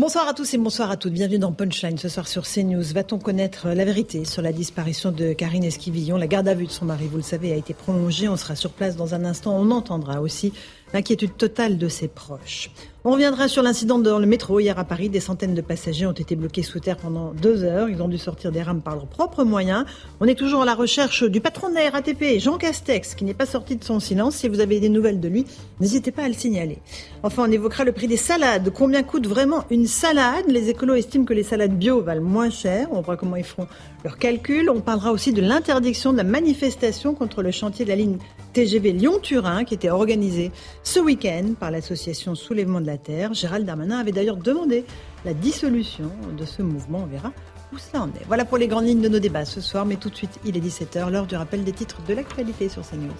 Bonsoir à tous et bonsoir à toutes. Bienvenue dans Punchline ce soir sur CNews. Va-t-on connaître la vérité sur la disparition de Karine Esquivillon? La garde à vue de son mari, vous le savez, a été prolongée. On sera sur place dans un instant. On entendra aussi l'inquiétude totale de ses proches. On reviendra sur l'incident dans le métro hier à Paris. Des centaines de passagers ont été bloqués sous terre pendant deux heures. Ils ont dû sortir des rames par leurs propres moyens. On est toujours à la recherche du patron de la RATP, Jean Castex, qui n'est pas sorti de son silence. Si vous avez des nouvelles de lui, n'hésitez pas à le signaler. Enfin, on évoquera le prix des salades. Combien coûte vraiment une salade? Les écolos estiment que les salades bio valent moins cher. On voit comment ils feront leurs calculs. On parlera aussi de l'interdiction de la manifestation contre le chantier de la ligne TGV Lyon-Turin qui était organisée ce week-end par l'association Soulèvement de Gérald Darmanin avait d'ailleurs demandé la dissolution de ce mouvement. On verra où cela en est. Voilà pour les grandes lignes de nos débats ce soir, mais tout de suite, il est 17h, l'heure du rappel des titres de l'actualité sur CNews.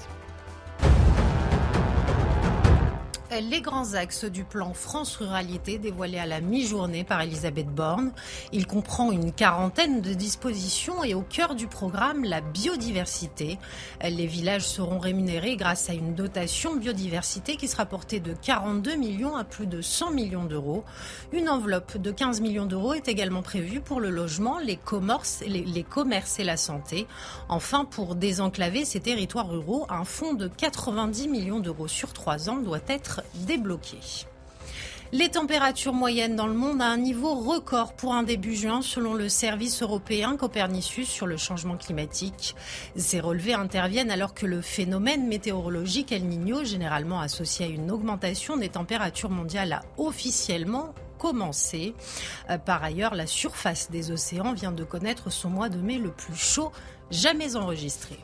Les grands axes du plan France Ruralité dévoilé à la mi-journée par Elisabeth Borne. Il comprend une quarantaine de dispositions et au cœur du programme, la biodiversité. Les villages seront rémunérés grâce à une dotation biodiversité qui sera portée de 42 millions à plus de 100 millions d'euros. Une enveloppe de 15 millions d'euros est également prévue pour le logement, les commerces, les, commerces et la santé. Enfin, pour désenclaver ces territoires ruraux, un fonds de 90 millions d'euros sur trois ans doit être débloqué. Les températures moyennes dans le monde à un niveau record pour un début juin selon le service européen Copernicus sur le changement climatique. Ces relevés interviennent alors que le phénomène météorologique El Niño, généralement associé à une augmentation des températures mondiales, a officiellement commencé. Euh, par ailleurs, la surface des océans vient de connaître son mois de mai le plus chaud jamais enregistré.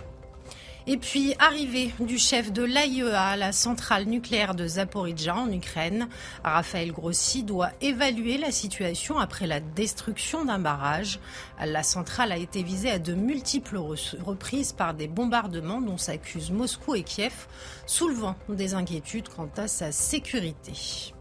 Et puis, arrivée du chef de l'AIEA, la centrale nucléaire de Zaporizhzhia en Ukraine, Raphaël Grossi doit évaluer la situation après la destruction d'un barrage. La centrale a été visée à de multiples reprises par des bombardements dont s'accusent Moscou et Kiev, soulevant des inquiétudes quant à sa sécurité.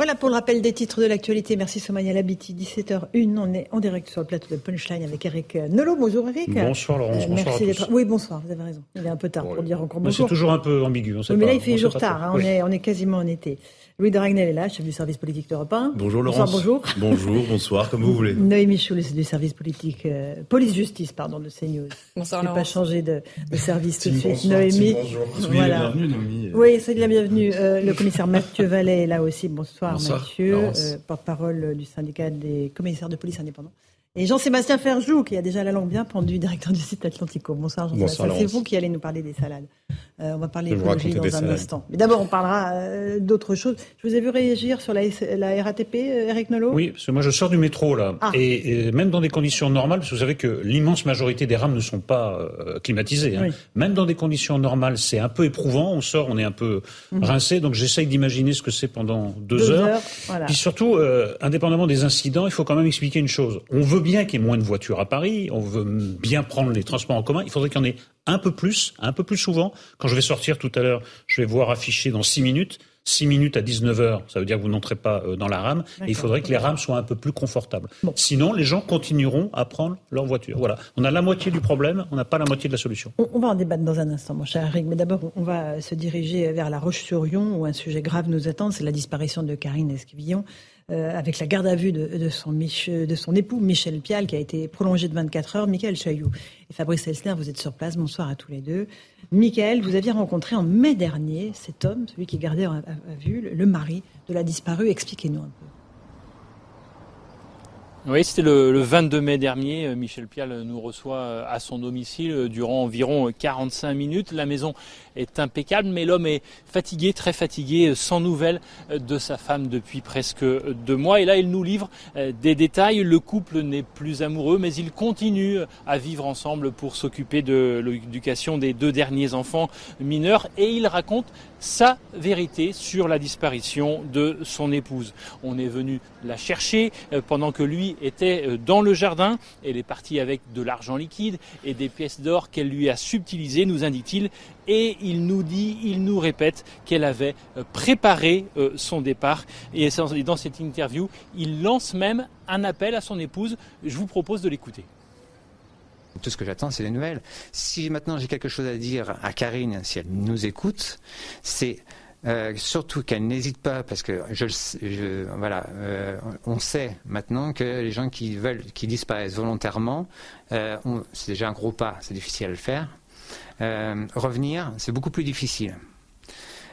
Voilà pour le rappel des titres de l'actualité. Merci Somaya Labiti. 17h01, on est en direct sur le plateau de Punchline avec Eric Nolot. Bonjour Eric. Bonsoir Laurence, euh, bonsoir merci Oui, bonsoir, vous avez raison. Il est un peu tard pour dire encore bonjour. C'est toujours un peu ambigu. On sait mais là, il fait jour tard. Hein, on, est, on est quasiment en été. Louis de Ragnel est là, chef du service politique d'Europe 1. Bonjour Laurence. Bonsoir, bonjour. Bonjour, bonsoir, comme vous voulez. Noémie Choul, du service politique, euh, police-justice, pardon, de CNews. Bonsoir Je n'ai pas changé de, de service tout de suite. Bonsoir, Noémie. Bonjour. Voilà. bienvenue, Noémie. Oui, c'est de la bienvenue. Euh, le commissaire Mathieu Vallet est là aussi. Bonsoir, bonsoir Mathieu, euh, porte-parole du syndicat des commissaires de police indépendants. Et Jean-Sébastien Ferjou, qui a déjà la langue bien pendue, directeur du site Atlantico. Bonsoir Jean-Sébastien. C'est vous qui allez nous parler des salades. Euh, on va parler écologie dans un instant. Mais d'abord, on parlera euh, d'autres choses. Je vous ai vu réagir sur la, la RATP, euh, Eric Nolot? Oui, parce que moi je sors du métro là. Ah. Et, même dans des conditions normales, parce que vous savez que l'immense majorité des rames ne sont pas climatisées. Hein. Même dans des conditions normales, c'est un peu éprouvant. On sort, on est un peu mhm. rincé. Donc j'essaye d'imaginer ce que c'est pendant deux, heures. Puis surtout, indépendamment des incidents, il faut quand même expliquer une chose. On veut bien qu'il y ait moins de voitures à Paris, on veut bien prendre les transports en commun, il faudrait qu'il y en ait un peu plus, un peu plus souvent. Quand je vais sortir tout à l'heure, je vais voir affiché dans 6 minutes. 6 minutes à 19h, ça veut dire que vous n'entrez pas euh, dans la rame. Et il faudrait que les rames soient un peu plus confortables. Sinon, les gens continueront à prendre leur voiture. Voilà. On a la moitié du problème, on n'a pas la moitié de la solution. On, va en débattre dans un instant, mon cher Eric. Mais d'abord, on va se diriger vers la Roche-sur-Yon, où un sujet grave nous attend. C'est la disparition de Karine Esquivillon. Euh, avec la garde à vue de, son, époux Michel Pial, qui a été prolongée de 24 heures. Michael Chailloux et Fabrice Elsner, vous êtes sur place. Bonsoir à tous les deux. Michael, vous aviez rencontré en mai dernier cet homme, celui qui gardait à, vue le, mari de la disparue. Expliquez-nous un peu. Oui, c'était le, 22 mai dernier. Euh, Michel Pial nous reçoit euh, à son domicile euh, durant environ 45 minutes. La maison est impeccable, mais l'homme est fatigué, très fatigué, sans nouvelles de sa femme depuis presque deux mois. Et là, il nous livre des détails. Le couple n'est plus amoureux, mais il continue à vivre ensemble pour s'occuper de l'éducation des deux derniers enfants mineurs. Et il raconte sa vérité sur la disparition de son épouse. On est venu la chercher pendant que lui était euh, dans le jardin. Elle est partie avec de l'argent liquide et des pièces d'or qu'elle lui a subtilisées, nous indique-t-il. Et il nous dit, il nous répète qu'elle avait euh, préparé euh, son départ. Et dans cette interview, il lance même un appel à son épouse. Je vous propose de l'écouter. Tout ce que j'attends, c'est les nouvelles. Si maintenant j'ai quelque chose à dire à Karine, si elle nous écoute, c'est euh, surtout qu'elle n'hésite pas, parce que je, voilà, euh, on sait maintenant que les gens qui veulent, qui disparaissent volontairement, euh, c'est déjà un gros pas, c'est difficile à le faire. revenir, c'est beaucoup plus difficile.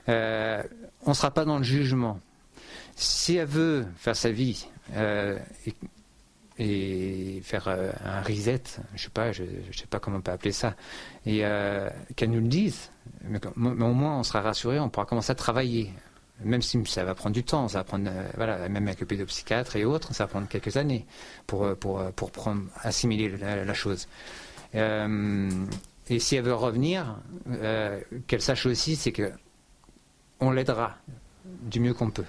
on ne sera pas dans le jugement. Si elle veut faire sa vie et, faire un reset, je sais pas, je, sais pas comment on peut appeler ça, et qu'elle nous le dise mais, au moins on sera rassuré, on pourra commencer à travailler. Même si ça va prendre du temps, ça va prendre, euh, voilà, même avec le pédopsychiatre et autres, ça va prendre quelques années pour, euh, pour, euh, pour prendre, assimiler la, chose. et si elle veut revenir, qu'elle sache aussi, c'est que on l'aidera du mieux qu'on peut.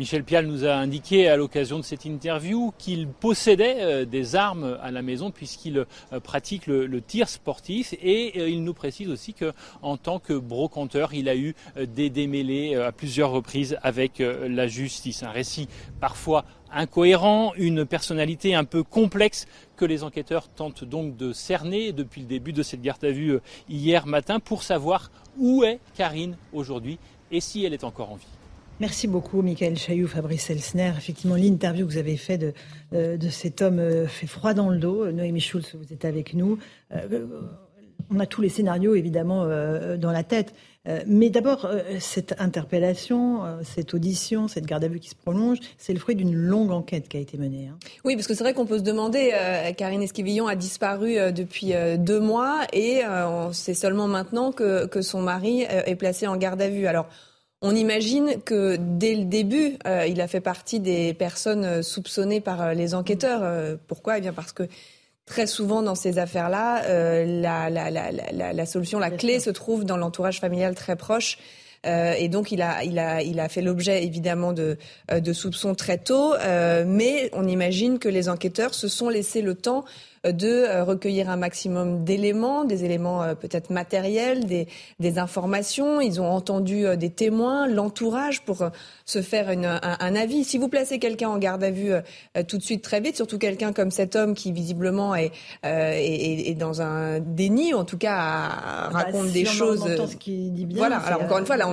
Michel Pial nous a indiqué à l'occasion de cette interview qu'il possédait euh, des armes à la maison puisqu'il euh, pratique le, tir sportif et euh, il nous précise aussi qu'en tant que brocanteur, il a eu des démêlés à plusieurs reprises avec la justice. Un récit parfois incohérent, une personnalité un peu complexe que les enquêteurs tentent donc de cerner depuis le début de cette garde à vue hier matin pour savoir où est Karine aujourd'hui et si elle est encore en vie. Merci beaucoup, Michael Chailloux, Fabrice Elsner. Effectivement, l'interview que vous avez faite de, euh, de cet homme euh, fait froid dans le dos. Noémie Schulz, vous êtes avec nous. Euh, on a tous les scénarios, évidemment, dans la tête. Mais d'abord, cette interpellation, cette audition, cette garde à vue qui se prolonge, c'est le fruit d'une longue enquête qui a été menée. Hein. Oui, parce que c'est vrai qu'on peut se demander, Karine Esquivillon a disparu depuis deux mois et c'est seulement maintenant que, que son mari est placé en garde à vue. Alors, on imagine que dès le début, euh, il a fait partie des personnes euh, soupçonnées par euh, les enquêteurs. pourquoi? Eh bien parce que très souvent dans ces affaires-là, la, solution, la clé se trouve dans l'entourage familial très proche. et donc il a, il a, il a fait l'objet évidemment de, de soupçons très tôt, mais on imagine que les enquêteurs se sont laissé le temps de euh, recueillir un maximum d'éléments, des éléments euh, peut-être matériels, des, des, informations. Ils ont entendu euh, des témoins, l'entourage pour se faire une, un, un, avis. Si vous placez quelqu'un en garde à vue tout de suite très vite, surtout quelqu'un comme cet homme qui visiblement est, est, est, dans un déni, en tout cas à, bah, raconte des choses. Ce dit bien, voilà. Alors encore une fois, là, on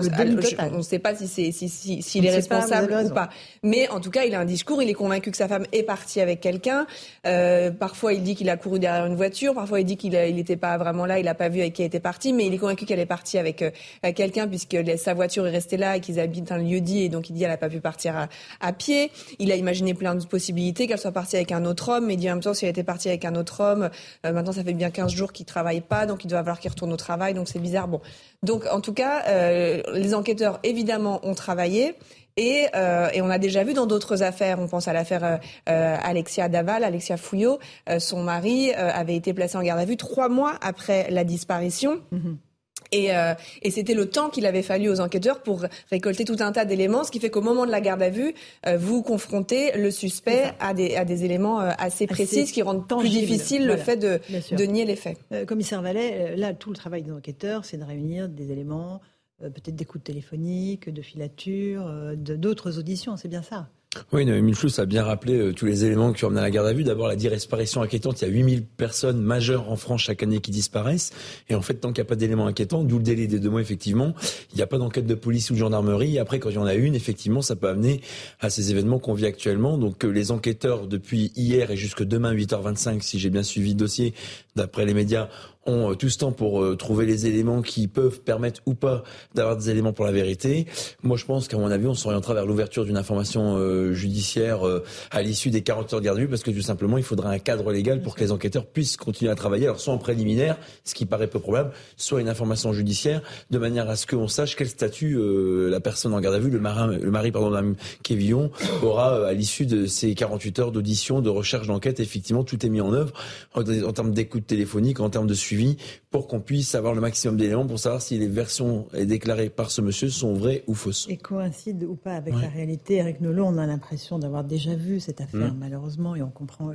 ne sait pas si c'est si, si, s'il est responsable ou pas. Mais en tout cas, il a un discours. Il est convaincu que sa femme est partie avec quelqu'un. Euh, parfois, il dit qu'il a couru derrière une voiture. Parfois, il dit qu'il n'était pas vraiment là, il n'a pas vu avec qui elle était partie, mais il est convaincu qu'elle est partie avec euh, quelqu'un puisque sa voiture est restée là et qu'ils habitent un lieu dit et donc il dit qu'elle n'a pas pu partir à, pied. Il a imaginé plein de possibilités, qu'elle soit partie avec un autre homme, mais il dit en même temps si elle était partie avec un autre homme, euh, maintenant ça fait bien 15 jours qu'il travaille pas, donc il doit falloir qu'il retourne au travail, donc c'est bizarre. Bon, donc en tout cas, euh, les enquêteurs évidemment ont travaillé. Et, euh, et, on a déjà vu dans d'autres affaires, on pense à l'affaire euh, euh Alexia Daval, Alexia Fouillot, euh, son mari avait été placé en garde à vue trois mois après la disparition. Mhm. Et, euh, et c'était le temps qu'il avait fallu aux enquêteurs pour récolter tout un tas d'éléments, ce qui fait qu'au moment de la garde à vue, vous confrontez le suspect à des, à des éléments assez précis, ce qui rend plus difficile le fait de, de nier les faits. commissaire Vallet, là, tout le travail des enquêteurs, c'est de réunir des éléments peut-être d'écoute téléphonique, de filature, euh, d'autres auditions, c'est bien ça oui, Noémie Schulz a bien rappelé euh, tous les éléments qui ont mené à la garde à vue. D'abord, la disparition inquiétante. Il y a 8000 personnes majeures en France chaque année qui disparaissent. Et en fait, tant qu'il n'y a pas d'éléments inquiétants, d'où le délai des deux mois, effectivement, il n'y a pas d'enquête de police ou de gendarmerie. Et après, quand il y en a une, effectivement, ça peut amener à ces événements qu'on vit actuellement. Donc, les enquêteurs, depuis hier et jusque demain, 8h25, si j'ai bien suivi le dossier, d'après les médias, ont tout ce temps pour trouver les éléments qui peuvent permettre ou pas d'avoir des éléments pour la vérité. Moi, je pense qu'à mon avis, on s'orientera vers l'ouverture d'une information judiciaire à l'issue des 40 heures de garde à vue, parce que tout simplement, il faudra un cadre légal pour que les enquêteurs puissent continuer à travailler. Soit en préliminaire, ce qui paraît peu probable, soit une information judiciaire, de manière à ce qu'on sache quel statut la personne en garde à vue, le, marin, le mari pardon, d'un Kévillon, aura à l'issue de ces 48 heures d'audition, de recherche, d'enquête. Effectivement, tout est mis en œuvre en, termes d'écoute téléphonique, en termes de suivi, pour qu'on puisse avoir le maximum d'éléments pour savoir si les versions déclarées par ce monsieur sont vraies ou fausses. Et coïncide ou pas avec la réalité. Eric Nolot, on a l'impression d'avoir déjà vu cette affaire, mmh. malheureusement, et on comprend.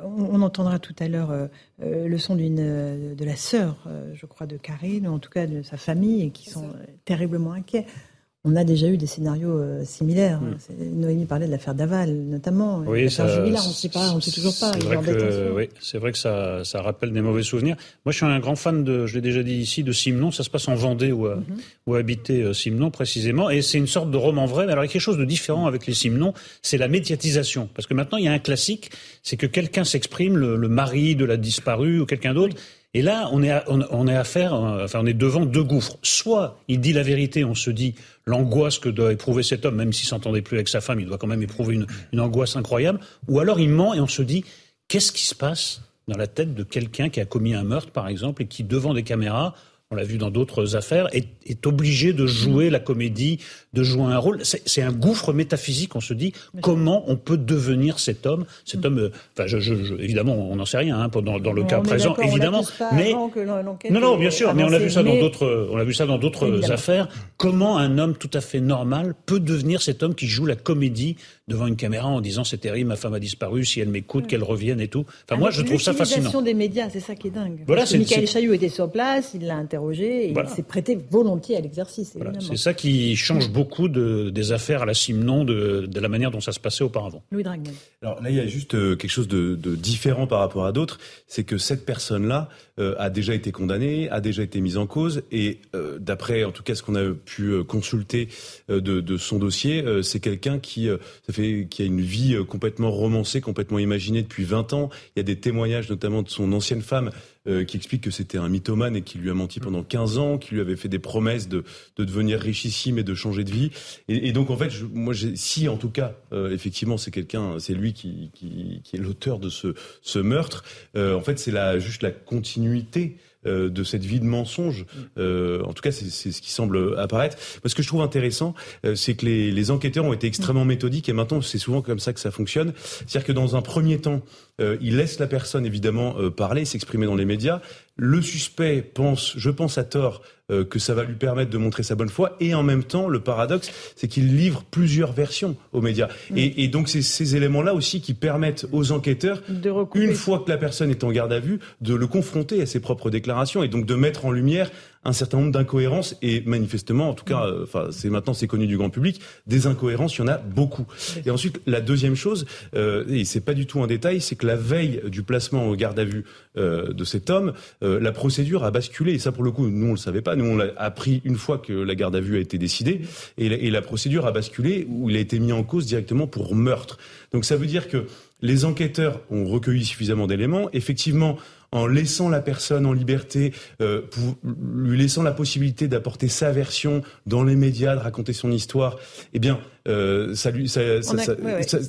On, entendra tout à l'heure euh, euh, le son d'une euh, de la sœur, je crois, de Karine, ou en tout cas de sa famille, et qui sont terriblement inquiets. On a déjà eu des scénarios euh, similaires. Mm. Noémie parlait de l'affaire Daval, notamment. Oui, ça, Jubilard, on ne sait pas, on sait toujours pas. C'est vrai, que, oui, c'est vrai que ça, ça rappelle des mauvais souvenirs. Moi, je suis un grand fan de, je l'ai déjà dit ici, de Simon. Ça se passe en Vendée où, mm où habitait euh, Simon précisément, et c'est une sorte de roman vrai. Mais alors, il y a quelque chose de différent avec les Simons, c'est la médiatisation. Parce que maintenant, il y a un classique, c'est que quelqu'un s'exprime, le, mari de la disparue ou quelqu'un d'autre. Et là, on est, on, est euh, enfin, on est devant deux gouffres. Soit il dit la vérité, on se dit l'angoisse que doit éprouver cet homme, même s'il s'entendait plus avec sa femme, il doit quand même éprouver une angoisse incroyable. Ou alors il ment et on se dit qu'est-ce qui se passe dans la tête de quelqu'un qui a commis un meurtre, par exemple, et qui, devant des caméras, on l'a vu dans d'autres affaires, est, est, obligé de jouer la comédie, de jouer un rôle. C'est un gouffre métaphysique. On se dit comment on peut devenir cet homme, cet homme. Euh, enfin, je, je, évidemment, on n'en sait rien hein, dans, dans le cas présent, évidemment. Mais non, non, bien sûr, mais on a vu ça dans d'autres. On a vu ça dans d'autres affaires. Comment un homme tout à fait normal peut devenir cet homme qui joue la comédie devant une caméra en disant c'est terrible, ma femme a disparu, si elle m'écoute, qu'elle revienne et tout. Enfin, moi, je trouve ça fascinant. Des médias, c'est ça qui est dingue. Voilà, Michael Chailloux était sur place, il l'a interrogé, et il s'est prêté volontiers à l'exercice. c'est ça qui change beaucoup de, des affaires à la Simon, de, de la manière dont ça se passait auparavant. Louis Dragman. Alors là, il y a juste euh, quelque chose de, de différent par rapport à d'autres, c'est que cette personne-là euh, a déjà été condamnée, a déjà été mise en cause, et euh, d'après, en tout cas, ce qu'on a pu consulter de, de, son dossier, c'est quelqu'un qui, ça fait, qui a une vie complètement romancée, complètement imaginée depuis 20 ans. Il y a des témoignages, notamment de son ancienne femme, euh, qui explique que c'était un mythomane et qui lui a menti pendant 15 ans, qui lui avait fait des promesses de, de devenir richissime et de changer de vie. Et, et donc en fait, je, moi, si en tout cas, euh, effectivement, c'est quelqu'un, c'est lui qui, qui, qui est l'auteur de ce, ce meurtre. Euh, en fait, c'est la, juste la continuité euh, de cette vie de mensonge. Euh, en tout cas, c'est ce qui semble apparaître. Parce que je trouve intéressant, euh, c'est que les, les, enquêteurs ont été extrêmement méthodiques et maintenant c'est souvent comme ça que ça fonctionne. C'est-à-dire que dans un premier temps, ils laissent la personne évidemment parler, s'exprimer dans les médias. Le suspect pense, je pense à tort, euh, que ça va lui permettre de montrer sa bonne foi. Et en même temps, le paradoxe, c'est qu'il livre plusieurs versions aux médias. Mm. Et, et, donc, c'est ces éléments-là aussi qui permettent aux enquêteurs, une fois que la personne est en garde à vue, de le confronter à ses propres déclarations et donc de mettre en lumière un certain nombre d'incohérences et manifestement, en tout cas, euh, enfin c'est maintenant c'est connu du grand public, des incohérences, il y en a beaucoup. Et ensuite, la deuxième chose, euh, et c'est pas du tout un détail, c'est que la veille du placement au garde à vue euh, de cet homme, la procédure a basculé. Et ça, pour le coup, nous on le savait pas. Nous on l'a appris une fois que la garde à vue a été décidée, et la, et la procédure a basculé où il a été mis en cause directement pour meurtre. Donc ça veut dire que les enquêteurs ont recueilli suffisamment d'éléments. Effectivement, en laissant la personne en liberté, euh, pour, lui laissant la possibilité d'apporter sa version dans les médias, de raconter son histoire, eh bien, euh, ça lui, ça, ça, ça,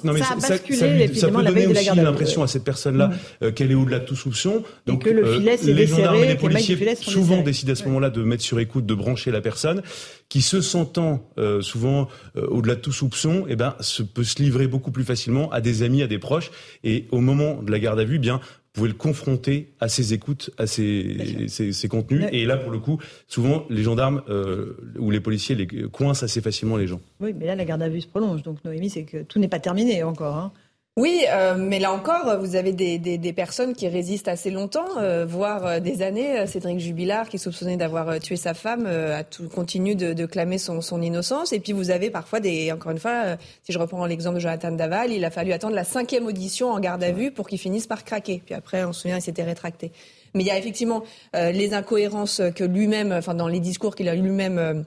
non mais ça, ça, lui, ça peut donner aussi l'impression à cette personne-là mmh. euh, qu'elle est au-delà de tout soupçon. Donc, que le euh, filet les gendarmes et les policiers souvent décident à ce moment-là de mettre sur écoute, de brancher la personne, qui se sentant euh, souvent au-delà de tout soupçon, eh ben, se, peut se livrer beaucoup plus facilement à des amis, à des proches, et au moment de la garde à vue, eh bien pouvez le confronter à ses écoutes, à ses, ses, contenus. Et là, pour le coup, souvent, les gendarmes euh, ou les policiers les coincent assez facilement les gens. Oui, mais là, la garde à vue se prolonge. Donc, Noémie, c'est que tout n'est pas terminé encore. Hein. Oui, euh, mais là encore, vous avez des, des, des, personnes qui résistent assez longtemps, euh, voire euh, des années. Cédric Jubilard, qui est soupçonné d'avoir tué sa femme, a tout, continue de, de clamer son, son, innocence. Et puis vous avez parfois des, encore une fois, si je reprends l'exemple de Jonathan Daval, il a fallu attendre la cinquième audition en garde à vue pour qu'il finisse par craquer. Puis après, on se souvient, il s'était rétracté. Mais il y a effectivement les incohérences que lui-même, enfin dans les discours qu'il a lui-même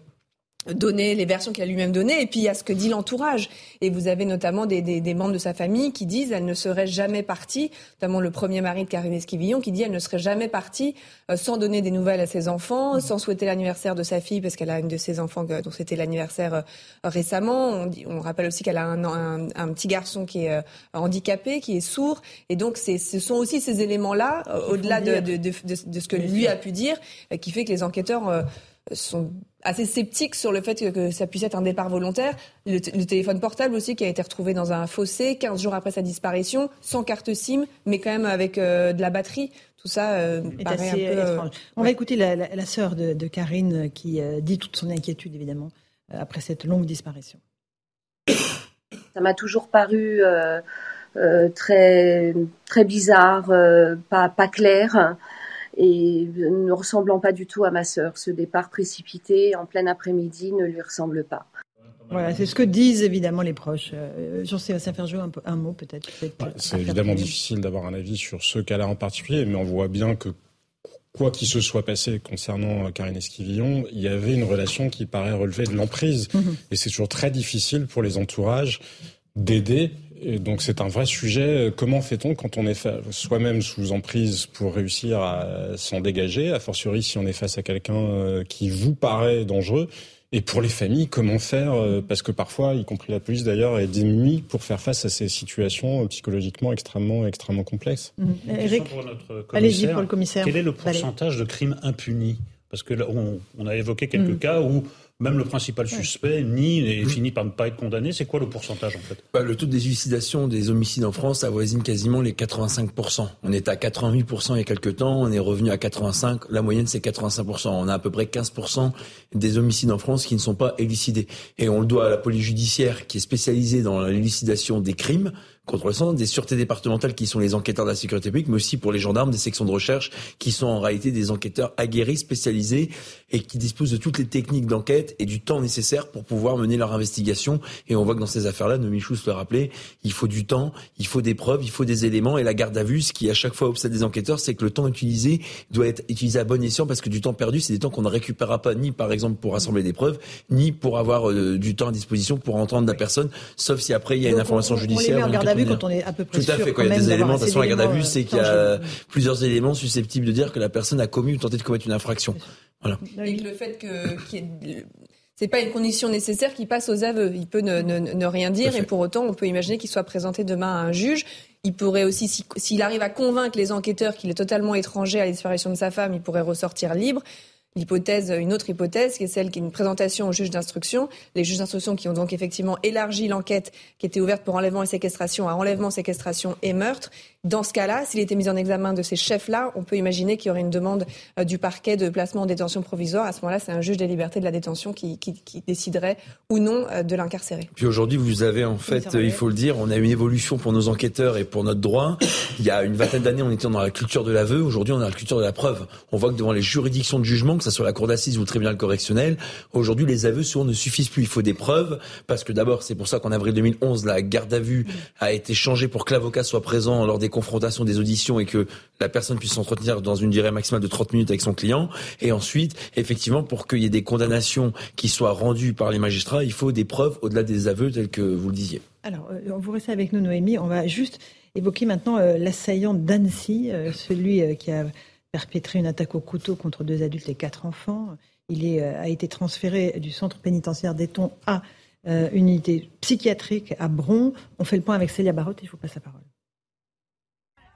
donné, les versions qu'il a lui-même données, et puis il y a ce que dit l'entourage. Et vous avez notamment des, des, des, membres de sa famille qui disent elle ne serait jamais partie, notamment le premier mari de Karine Esquivillon, qui dit elle ne serait jamais partie euh, sans donner des nouvelles à ses enfants, sans souhaiter l'anniversaire de sa fille, parce qu'elle a une de ses enfants dont c'était l'anniversaire euh, récemment. On, dit, on, rappelle aussi qu'elle a un, un, un, petit garçon qui est euh, handicapé, qui est sourd. Et donc ce sont aussi ces éléments-là, au-delà de, de, de, de, ce que lui a pu dire, qui fait que les enquêteurs sont assez sceptiques sur le fait que, ça puisse être un départ volontaire. Le, téléphone portable aussi qui a été retrouvé dans un fossé 15 jours après sa disparition, sans carte SIM, mais quand même avec euh, de la batterie. Tout ça euh, paraît un peu euh, étrange. On va écouter la, la, sœur de, de, Karine qui dit toute son inquiétude évidemment après cette longue disparition. Ça m'a toujours paru très très bizarre, pas pas clair et ne ressemblant pas du tout à ma sœur. Ce départ précipité en plein après-midi ne lui ressemble pas. Voilà, c'est ce que disent évidemment les proches. Euh, Jean-Sébastien Ferjou, un, un mot peut-être. c'est évidemment difficile d'avoir un avis sur ce cas-là en particulier, mais on voit bien que quoi qu'il se soit passé concernant euh, Karine Esquivillon, il y avait une relation qui paraît relever de l'emprise. Mhm. Et c'est toujours très difficile pour les entourages d'aider et donc c'est un vrai sujet. Comment fait-on quand on est soi-même sous emprise pour réussir à s'en dégager, a fortiori si on est face à quelqu'un euh, qui vous paraît dangereux et pour les familles, comment faire? Euh, Parce que parfois, y compris la police d'ailleurs, est démunie pour faire face à ces situations euh, psychologiquement extrêmement, extrêmement complexes. Mmh. Eric, allez-y pour le commissaire. Quel est le pourcentage de crimes impunis? Parce que là, on, a évoqué quelques mmh. cas où même le principal suspect nie et mmh. finit par ne pas être condamné. C'est quoi le pourcentage en fait? Bah, Le taux de désuicidation des homicides en France avoisine quasiment les 85%. On est à 88% il y a quelques temps, on est revenu à 85%, la moyenne c'est 85%. On a à peu près 15% des homicides en France qui ne sont pas élucidés. Et on le doit à la police judiciaire qui est spécialisée dans l'élucidation des crimes, contre le sang, des sûretés départementales qui sont les enquêteurs de la sécurité publique, mais aussi pour les gendarmes, des sections de recherche qui sont en réalité des enquêteurs aguerris, spécialisés et qui disposent de toutes les techniques d'enquête et du temps nécessaire pour pouvoir mener leur investigation. Et on voit que dans ces affaires-là, Nomichous le rappelait, il faut du temps, il faut des preuves, il faut des éléments. Et la garde à vue, ce qui à chaque fois obsède des enquêteurs, c'est que le temps utilisé doit être utilisé à bon escient parce que du temps perdu, c'est des temps qu'on ne récupérera pas ni par exemple pour rassembler des preuves, ni pour avoir euh, du temps à disposition pour entendre la personne, sauf si après il y a une information judiciaire quand on est à peu près Tout à fait. Quand il y a des éléments, de toute façon, la garde à vue, c'est qu'il y a plusieurs éléments susceptibles de dire que la personne a commis ou tenté de commettre une infraction. Voilà. Et le fait que c'est pas une condition nécessaire qui passe aux aveux. Il peut ne, ne, ne rien dire et pour autant, on peut imaginer qu'il soit présenté demain à un juge. Il pourrait aussi, s'il arrive à convaincre les enquêteurs qu'il est totalement étranger à la disparition de sa femme, il pourrait ressortir libre une autre hypothèse, qui est celle qui est une présentation au juge d'instruction. Les juges d'instruction qui ont donc effectivement élargi l'enquête qui était ouverte pour enlèvement et séquestration à enlèvement, séquestration et meurtre. Dans ce cas-là, s'il était mis en examen de ces chefs-là, on peut imaginer qu'il y aurait une demande euh, du parquet de placement en détention provisoire. À ce moment-là, c'est un juge des libertés de la détention qui, qui, qui déciderait ou non euh, de l'incarcérer. Puis aujourd'hui, vous avez en fait, il faut le dire, on a une évolution pour nos enquêteurs et pour notre droit. Il y a une vingtaine d'années, on était dans la culture de l'aveu. Aujourd'hui, on a la culture de la preuve. On voit que devant les juridictions de jugement, que ce soit la cour d'assises ou le tribunal correctionnel, aujourd'hui, les aveux souvent ne suffisent plus. Il faut des preuves parce que d'abord, c'est pour ça qu'en avril 2011, la garde à vue a été changée pour que l'avocat soit présent lors des confrontation des auditions et que la personne puisse s'entretenir dans une durée maximale de 30 minutes avec son client. Et ensuite, effectivement, pour qu'il y ait des condamnations qui soient rendues par les magistrats, il faut des preuves au-delà des aveux tels que vous le disiez. Alors, euh, vous restez avec nous, Noémie. On va juste évoquer maintenant euh, l'assaillant d'Annecy, euh, celui qui a perpétré une attaque au couteau contre deux adultes et quatre enfants. Il a été transféré du centre pénitentiaire d'Eton à une unité psychiatrique à Bron. On fait le point avec Célia Barotte et je vous passe la parole.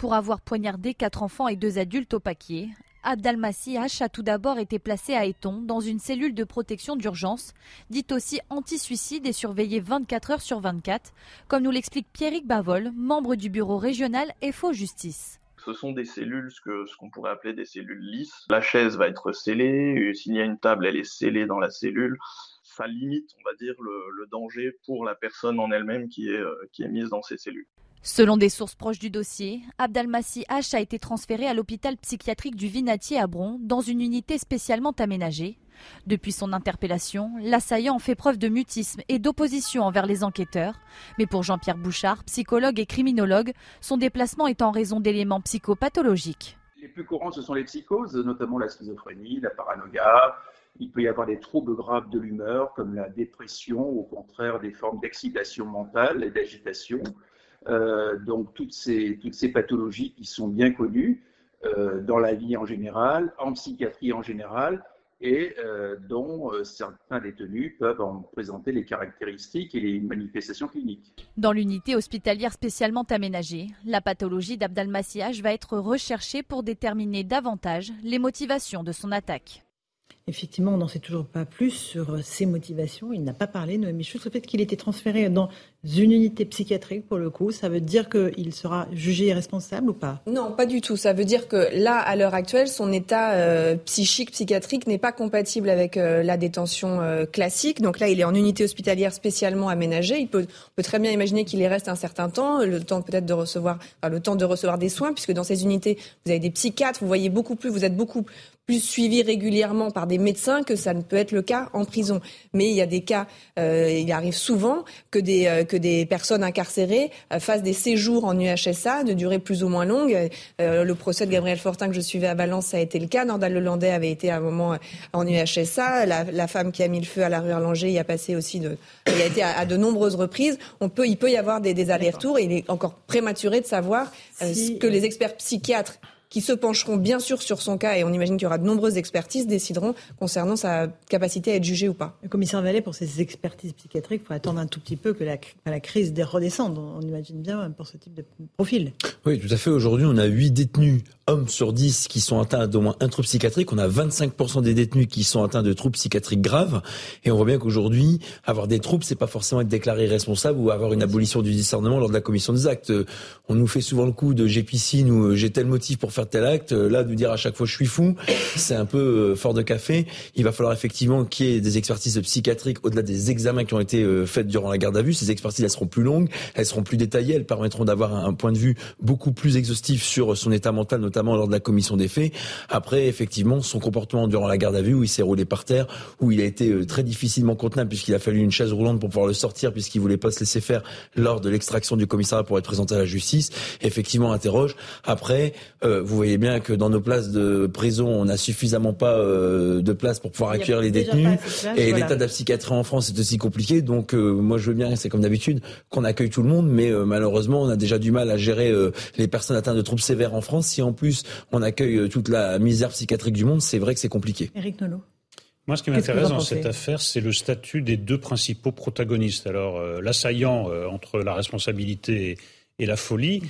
Pour avoir poignardé quatre enfants et deux adultes au paquier, Abdalmassi H a tout d'abord été placé à Eton dans une cellule de protection d'urgence, dite aussi anti-suicide et surveillée 24 heures sur 24, comme nous l'explique Pierrick Bavol, membre du bureau régional FO Justice. Ce sont des cellules, ce qu'on ce pourrait appeler des cellules lisses. La chaise va être scellée, s'il y a une table, elle est scellée dans la cellule. Ça limite, on va dire, le, danger pour la personne en elle-même qui est, euh, qui est mise dans ces cellules. Selon des sources proches du dossier, Abdelmassi H a été transféré à l'hôpital psychiatrique du Vinatier à Bron dans une unité spécialement aménagée. Depuis son interpellation, l'assaillant fait preuve de mutisme et d'opposition envers les enquêteurs. Mais pour Jean-Pierre Bouchard, psychologue et criminologue, son déplacement est en raison d'éléments psychopathologiques. Les plus courants, ce sont les psychoses, notamment la schizophrénie, la paranoïa, Il peut y avoir des troubles graves de l'humeur, comme la dépression, au contraire des formes d'excitation mentale et d'agitation. Euh, donc toutes ces, toutes ces pathologies qui sont bien connues euh, dans la vie en général, en psychiatrie en général, et euh, dont euh, certains détenus peuvent en présenter les caractéristiques et les manifestations cliniques. Dans l'unité hospitalière spécialement aménagée, la pathologie d'Abdalmassiage va être recherchée pour déterminer davantage les motivations de son attaque. Effectivement, on n'en sait toujours pas plus sur ses motivations. Il n'a pas parlé, Noémie Schultz, le fait qu'il ait été transféré dans une unité psychiatrique, pour le coup, ça veut dire qu'il sera jugé irresponsable ou pas? Non, pas du tout. Ça veut dire que là, à l'heure actuelle, son état euh, psychique, psychiatrique n'est pas compatible avec euh, la détention classique. Donc là, il est en unité hospitalière spécialement aménagée. On peut très bien imaginer qu'il y reste un certain temps, le temps peut-être de recevoir, le temps de recevoir des soins, puisque dans ces unités, vous avez des psychiatres, vous voyez beaucoup plus, vous êtes beaucoup plus suivi régulièrement par des médecins que ça ne peut être le cas en prison. Mais il y a des cas, euh, il arrive souvent que des, euh, que des personnes incarcérées euh, fassent des séjours en UHSA de durée plus ou moins longue. le procès de Gabriel Fortin que je suivais à Valence, ça a été le cas. Nordal Lelandais avait été à un moment en UHSA. La, la, femme qui a mis le feu à la rue Erlanger y a passé aussi de, il a été à, de nombreuses reprises. On peut, il peut y avoir des, des allers-retours et il est encore prématuré de savoir ce que les experts psychiatres qui se pencheront bien sûr sur son cas, et on imagine qu'il y aura de nombreuses expertises, décideront concernant sa capacité à être jugé ou pas. Le commissaire Vallée, pour ces expertises psychiatriques, il faut attendre un tout petit peu que la, la crise redescende. On imagine bien pour ce type de profil. Oui, tout à fait. Aujourd'hui, on a 8 détenus hommes sur 10 qui sont atteints d'au moins un trouble psychiatrique. On a 25% des détenus qui sont atteints de troubles psychiatriques graves. Et on voit bien qu'aujourd'hui, avoir des troubles, c'est pas forcément être déclaré responsable ou avoir une abolition du discernement lors de la commission des actes. On nous fait souvent le coup de j'ai piscine ou j'ai tel motif pour faire tel acte. Là, de dire à chaque fois je suis fou, c'est un peu euh, fort de café. Il va falloir effectivement qu'il y ait des expertises psychiatriques au-delà des examens qui ont été euh, faits durant la garde à vue. Ces expertises, elles seront plus longues, elles seront plus détaillées, elles permettront d'avoir un point de vue beaucoup plus exhaustif sur son état mental, notamment lors de la commission des faits. Après, effectivement, son comportement durant la garde à vue, où il s'est roulé par terre, où il a été euh, très difficilement contenable puisqu'il a fallu une chaise roulante pour pouvoir le sortir puisqu'il voulait pas se laisser faire lors de l'extraction du commissariat pour être présenté à la justice. Effectivement, interroge. Après, euh, vous voyez bien que dans nos places de prison, on n'a suffisamment pas euh, de place pour pouvoir accueillir les détenus. et l'état de la psychiatrie en France est aussi compliqué. Donc, euh, moi, je veux bien, c'est comme d'habitude, qu'on accueille tout le monde, mais malheureusement, on a déjà du mal à gérer les personnes atteintes de troubles sévères en France. Si en plus on accueille toute la misère psychiatrique du monde, c'est vrai que c'est compliqué. Eric Nolot. Moi, ce qui m'intéresse dans cette affaire, c'est le statut des deux principaux protagonistes. Alors, l'assaillant entre la responsabilité et la folie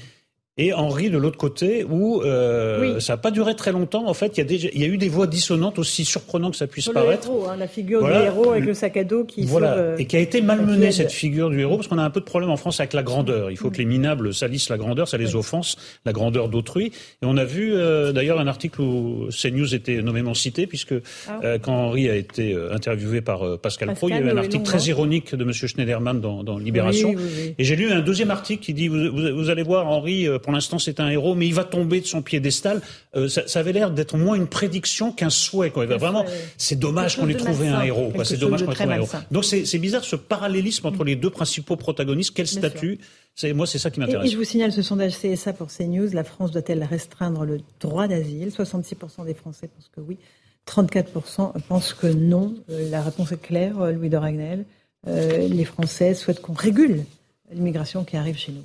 et Henri de l'autre côté, où euh, ça n'a pas duré très longtemps. En fait, il y, a y eu des voix dissonantes, aussi surprenantes que ça puisse paraître. Le héros, hein, la figure du héros avec le sac à dos qui voilà. Euh, et qui a été malmenée, cette figure du héros, parce qu'on a un peu de problème en France avec la grandeur. Il faut que les minables salissent la grandeur, ça les offense, la grandeur d'autrui. Et on a vu euh, d'ailleurs un article où CNews était nommément cité, puisque ah. quand Henri a été interviewé par Pascal, Pro, il y avait un article très ironique de M. Schneiderman dans, dans Libération. et j'ai lu un deuxième article qui dit, vous, vous, allez voir, Henri pour l'instant, c'est un héros, mais il va tomber de son piédestal. Euh, ça, ça, avait l'air d'être moins une prédiction qu'un souhait. Quoi. Vraiment, c'est dommage qu'on ait trouvé un héros. C'est dommage qu'on ait trouvé un héros. Donc c'est bizarre ce parallélisme entre les deux principaux protagonistes. Quel statut? Moi, c'est ça qui m'intéresse. Et, je vous signale ce sondage CSA pour CNews. La France doit-elle restreindre le droit d'asile? 66% des Français pensent que oui. 34% pensent que non. Euh, la réponse est claire, euh, Louis de Ragnel. les Français souhaitent qu'on régule l'immigration qui arrive chez nous.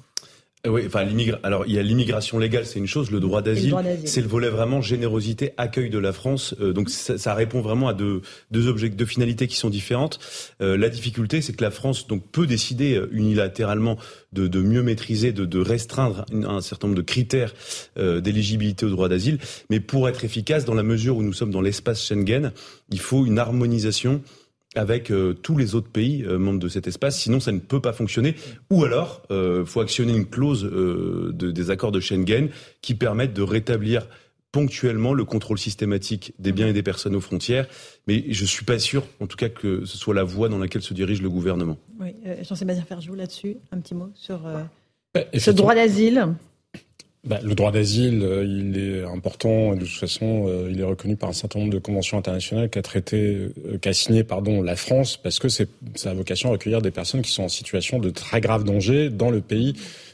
Euh, oui, enfin, alors il y a l'immigration légale, c'est une chose, le droit d'asile, c'est le volet vraiment générosité, accueil de la France. Euh, donc ça, ça, répond vraiment à deux, deux objectifs, deux finalités qui sont différentes. Euh, la difficulté, c'est que la France donc peut décider unilatéralement de, de mieux maîtriser, de, de, restreindre un certain nombre de critères d'éligibilité au droit d'asile, mais pour être efficace, dans la mesure où nous sommes dans l'espace Schengen, il faut une harmonisation avec euh, tous les autres pays euh, membres de cet espace, sinon ça ne peut pas fonctionner. Ou alors, il euh, faut actionner une clause de, des accords de Schengen qui permettent de rétablir ponctuellement le contrôle systématique des biens et des personnes aux frontières. Mais je ne suis pas sûr, en tout cas, que ce soit la voie dans laquelle se dirige le gouvernement. Oui, Jean-Sébastien Ferjou, là-dessus, un petit mot sur ce droit d'asile bah, le droit d'asile, euh, il est important. De toute façon, euh, il est reconnu par un certain nombre de conventions internationales qu'a traité, euh, qu'a signé, pardon, la France, parce que c'est, ça a vocation à recueillir des personnes qui sont en situation de très grave danger dans le pays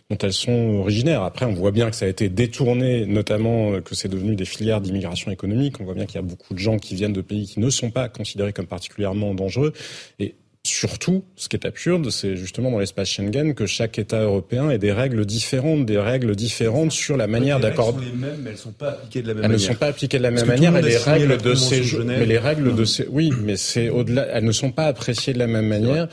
dont elles sont originaires. Après, on voit bien que ça a été détourné, notamment que c'est devenu des filières d'immigration économique. On voit bien qu'il y a beaucoup de gens qui viennent de pays qui ne sont pas considérés comme particulièrement dangereux. Et Surtout, ce qui est absurde, c'est justement dans l'espace Schengen que chaque État européen ait des règles différentes, des règles différentes sur la manière d'accorder. Les mêmes, mais elles sont pas appliquées de la même elles manière. Elles ne sont pas appliquées de la même manière. Et les règles de séjour, mais les règles de ces, oui, mais c'est au-delà. Elles ne sont pas appréciées de la même manière.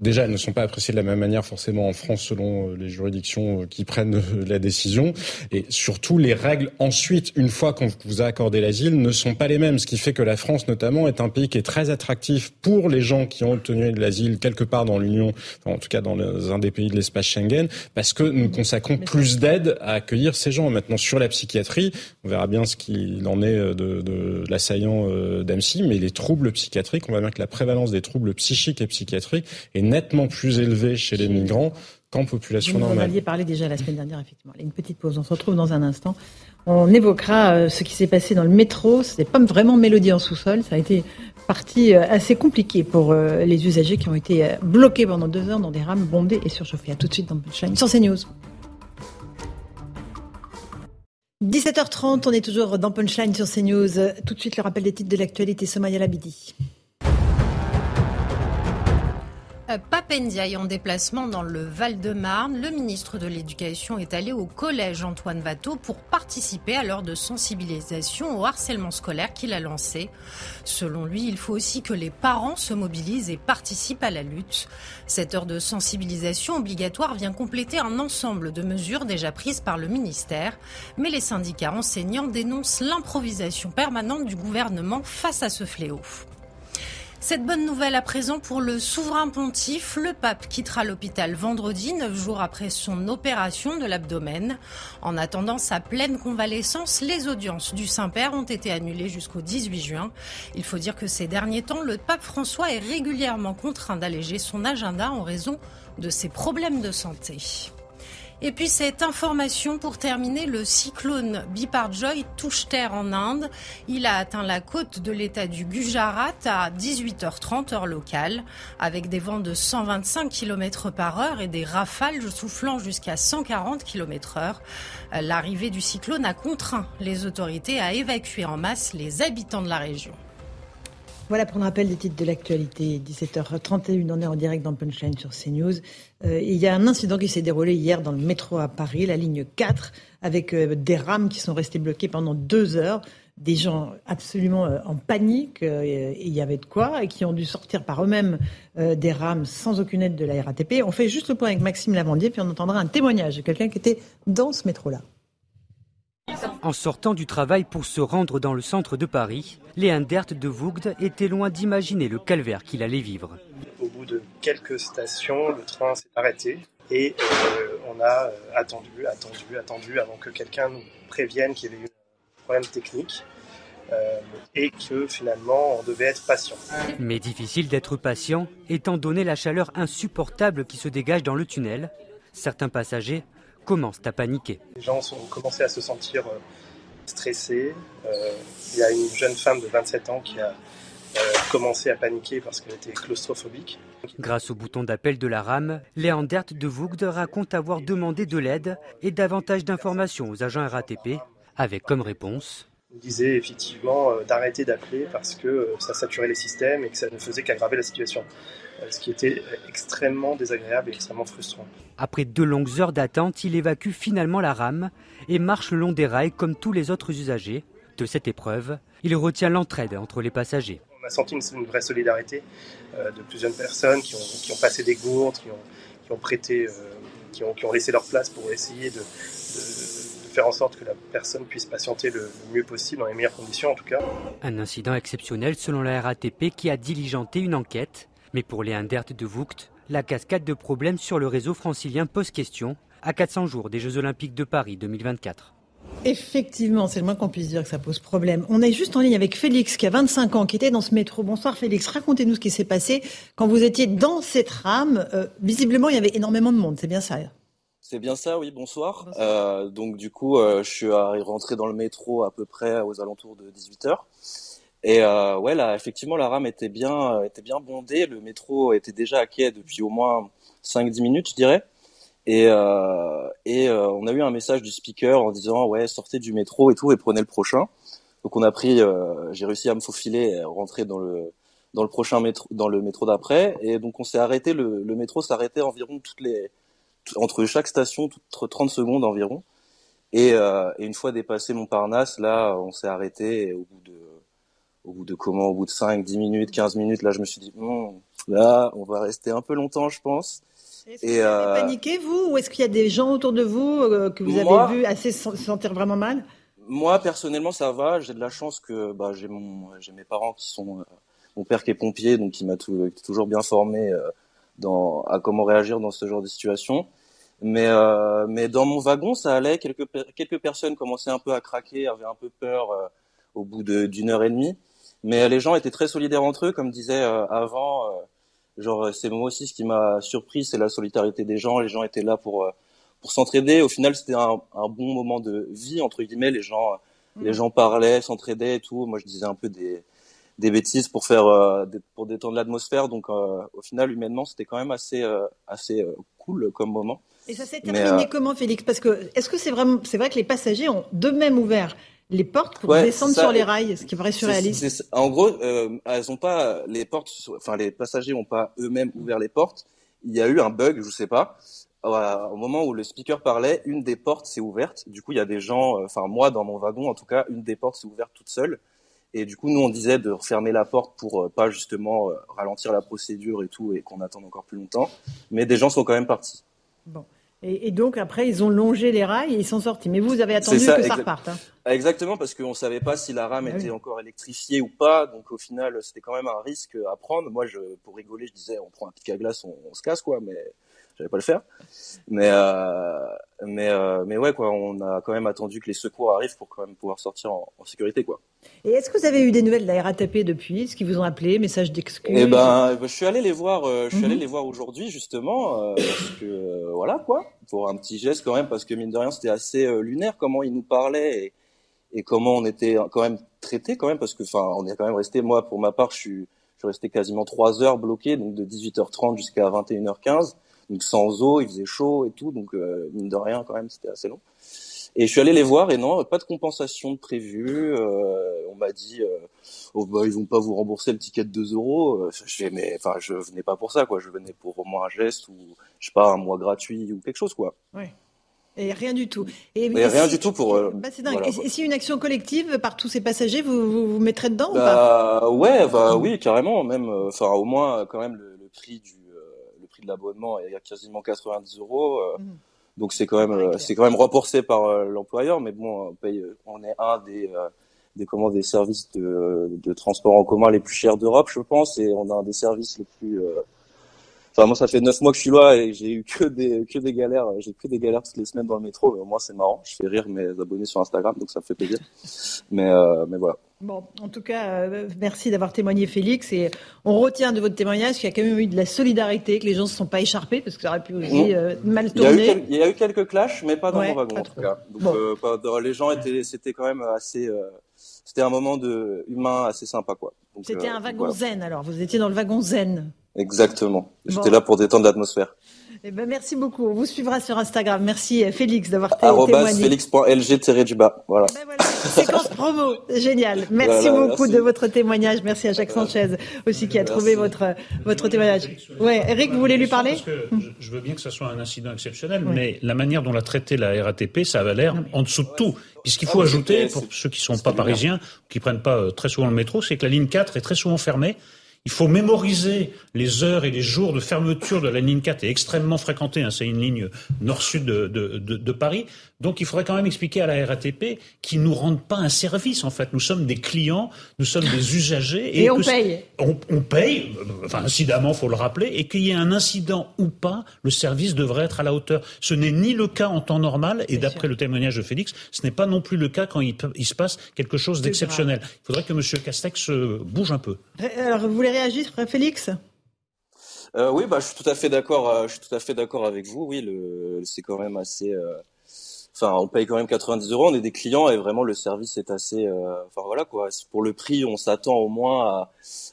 Déjà, elles ne sont pas appréciées de la même manière forcément en France selon euh, les juridictions euh, qui prennent euh, la décision. Et surtout, les règles ensuite, une fois qu'on vous a accordé l'asile, ne sont pas les mêmes. Ce qui fait que la France, notamment, est un pays qui est très attractif pour les gens qui ont obtenu de l'asile quelque part dans l'Union, en tout cas dans un des pays de l'espace Schengen, parce que nous consacrons plus d'aide à accueillir ces gens. Maintenant, sur la psychiatrie, on verra bien ce qu'il en est de, de l'assaillant d'Amsi, mais les troubles psychiatriques, on voit bien que la prévalence des troubles psychiques et psychiatriques est nettement plus élevé chez les migrants qu'en population Vous normale. Vous en aviez parlé déjà la semaine dernière, effectivement. Une petite pause, on se retrouve dans un instant. On évoquera euh, ce qui s'est passé dans le métro. Ce n'est pas vraiment mélodie en sous-sol. Ça a été partie euh, assez compliquée pour euh, les usagers qui ont été bloqués pendant deux heures dans des rames bondées et surchauffées. À tout de suite dans Punchline sur CNews. 17h30, on est toujours dans Punchline sur CNews. Tout de suite, le rappel des titres de l'actualité. Somaya Labidi. Papendiaï en déplacement dans le Val-de-Marne, le ministre de l'Éducation est allé au collège Antoine Watteau pour participer à l'heure de sensibilisation au harcèlement scolaire qu'il a lancé. Selon lui, il faut aussi que les parents se mobilisent et participent à la lutte. Cette heure de sensibilisation obligatoire vient compléter un ensemble de mesures déjà prises par le ministère, mais les syndicats enseignants dénoncent l'improvisation permanente du gouvernement face à ce fléau. Cette bonne nouvelle à présent pour le souverain pontife, le pape quittera l'hôpital vendredi, neuf jours après son opération de l'abdomen. En attendant sa pleine convalescence, les audiences du Saint-Père ont été annulées jusqu'au 18 juin. Il faut dire que ces derniers temps, le pape François est régulièrement contraint d'alléger son agenda en raison de ses problèmes de santé. Et puis cette information pour terminer, le cyclone Biparjoy touche terre en Inde. Il a atteint la côte de l'état du Gujarat à 18h30 heure locale, avec des vents de 125 km par heure et des rafales soufflant jusqu'à 140 km heure. L'arrivée du cyclone a contraint les autorités à évacuer en masse les habitants de la région. Voilà pour un rappel des titres de l'actualité. 17h31, on est en direct dans Punchline sur CNews. Euh, il y a un incident qui s'est déroulé hier dans le métro à Paris, la ligne 4, avec euh, des rames qui sont restées bloquées pendant deux heures. Des gens absolument euh, en panique, il y avait de quoi, et qui ont dû sortir par eux-mêmes des rames sans aucune aide de la RATP. On fait juste le point avec Maxime Lavandier, puis on entendra un témoignage de quelqu'un qui était dans ce métro-là. En sortant du travail pour se rendre dans le centre de Paris, Léon Dert de Vougd était loin d'imaginer le calvaire qu'il allait vivre. Au bout de quelques stations, le train s'est arrêté et euh, on a euh, attendu, attendu, attendu avant que quelqu'un nous prévienne qu'il y avait eu un problème technique. Euh, et que finalement on devait être patient. Mais difficile d'être patient étant donné la chaleur insupportable qui se dégage dans le tunnel. Certains passagers commencent à paniquer. Les gens ont commencé à se sentir euh, stressés. Euh, il y a une jeune femme de 27 ans qui a euh, commencé à paniquer parce qu'elle était claustrophobique. Grâce au bouton d'appel de la rame, Léon Dert de Vougd raconte avoir demandé de l'aide et davantage d'informations aux agents RATP, avec comme réponse Il disait effectivement d'arrêter d'appeler parce que ça saturait les systèmes et que ça ne faisait qu'aggraver la situation ce qui était extrêmement désagréable et extrêmement frustrant. Après deux longues heures d'attente, il évacue finalement la rame et marche le long des rails comme tous les autres usagers. De cette épreuve, il retient l'entraide entre les passagers. On a senti une, une vraie solidarité euh, de plusieurs personnes qui ont, qui ont, passé des gourdes, qui ont, qui ont prêté, euh, qui, ont, qui, ont, laissé leur place pour essayer de, de, de, faire en sorte que la personne puisse patienter le, le mieux possible, dans les meilleures conditions en tout cas. Un incident exceptionnel selon la RATP qui a diligenté une enquête. Mais pour les Indert de Vougd, la cascade de problèmes sur le réseau francilien pose question à 400 jours des Jeux Olympiques de Paris 2024. Effectivement, c'est le moins qu'on puisse dire que ça pose problème. On est juste en ligne avec Félix qui a 25 ans, qui était dans ce métro. Bonsoir Félix, racontez-nous ce qui s'est passé quand vous étiez dans cette rame. Euh, visiblement, il y avait énormément de monde, c'est bien ça c'est bien ça, oui, bonsoir. bonsoir. Euh, donc du coup, euh, je suis rentré dans le métro à peu près aux alentours de 18h. Et euh, ouais, là, effectivement, la rame était bien, était bien bondée. Le métro était déjà à quai depuis au moins 5-10 minutes, je dirais. Et, euh, et euh, on a eu un message du speaker en disant ouais sortez du métro et tout et prenez le prochain. Donc on a pris, euh, j'ai réussi à me faufiler, et rentrer dans le dans le prochain métro, dans le métro d'après. Et donc on s'est arrêté, le, le métro s'arrêtait environ toutes les entre chaque station, toutes 30 secondes environ. Et, euh, et, une fois dépassé Montparnasse, là, on s'est arrêté. Au bout de, au bout de comment, au bout de 5, 10 minutes, 15 minutes, là, je me suis dit, bon, là, on va rester un peu longtemps, je pense. Est-ce que vous avez euh, paniqué, vous, ou est-ce qu'il y a des gens autour de vous euh, que vous avez vu assez se sentir vraiment mal? Moi, personnellement, ça va. J'ai de la chance que bah, j'ai mon, j'ai mes parents qui sont, euh, mon père qui est pompier, donc qui m'a toujours bien formé dans, à comment réagir dans ce genre de situation. Mais, euh, mais dans mon wagon, ça allait. Quelques, quelques personnes commençaient un peu à craquer, avaient un peu peur euh, au bout d'une heure et demie. Mais les gens étaient très solidaires entre eux, comme disait euh, avant. Euh, genre, c'est moi aussi ce qui m'a surpris, c'est la solidarité des gens. Les gens étaient là pour pour s'entraider. Au final, c'était un, un, bon moment de vie entre guillemets. Les gens, les mmh. gens parlaient, s'entraidaient et tout. Moi, je disais un peu des des bêtises pour faire pour détendre l'atmosphère. Donc, au final, humainement, c'était quand même assez assez cool comme moment. Et ça s'est terminé comment, Félix? Parce que est-ce que c'est vraiment, c'est vrai que les passagers ont d'eux-mêmes ouvert les portes pour descendre sur les rails, ce qui paraît surréaliste. en gros, euh, elles ont pas les portes, enfin les passagers n'ont pas eux-mêmes ouvert les portes. Il y a eu un bug, je sais pas. au moment où le speaker parlait, une des portes s'est ouverte. Du coup, il y a des gens, euh, enfin moi dans mon wagon en tout cas, une des portes s'est ouverte toute seule. Et du coup, nous on disait de refermer la porte pour euh, pas justement ralentir la procédure et tout, et qu'on attende encore plus longtemps. Mais des gens sont quand même partis. Bon. Et, donc après, ils ont longé les rails et ils sont sortis. Mais vous avez attendu que ça reparte. Hein. Exactement, parce qu'on ne savait pas si la rame ah était encore électrifiée ou pas. Donc au final, c'était quand même un risque à prendre. Moi, je, pour rigoler, je disais, on prend un pic à glace, on, on se casse, quoi. Mais j'allais pas le faire. Mais euh, mais euh, mais ouais quoi, on a quand même attendu que les secours arrivent pour quand même pouvoir sortir en, sécurité quoi. Et est-ce que vous avez eu des nouvelles de la RATP depuis? Est-ce qu'ils vous ont appelé Message d'excuse? Eh ben, je suis allé les voir. Euh, je suis allé mhm. les voir aujourd'hui justement euh, parce que euh, voilà quoi, pour un petit geste quand même parce que mine de rien c'était assez lunaire comment ils nous parlaient et, et comment on était quand même traités quand même parce que enfin on est quand même resté moi pour ma part je suis je suis resté quasiment trois heures bloqué donc de 18h30 jusqu'à 21h15 donc sans eau, il faisait chaud et tout, donc euh, mine de rien quand même, c'était assez long. Et je suis allé les voir et non, pas de compensation de prévue. Euh, on m'a dit, euh, oh, bah, ils vont pas vous rembourser le ticket de 2 euros. Euh, je mais enfin, je venais pas pour ça, quoi. Je venais pour au moins un geste ou je sais pas un mois gratuit ou quelque chose, quoi. Oui. Et rien du tout. Et, rien du tout pour. bah, c'est dingue. et, si une action collective par tous ces passagers, vous vous, vous mettrez dedans bah, ou pas? Ouais, bah oui, carrément. Même, enfin, au moins quand même le, le prix du de l'abonnement est à quasiment 90 euros. Euh, mhm. Donc c'est quand même euh, c'est quand même remboursé par euh, l'employeur, mais bon, on paye, on est un des des comment des services de, de transport en commun les plus chers d'Europe, je pense, et on a un des services les plus Enfin, moi, ça fait neuf mois que je suis là et j'ai eu que des, que des galères. J'ai que des galères toutes les semaines dans le métro, mais au moins, c'est marrant. Je fais rire mes abonnés sur Instagram, donc ça me fait plaisir. Mais, mais voilà. Bon, en tout cas, euh, merci d'avoir témoigné, Félix. Et on retient de votre témoignage qu'il y a quand même eu de la solidarité, que les gens ne se sont pas écharpés, parce que ça aurait pu aussi mmh. euh, mal tourner. Il y, a eu quelques clashs, mais pas dans mon wagon, en tout cas. Donc, euh, les gens étaient, c'était quand même assez. c'était un moment de humain assez sympa, quoi. C'était un wagon zen, alors. Vous étiez dans le wagon zen. Exactement. J'étais là pour détendre l'atmosphère. Eh ben, merci beaucoup. On vous suivra sur Instagram. Merci euh, Félix d'avoir témoigné. Félix.lg-du-bas. Voilà. Ben voilà. Séquence promo. Génial. Merci beaucoup de votre témoignage. Merci à Jacques Sanchez aussi qui a trouvé votre, votre témoignage. Ouais. Eric, vous voulez lui parler? Parce que je veux bien que ce soit un incident exceptionnel, mais la manière dont l'a traité la RATP, ça avait l'air en dessous de tout. Puisqu'il faut ah ajouter, pour ceux qui sont pas parisiens, qui prennent pas euh, très souvent le métro, c'est que la ligne 4 est très souvent fermée. Il faut mémoriser les heures et les jours de fermeture de la ligne 4 est extrêmement fréquentée. Hein, c'est une ligne nord-sud de, Paris. Donc il faudrait quand même expliquer à la RATP qu'ils nous rendent pas un service. En fait, nous sommes des clients, nous sommes des usagers et, on paye. On, on, paye, enfin incidemment, faut le rappeler, et qu'il y ait un incident ou pas, le service devrait être à la hauteur. Ce n'est ni le cas en temps normal, et d'après le témoignage de Félix, ce n'est pas non plus le cas quand il, il se passe quelque chose d'exceptionnel. Il faudrait que M. Castex bouge un peu. Alors vous voulez réagir, Félix? Euh, oui, bah, je suis tout à fait d'accord. Euh, je suis tout à fait d'accord avec vous. Oui, le, c'est quand même assez. Euh, enfin, on paye quand même 90 euros, on est des clients et vraiment le service est assez, euh, enfin voilà quoi. Pour le prix, on s'attend au moins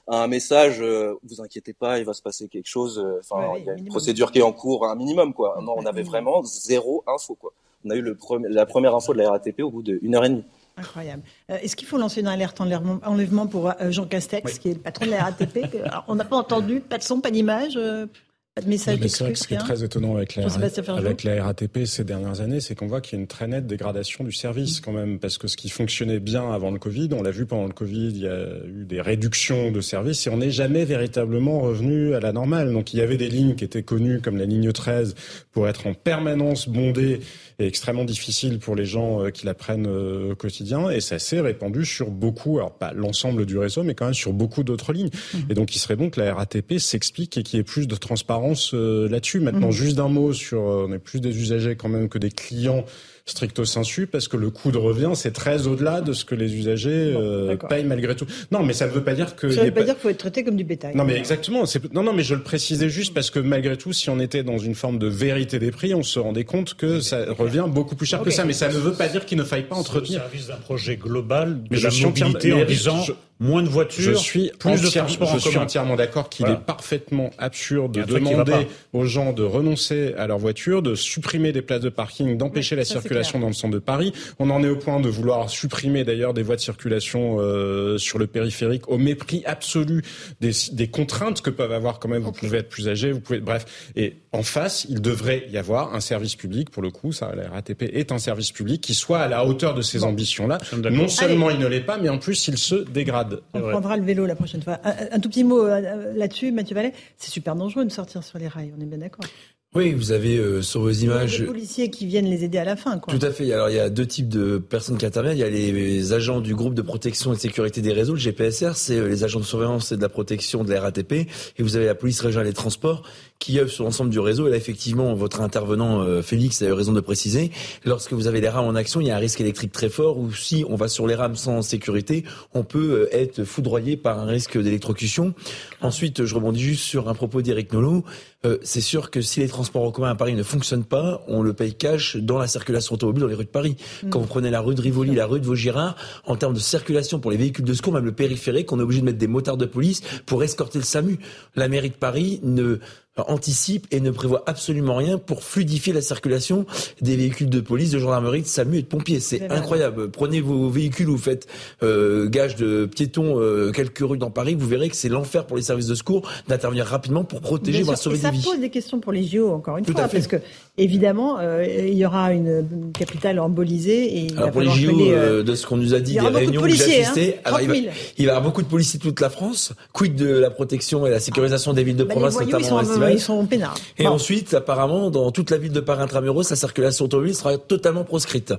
à, un message. Euh, vous inquiétez pas, il va se passer quelque chose. Euh, enfin, il y a une procédure qui est en cours, un minimum quoi. Non, on avait vraiment zéro info quoi. On a eu le premier, la première info de la RATP au bout d'une heure et demie. Incroyable. Est-ce qu'il faut lancer une alerte enlèvement pour Jean Castex, qui est le patron de la RATP On n'a pas entendu, pas de son, pas d'image message C'est vrai que ce qui est très étonnant avec la, avec la RATP ces dernières années, c'est qu'on voit qu'il y a une très nette dégradation du service quand même, parce que ce qui fonctionnait bien avant le Covid, on l'a vu pendant le Covid, il y a eu des réductions de services et on n'est jamais véritablement revenu à la normale. Donc il y avait des lignes qui étaient connues comme la ligne 13 pour être en permanence bondées et extrêmement difficile pour les gens euh, qui la prennent euh, au quotidien et ça s'est répandu sur beaucoup, alors pas l'ensemble du réseau, mais quand même sur beaucoup d'autres lignes. Mmh. Et donc il serait bon que la RATP s'explique et qu'il y ait plus de transparence euh, là-dessus. Maintenant, mmh. juste d'un mot sur, on est plus des usagers quand même que des clients stricto sensu parce que le coût de revient c'est très au-delà de ce que les usagers euh, payent malgré tout. Non, mais ça ne veut pas dire que ça ne veut pas, dire qu'il faut être traité comme du bétail. Non, mais exactement. Non, non, mais je le précisais juste parce que malgré tout, si on était dans une forme de vérité des prix, on se rendait compte que ça revient beaucoup plus cher que ça. Mais ça ne veut pas dire qu'il ne faille pas entretenir. Le service d'un projet global de la mobilité en disant moins de voitures, je suis plus de transport Je suis entièrement d'accord qu'il est parfaitement absurde de demander aux gens de renoncer à leur voiture, de supprimer des places de parking, d'empêcher la circulation dans le centre de Paris. On en est au point de vouloir supprimer d'ailleurs des voies de circulation euh, sur le périphérique au mépris absolu des, des, contraintes que peuvent avoir quand même. Vous pouvez être plus âgé, vous pouvez, bref. Et en face, il devrait y avoir un service public, pour le coup, ça, la RATP est un service public qui soit à la hauteur de ces ambitions-là. Non seulement il ne l'est pas, mais en plus il se dégrade. On prendra le vélo la prochaine fois. Un, tout petit mot euh, là-dessus, Mathieu Vallet. C'est super dangereux de sortir sur les rails, on est bien d'accord. Oui, vous avez euh, sur vos images. Il y a des policiers qui viennent les aider à la fin, quoi. Tout à fait. Alors il y a deux types de personnes qui interviennent. Il y a les, agents du groupe de protection et de sécurité des réseaux, le GPSR, c'est euh, les agents de surveillance et de la protection de la RATP. Et vous avez la police régionale des transports qui œuvrent sur l'ensemble du réseau. Et là, effectivement, votre intervenant euh, Félix a eu raison de préciser. Lorsque vous avez les rames en action, il y a un risque électrique très fort. Ou si on va sur les rames sans sécurité, on peut être foudroyé par un risque d'électrocution. Ensuite, je rebondis juste sur un propos d'Éric Nolot. Euh, c'est sûr que si les transports en commun à Paris ne fonctionnent pas, on le paye cash dans la circulation automobile dans les rues de Paris. Mm. Quand vous prenez la rue de Rivoli, la rue de Vaugirard, en termes de circulation pour les véhicules de secours, même le périphérique, on est obligé de mettre des motards de police pour escorter le SAMU. La mairie de Paris ne anticipe et ne prévoit absolument rien pour fluidifier la circulation des véhicules de police, de gendarmerie, de SAMU et de pompiers. C'est incroyable. Prenez vos véhicules, vous faites euh, gage de piétons euh, quelques rues dans Paris, vous verrez que c'est l'enfer pour les services de secours d'intervenir rapidement pour protéger, voire sauver des vies. Ça pose des questions pour les JO, encore une fois, parce que évidemment, euh, il y aura une capitale embolisée. Et Alors pour les JO, euh, de ce qu'on nous a dit, des réunions que j'ai assistées, hein, il, va, il, va, y avoir beaucoup de policiers de toute la France. Quid de la protection et la sécurisation des villes de bah, province, notamment ils sont peinards. Et ensuite, apparemment, dans toute la ville de Paris intramuros, la circulation automobile sera totalement proscrite.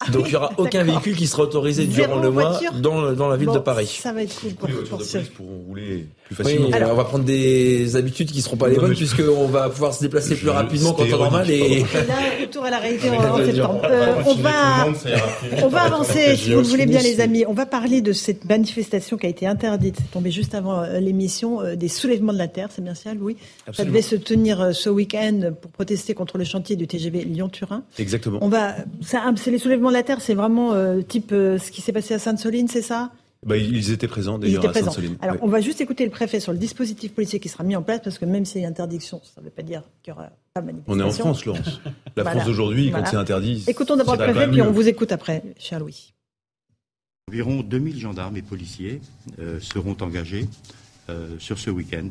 Ah Donc il n'y aura aucun véhicule qui sera autorisé durant le mois dans, dans la ville de Paris. Ça va être cool. Pour, les voitures de police pourront rouler plus facilement. Oui, alors, on va prendre des habitudes qui ne seront pas les bonnes puisqu'on va pouvoir se déplacer plus rapidement qu'en temps normal. Et... là, retour à la réalité en, septembre. Euh, on va, on va avancer, si vous le voulez bien les amis. On va parler de cette manifestation qui a été interdite, c'est tombé juste avant euh, l'émission, euh, des soulèvements de la Terre, c'est bien ça Louis? Ça devait se tenir ce week-end pour protester contre le chantier du TGV Lyon-Turin. Exactement. On va, c'est les soulèvements de la Terre, c'est vraiment type ce qui s'est passé à Sainte-Soline, c'est ça? Bah, ils étaient présents d'ailleurs à Sainte-Soline. Alors, on va juste écouter le préfet sur le dispositif policier qui sera mis en place, parce que même s'il y a interdiction, ça ne veut pas dire qu'il y aura pas de manifestation. On est en France, Laurence. La France d'aujourd'hui, quand c'est interdit. Écoutons d'abord le préfet, puis on vous écoute après, cher Louis. Environ 2000 gendarmes et policiers euh, seront engagés euh, sur ce week-end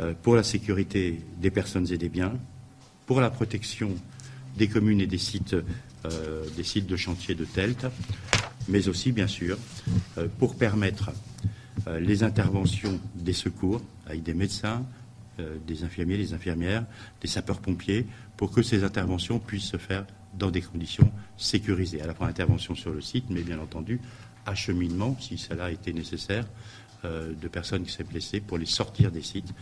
euh, pour la sécurité des personnes et des biens, pour la protection des communes et des sites, des sites de chantier de TELT, mais aussi, bien sûr, euh, pour permettre euh, les interventions des secours avec des médecins, euh, des infirmiers, des infirmières, des sapeurs-pompiers, pour que ces interventions puissent se faire dans des conditions sécurisées. À la fois intervention sur le site, mais bien entendu acheminement, si cela était nécessaire, de personnes qui s'est blessées pour les sortir des sites.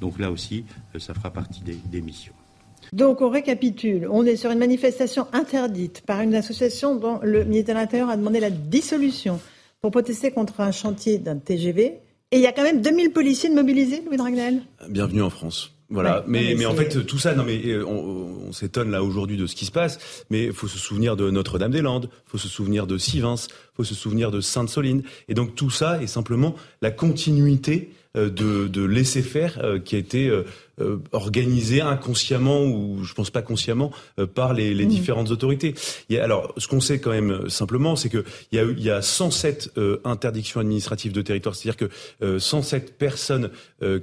Donc là aussi, ça fera partie des missions. Donc on récapitule. On est sur une manifestation interdite par une association dont le ministère de l'Intérieur a demandé la dissolution pour protester contre un chantier d'un TGV. Et il y a quand même 2000 policiers de mobilisés, Louis Dragnel. Bienvenue en France. Voilà, mais, mais, en fait tout ça, non mais euh, on, s'étonne là aujourd'hui de ce qui se passe, mais il faut se souvenir de Notre-Dame-des-Landes, il faut se souvenir de Sivins, il faut se souvenir de Sainte-Soline, et donc tout ça est simplement la continuité euh, de, de laisser faire euh, qui a été euh, organisé inconsciemment ou je pense pas consciemment euh, par les, les mmh. différentes autorités. Il y a, alors, ce qu'on sait quand même euh, simplement, c'est que il y a, il y a 107 interdictions administratives de territoire, c'est-à-dire que 107 personnes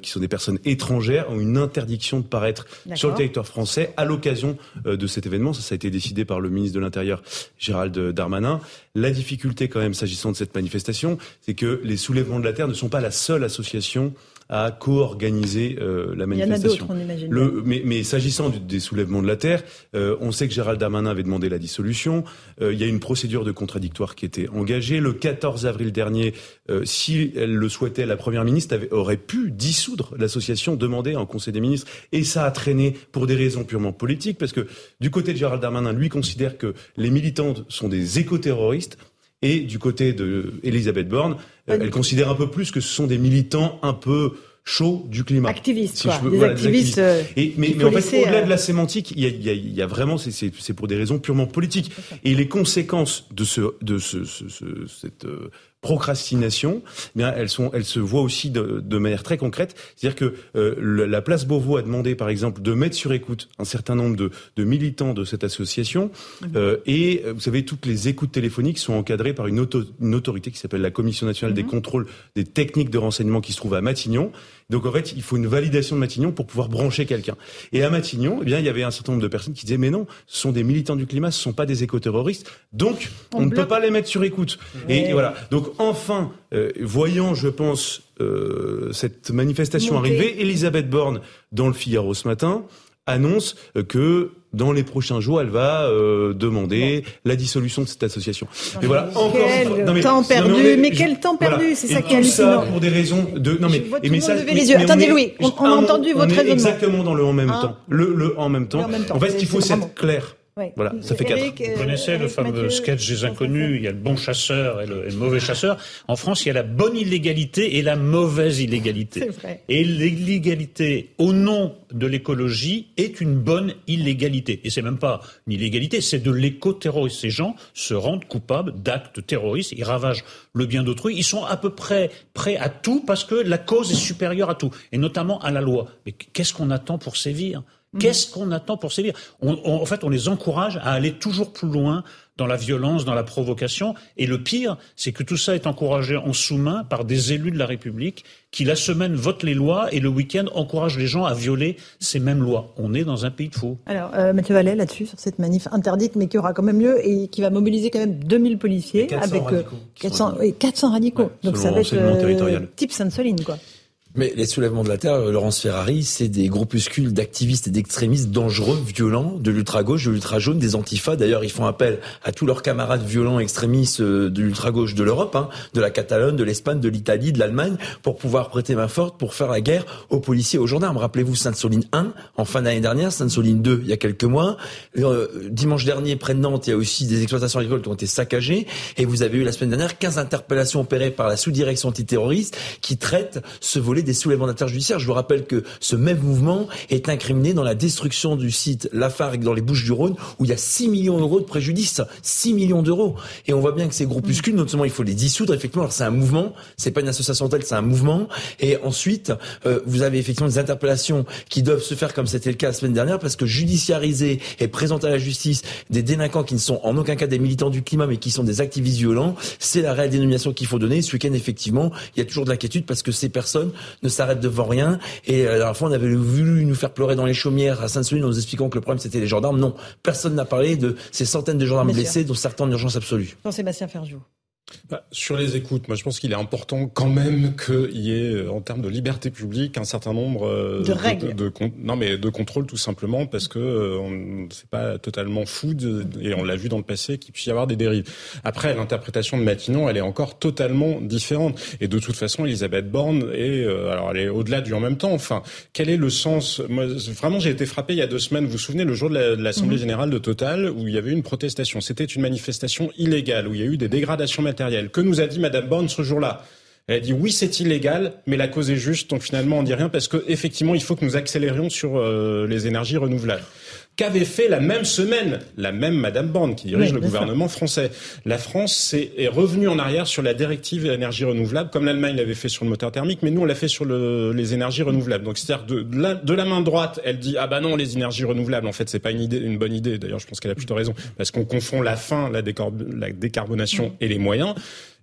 qui sont des personnes étrangères ont une interdiction de paraître sur le territoire français à l'occasion de cet événement. Ça, ça a été décidé par le ministre de l'Intérieur Gérald Darmanin. La difficulté quand même s'agissant de cette manifestation, c'est que les soulèvements de la terre ne sont pas la seule association à co-organiser euh, la manifestation. Il y en a d'autres, on imagine. mais, mais s'agissant des soulèvements de la terre, euh, on sait que Gérald Darmanin avait demandé la dissolution. Euh, il y a une procédure de contradictoire qui était engagée. Le 14 avril dernier, si elle le souhaitait, la première ministre avait, aurait pu dissoudre l'association demandée en Conseil des ministres, et ça a traîné pour des raisons purement politiques, parce que du côté de Gérald Darmanin, lui considère que les militants sont des éco-terroristes. Et du côté de Elisabeth Borne, euh, elle considère un peu plus que ce sont des militants un peu chauds du climat. Activistes, quoi. des, activistes. Euh, et, mais, mais en fait, au-delà de la sémantique, il y a, il y a, il y a vraiment, c'est pour des raisons purement politiques. Et les conséquences de ce, de ce, ce, ce cette euh, procrastination, eh bien elles sont, elles se voient aussi de, de manière très concrète. C'est-à-dire que euh, la place Beauvau a demandé, par exemple, de mettre sur écoute un certain nombre de, de militants de cette association. Mhm. Euh, et euh, vous savez, toutes les écoutes téléphoniques sont encadrées par une, auto, une autorité qui s'appelle la Commission nationale des mhm. contrôles des techniques de renseignement qui se trouve à Matignon. Donc en fait, il faut une validation de Matignon pour pouvoir brancher quelqu'un. Et à Matignon, eh bien, il y avait un certain nombre de personnes qui disaient mais non, ce sont des militants du climat, ce sont pas des éco-terroristes. Donc on, ne peut pas les mettre sur écoute. Et, voilà. Donc enfin, euh, voyant, je pense, euh, cette manifestation arriver, Elisabeth Borne dans le Figaro ce matin annonce que dans les prochains jours, elle va euh, demander la dissolution de cette association. mais voilà, encore quel temps perdu, mais, quel temps perdu, c'est ça qui est hallucinant. Ça pour des raisons de non mais et mais ça, les yeux. Attendez Louis, on, a entendu votre raisonnement. Exactement dans le en même hein temps. Le le en même temps. En fait, il faut être clair. Voilà, ça fait quatre. Vous connaissez le fameux sketch des inconnus, il y a le bon chasseur et le, mauvais chasseur. En France, il y a la bonne illégalité et la mauvaise illégalité. Vrai. Et l'illégalité au nom de l'écologie est une bonne illégalité. Et c'est même pas une illégalité, c'est de l'éco-terrorisme. Ces gens se rendent coupables d'actes terroristes, ils ravagent le bien d'autrui, ils sont à peu près prêts à tout parce que la cause est supérieure à tout, et notamment à la loi. Mais qu'est-ce qu'on attend pour sévir? Qu'est-ce qu'on attend pour sévir? En fait, on les encourage à aller toujours plus loin dans la violence, dans la provocation. Et le pire, c'est que tout ça est encouragé en sous-main par des élus de la République qui, la semaine, votent les lois et le week-end encouragent les gens à violer ces mêmes lois. On est dans un pays de faux. Alors, euh, Mathieu Vallet, là-dessus, sur cette manif interdite, mais qui aura quand même lieu et qui va mobiliser quand même 2000 policiers. avec euh, 400, 400 radicaux. Donc ça va être euh, type Sainte-Soline, quoi. Mais les soulèvements de la terre, Laurence Ferrari, c'est des groupuscules d'activistes et d'extrémistes dangereux, violents, de l'ultra-gauche, de l'ultra-jaune, des antifas. D'ailleurs, ils font appel à tous leurs camarades violents, extrémistes euh, de l'ultra-gauche de l'Europe, hein, de la Catalogne, de l'Espagne, de l'Italie, de l'Allemagne, pour pouvoir prêter main forte pour faire la guerre aux policiers, aux gendarmes. Rappelez-vous Sainte-Soline 1, en fin d'année dernière, Sainte-Soline 2, il y a quelques mois. Euh, dimanche dernier, près de Nantes, il y a aussi des exploitations agricoles qui ont été saccagées. Et vous avez eu la semaine dernière 15 interpellations opérées par la sous-direction antiterroriste qui traite ce volet des soulèvements d'affaires judiciaires. Je vous rappelle que ce même mouvement est incriminé dans la destruction du site Lafargue dans les Bouches-du-Rhône où il y a 6 millions d'euros de préjudice. 6 millions d'euros. Et on voit bien que ces groupuscules, non seulement il faut les dissoudre, effectivement, alors c'est un mouvement, c'est pas une association telle, c'est un mouvement. Et ensuite, euh, vous avez effectivement des interpellations qui doivent se faire comme c'était le cas la semaine dernière parce que judiciariser et présenter à la justice des délinquants qui ne sont en aucun cas des militants du climat mais qui sont des activistes violents, c'est la réelle dénomination qu'il faut donner. Ce week-end, effectivement, il y a toujours de l'inquiétude parce que ces personnes ne s'arrêtent devant rien. Et euh, la fois, on avait voulu nous faire pleurer dans les chaumières à Sainte-Soline en nous expliquant que le problème c'était les gendarmes. Non, personne n'a parlé de ces centaines de gendarmes blessés, dont certains en urgence absolue. Jean-Sébastien Ferjou. Bah, sur les écoutes, moi je pense qu'il est important quand même qu'il y ait, euh, en termes de liberté publique, un certain nombre euh, de règles, de, non mais de contrôle tout simplement parce que euh, c'est pas totalement fou et on l'a vu dans le passé qu'il puisse y avoir des dérives. Après, l'interprétation de Matignon, elle est encore totalement différente et de toute façon, Elisabeth Borne est, alors elle est au-delà du en même temps. Enfin, quel est le sens? Moi, vraiment, j'ai été frappé il y a deux semaines. Vous vous souvenez le jour de l'Assemblée mhm. générale de Total où il y avait une protestation. C'était une manifestation illégale où il y a eu des dégradations que nous a dit Madame Borne ce jour-là Elle a dit oui, c'est illégal, mais la cause est juste, donc finalement on dit rien parce que effectivement il faut que nous accélérions sur euh, les énergies renouvelables qu'avait fait la même semaine la même Madame Borne qui dirige le gouvernement français. La France est, est, revenue en arrière sur la directive énergie renouvelable, comme l'Allemagne l'avait fait sur le moteur thermique, mais nous on l'a fait sur le, les énergies renouvelables. Donc c'est-à-dire de, de, la, de, la, main droite, elle dit ah bah non les énergies renouvelables, en fait c'est pas une idée, une bonne idée. D'ailleurs je pense qu'elle a plutôt raison parce qu'on confond la fin, la, la décarbonation et les moyens.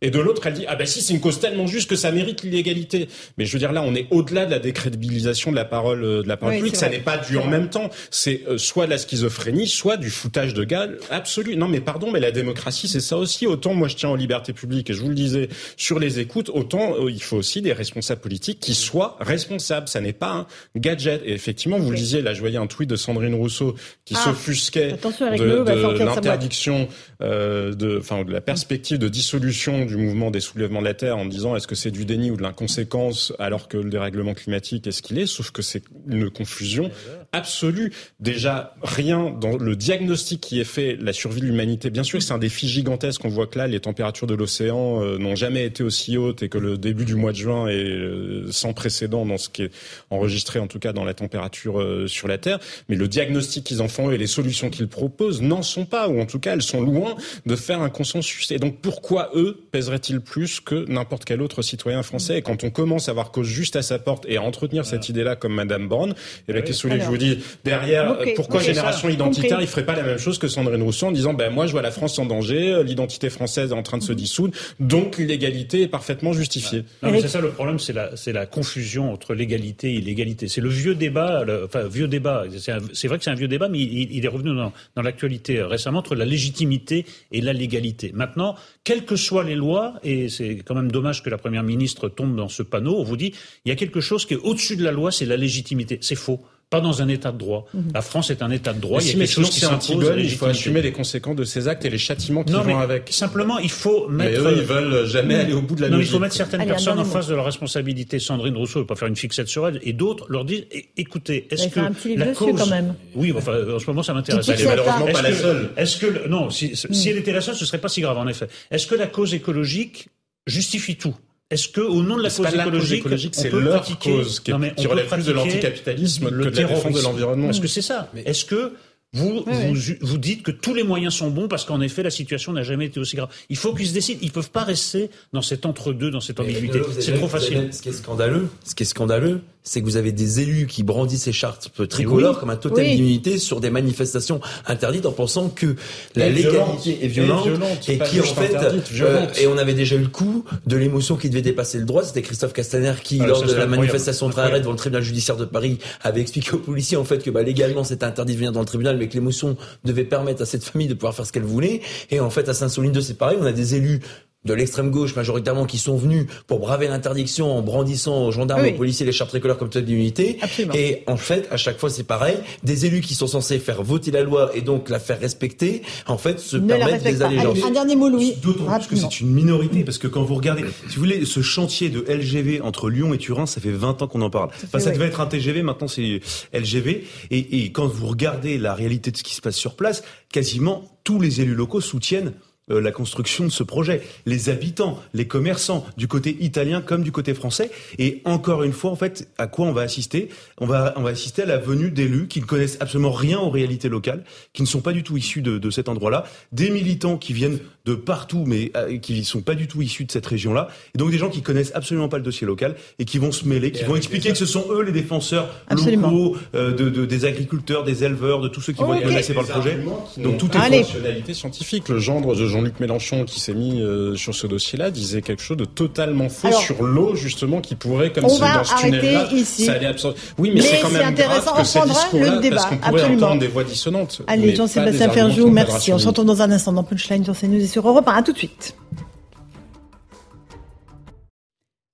Et de l'autre, elle dit ah ben si c'est une cause tellement juste que ça mérite l'illégalité. Mais je veux dire là, on est au-delà de la décrédibilisation de la parole euh, de la parole publique. Ça n'est pas dû en même temps. C'est euh, soit de la schizophrénie, soit du foutage de gueule absolu. Non mais pardon, mais la démocratie c'est ça aussi. Autant moi je tiens aux libertés publiques et je vous le disais sur les écoutes, autant euh, il faut aussi des responsables politiques qui soient responsables. Ça n'est pas un gadget. Et effectivement, vous le disiez, là je voyais un tweet de Sandrine Rousseau qui ah, s'offusquait de, de l'interdiction, euh, de, enfin de la perspective de dissolution du mouvement des soulèvements de la Terre en disant est-ce que c'est du déni ou de l'inconséquence alors que le dérèglement climatique est ce qu'il est, sauf que c'est une confusion absolue. Déjà, rien dans le diagnostic qui est fait, la survie de l'humanité, bien sûr c'est un défi gigantesque, on voit que là les températures de l'océan euh, n'ont jamais été aussi hautes et que le début du mois de juin est euh, sans précédent dans ce qui est enregistré en tout cas dans la température euh, sur la Terre, mais le diagnostic qu'ils en font et les solutions qu'ils proposent n'en sont pas, ou en tout cas elles sont loin de faire un consensus. Et donc pourquoi eux pèserait-il plus que n'importe quel autre citoyen français Et quand on commence à avoir cause juste à sa porte et à entretenir cette idée-là comme Madame Borne, et la question que je vous dis derrière, pourquoi Génération Identitaire, il ferait pas la même chose que Sandrine Rousseau en disant, ben moi je vois la France en danger, euh, l'identité française est en train de se mhm. dissoudre, donc l'égalité est parfaitement justifiée. Non, mais c'est ça le problème, c'est la, c'est la confusion entre l'égalité et l'égalité. C'est le vieux débat, enfin vieux débat. C'est, vrai que c'est un vieux débat, mais il, il est revenu dans, dans l'actualité récemment entre la légitimité et la légalité. Maintenant, quelles que soient les lois, et c'est quand même dommage que la Première ministre tombe dans ce panneau, on vous dit, il y a quelque chose qui est au-dessus de la loi, c'est la légitimité. C'est faux pas dans un état de droit. Mhm. La France est un état de droit. il y a quelque chose qui s'impose. Il faut assumer les conséquences de ces actes et les châtiments qui vont avec. Simplement, il faut mettre. Mais eux, ils veulent jamais aller au bout de la non, logique. Il faut mettre certaines personnes en face de leur responsabilité. Sandrine Rousseau ne veut pas faire une fixette sur elle, et d'autres leur disent écoutez, est-ce que un petit la cause quand même. Oui, enfin, en ce moment, ça m'intéresse. Elle est malheureusement pas la seule. Est-ce que non, si, si hmm. elle était la seule, ce serait pas si grave en effet. Est-ce que la cause écologique justifie tout? Est-ce que, au nom de la cause écologique, c'est leur cause qui, qui relève plus de l'anticapitalisme que de la défense de l'environnement Est-ce que c'est ça Est-ce que vous, vous, vous, dites que tous les moyens sont bons parce qu'en effet, la situation n'a jamais été aussi grave? Il faut qu'ils se décident. Ils peuvent pas rester dans cet entre-deux, dans cette ambiguïté. C'est trop facile. Ce qui est scandaleux, ce qui est scandaleux, c'est que vous avez des élus qui brandissent ces chartes tricolores comme un totem d'immunité sur des manifestations interdites en pensant que la légalité est violente, et, qui en fait euh, et on avait déjà eu le coup de l'émotion qui devait dépasser le droit. C'était Christophe Castaner qui, ah, lors de la manifestation très devant le tribunal judiciaire de Paris, avait expliqué aux policiers en fait que bah, légalement c'était interdit de venir dans le tribunal mais que l'émotion devait permettre à cette famille de pouvoir faire ce qu'elle voulait. Et en fait, à Saint-Soline c'est pareil. On a des élus de l'extrême gauche majoritairement qui sont venus pour braver l'interdiction en brandissant aux gendarmes, aux policiers les chartes tricolores comme tête d'unité. Et en fait, à chaque fois, c'est pareil. Des élus qui sont censés faire voter la loi et donc la faire respecter, en fait, se permettent des allégeances. Un dernier mot, Louis. D'autant plus que c'est une minorité parce que quand vous regardez, si vous voulez, ce chantier de LGV entre Lyon et Turin, ça fait 20 ans qu'on en parle. Ça, enfin, ça devait être un TGV, maintenant c'est LGV. Et, et quand vous regardez la réalité de ce qui se passe sur place, quasiment tous les élus locaux soutiennent euh, la construction de ce projet. Les habitants, les commerçants, du côté italien comme du côté français. Et encore une fois, en fait, à quoi on va assister? On va, on va assister à la venue d'élus qui ne connaissent absolument rien aux réalités locales, qui ne sont pas du tout issus de, de cet endroit-là, des militants qui viennent de partout, mais euh, qui ne sont pas du tout issus de cette région-là, et donc des gens qui connaissent absolument pas le dossier local et qui vont se mêler, qui vont expliquer que ce sont eux les défenseurs locaux euh, de, de, des agriculteurs, des éleveurs, de tous ceux qui vont être menacés par le projet. Donc tout est fonctionnalité scientifique. Le gendre de Jean-Luc Mélenchon qui s'est mis euh, sur ce dossier-là disait quelque chose de totalement faux sur l'eau justement qui pourrait comme c'est dans ce tunnel-là, ça allait Oui, mais, c'est quand même grave que ces discours-là, parce qu'on pourrait entendre des voix dissonantes. Allez, Jean-Sébastien Ferjou, merci. On s'entend dans un instant dans Punchline sur CNews et sur Europe 1. À tout de suite.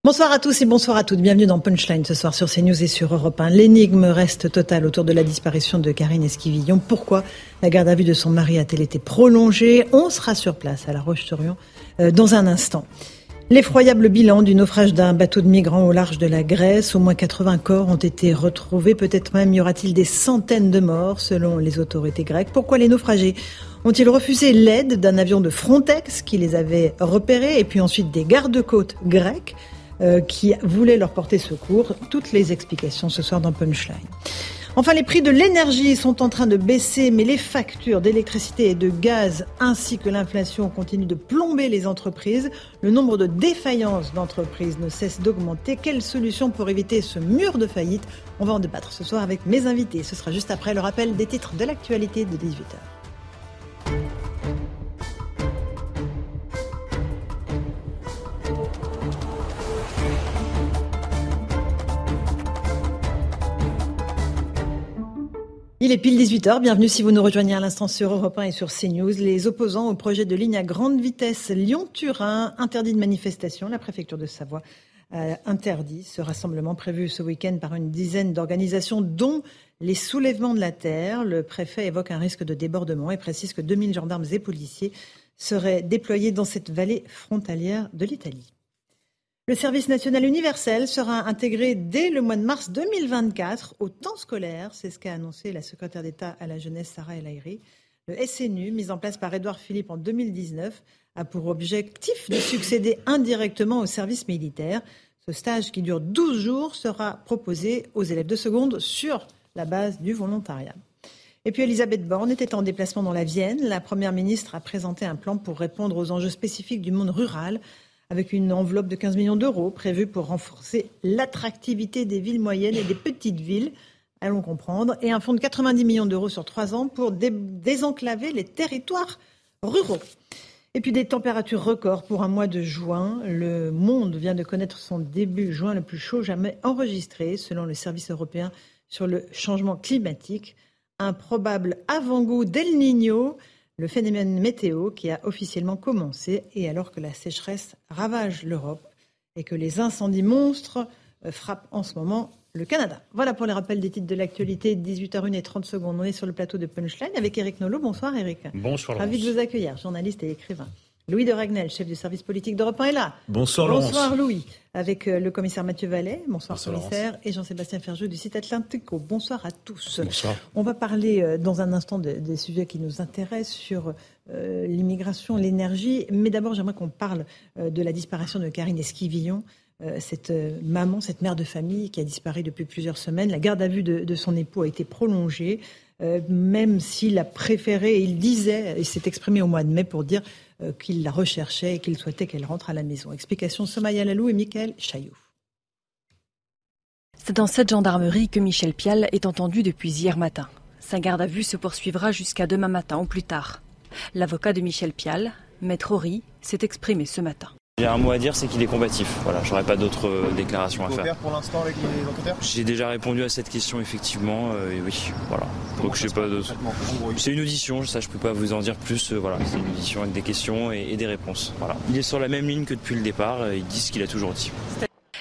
Bonsoir à tous et bonsoir à toutes. Bienvenue dans Punchline ce soir sur CNews et sur Europe 1. L'énigme reste totale autour de la disparition de Karine Esquivillon. Pourquoi la garde à vue de son mari a-t-elle été prolongée? On sera sur place à La Roche-sur-Yon euh, dans un instant. L'effroyable bilan du naufrage d'un bateau de migrants au large de la Grèce. Au moins 80 corps ont été retrouvés. Peut-être même y aura-t-il des centaines de morts selon les autorités grecques. Pourquoi les naufragés ont-ils refusé l'aide d'un avion de Frontex qui les avait repérés et puis ensuite des gardes-côtes grecs? Qui voulait leur porter secours. Toutes les explications ce soir dans Punchline. Enfin, les prix de l'énergie sont en train de baisser, mais les factures d'électricité et de gaz ainsi que l'inflation continuent de plomber les entreprises. Le nombre de défaillances d'entreprises ne cesse d'augmenter. Quelle solution pour éviter ce mur de faillite? On va en débattre ce soir avec mes invités. Ce sera juste après le rappel des titres de l'actualité de 18h. Il est pile 18h. Bienvenue si vous nous rejoignez à l'instant sur Europe 1 et sur CNews. Les opposants au projet de ligne à grande vitesse Lyon-Turin interdit de manifestation. La préfecture de Savoie a interdit ce rassemblement prévu ce week-end par une dizaine d'organisations, dont les soulèvements de la terre. Le préfet évoque un risque de débordement et précise que 2000 gendarmes et policiers seraient déployés dans cette vallée frontalière de l'Italie. Le service national universel sera intégré dès le mois de mars 2024 au temps scolaire. C'est ce qu'a annoncé la secrétaire d'État à la jeunesse Sarah El Haïry. Le SNU, mis en place par Édouard Philippe en 2019, a pour objectif de succéder indirectement au service militaire. Ce stage qui dure 12 jours sera proposé aux élèves de seconde sur la base du volontariat. Et puis Elisabeth Borne était en déplacement dans la Vienne. La Première ministre a présenté un plan pour répondre aux enjeux spécifiques du monde rural avec une enveloppe de 15 millions d'euros prévue pour renforcer l'attractivité des villes moyennes et des petites villes. Allons comprendre. Et un fonds de 90 millions d'euros sur trois ans pour désenclaver les territoires ruraux. Et puis des températures records pour un mois de juin. Le monde vient de connaître son début juin le plus chaud jamais enregistré, selon le service européen sur le changement climatique. Un probable avant-goût d'El Niño le phénomène météo qui a officiellement commencé et alors que la sécheresse ravage l'Europe et que les incendies monstres euh, frappent en ce moment le Canada. Voilà pour les rappels des titres de l'actualité, 18h01 et 30 secondes. On est sur le plateau de Punchline avec Eric Nolot. Bonsoir Eric. Bonsoir. Ravi de vous accueillir, journaliste et écrivain. Louis de Ragnel, chef du service politique d'Europe 1 est là. Bonsoir Bonsoir Louis, avec euh, le commissaire Mathieu Vallet. Bonsoir, commissaire. Et Jean-Sébastien Ferjeux du site Atlantico. Bonsoir à tous. Bonsoir. On va parler euh, dans un instant des sujets qui nous intéressent sur euh, l'immigration, l'énergie. Mais d'abord, j'aimerais qu'on parle de la disparition de Karine Esquivillon. Cette maman, cette mère de famille qui a disparu depuis plusieurs semaines. La garde à vue de, son époux a été prolongée. Euh, même s'il a préféré, il disait, il s'est exprimé au mois de mai pour dire euh, qu'il la recherchait et qu'il souhaitait qu'elle rentre à la maison. Explication Somaya Lalou et Michael Chaillou. C'est dans cette gendarmerie que Michel Pial est entendu depuis hier matin. Sa garde à vue se poursuivra jusqu'à demain matin ou plus tard. L'avocat de Michel Pial, Maître Horry, s'est exprimé ce matin. J'ai un mot à dire, c'est qu'il est combatif. Voilà, j'aurais pas d'autres euh, déclarations à faire. pour l'instant avec les enquêteurs? J'ai déjà répondu à cette question effectivement, euh, et oui, voilà. Donc je sais pas d'autres. C'est une audition, ça je peux pas vous en dire plus. Euh, voilà, c'est une audition avec des questions et, des réponses. Voilà. Il est sur la même ligne que depuis le départ. il dit ce qu'il a toujours dit.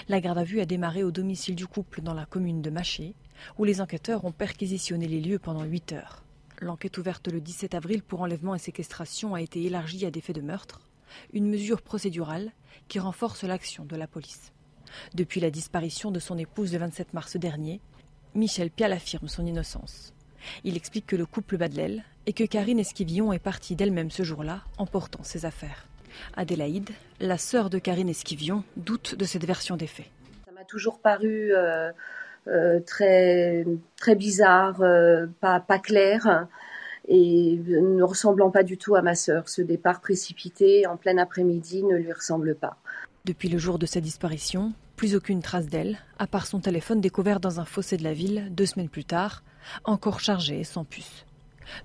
La garde à vue a démarré au domicile du couple dans la commune de Maché, où les enquêteurs ont perquisitionné les lieux pendant 8 heures. L'enquête ouverte le 17 avril pour enlèvement et séquestration a été élargie à des faits de meurtre une mesure procédurale qui renforce l'action de la police. Depuis la disparition de son épouse le 27 mars dernier, Michel Pial affirme son innocence. Il explique que le couple bat de l'aile et que Karine Esquivillon est partie d'elle-même ce jour-là en portant ses affaires. Adélaïde, la sœur de Karine Esquivillon, doute de cette version des faits. Ça m'a toujours paru euh, euh, très, bizarre, euh, pas clair et ne ressemblant pas du tout à ma sœur. Ce départ précipité en plein après-midi ne lui ressemble pas. Depuis le jour de sa disparition, plus aucune trace d'elle, à part son téléphone découvert dans un fossé de la ville deux semaines plus tard, encore chargé et sans puce.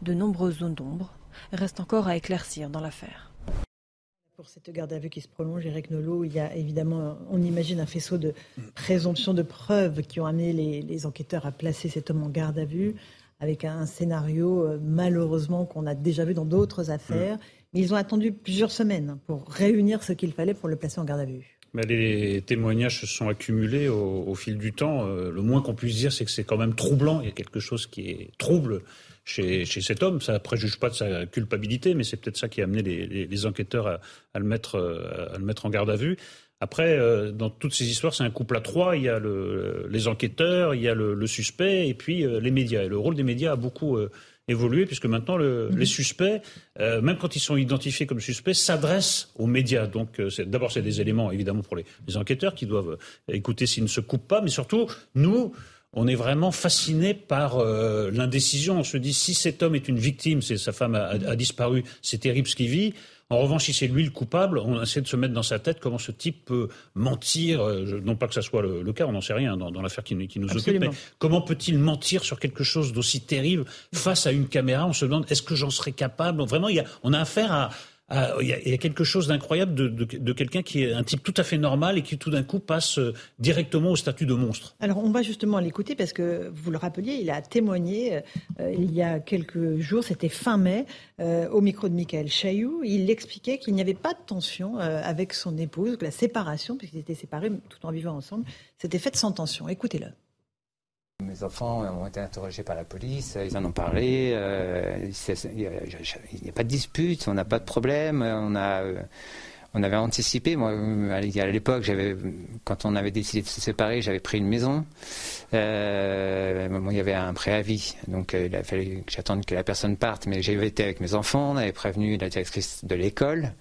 De nombreuses zones d'ombre restent encore à éclaircir dans l'affaire. Pour cette garde à vue qui se prolonge, Eric Nolot, il y a évidemment, on imagine un faisceau de présomptions de preuves qui ont amené les, les enquêteurs à placer cet homme en garde à vue avec un scénario euh, malheureusement qu'on a déjà vu dans d'autres affaires. Mm. Mais ils ont attendu plusieurs semaines pour réunir ce qu'il fallait pour le placer en garde à vue. Mais les témoignages se sont accumulés au, fil du temps. Euh, le moins qu'on puisse dire, c'est que c'est quand même troublant. Il y a quelque chose qui est trouble chez, chez cet homme. Ça ne préjuge pas de sa culpabilité, mais c'est peut-être ça qui a amené les, les, enquêteurs à, à, le mettre, euh, à le mettre en garde à vue. Après, euh, dans toutes ces histoires, c'est un couple à trois. Il y a le, les enquêteurs, il y a le, le suspect et puis euh, les médias. Et le rôle des médias a beaucoup euh, évolué puisque maintenant le, les suspects, même quand ils sont identifiés comme suspects, s'adressent aux médias. Donc d'abord c'est des éléments évidemment pour les, les enquêteurs qui doivent écouter s'ils ne se coupent pas, mais surtout nous on est vraiment fasciné par euh, l'indécision. On se dit si cet homme est une victime, c'est sa femme a, disparu, c'est terrible ce qu'il vit. En revanche, si c'est lui le coupable, on essaie de se mettre dans sa tête comment ce type peut mentir. Euh, non pas que ça soit le, cas, on n'en sait rien dans, l'affaire qui, nous occupe, mais comment peut-il mentir sur quelque chose d'aussi terrible face à une caméra? On se demande est-ce que j'en serais capable? Vraiment, il y a, on a affaire à, ah, il y, a, quelque chose d'incroyable de, quelqu'un qui est un type tout à fait normal et qui tout d'un coup passe euh, directement au statut de monstre. Alors on va justement l'écouter parce que vous le rappeliez, il a témoigné euh, il y a quelques jours, c'était fin mai, euh, au micro de Michael Chailloux. Il expliquait qu'il n'y avait pas de tension avec son épouse, que la séparation, puisqu'ils étaient séparés tout en vivant ensemble, s'était faite sans tension. Écoutez-le. Mes enfants ont été interrogés par la police, ils en ont parlé. Euh, il n'y a, pas de dispute, on n'a pas de problème. On a euh, on avait anticipé. Moi, à l'époque, quand on avait décidé de se séparer, j'avais pris une maison. Euh, il y avait un préavis, donc euh, il a fallu que j'attende que la personne parte. Mais j'avais été avec mes enfants, on avait prévenu la directrice de l'école.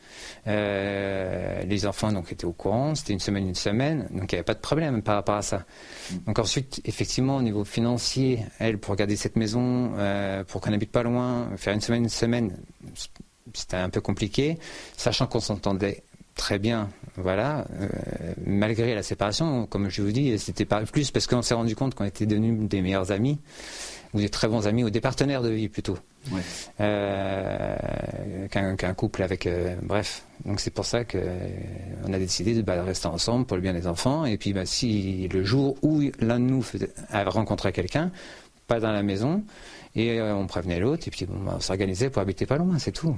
Euh, les enfants donc étaient au courant. C'était une semaine, une semaine, donc il n'y avait pas de problème par rapport à ça. Donc ensuite, effectivement, au niveau financier, elle pour garder cette maison, pour qu'on n'habite pas loin, faire une semaine, une semaine c'était un peu compliqué, sachant qu'on s'entendait très bien, voilà, euh, malgré la séparation, comme je vous dis, c'était pas plus parce qu'on s'est rendu compte qu'on était devenus des meilleurs amis, ou des très bons amis, ou des partenaires de vie plutôt, euh, qu'un couple avec, euh, bref. Donc c'est pour ça qu'on a décidé de bah, rester ensemble pour le bien des enfants, et puis bah, si le jour où l'un de nous a rencontré quelqu'un, pas dans la maison, et on prévenait l'autre, et puis bah, on s'organisait pour habiter pas loin, c'est tout.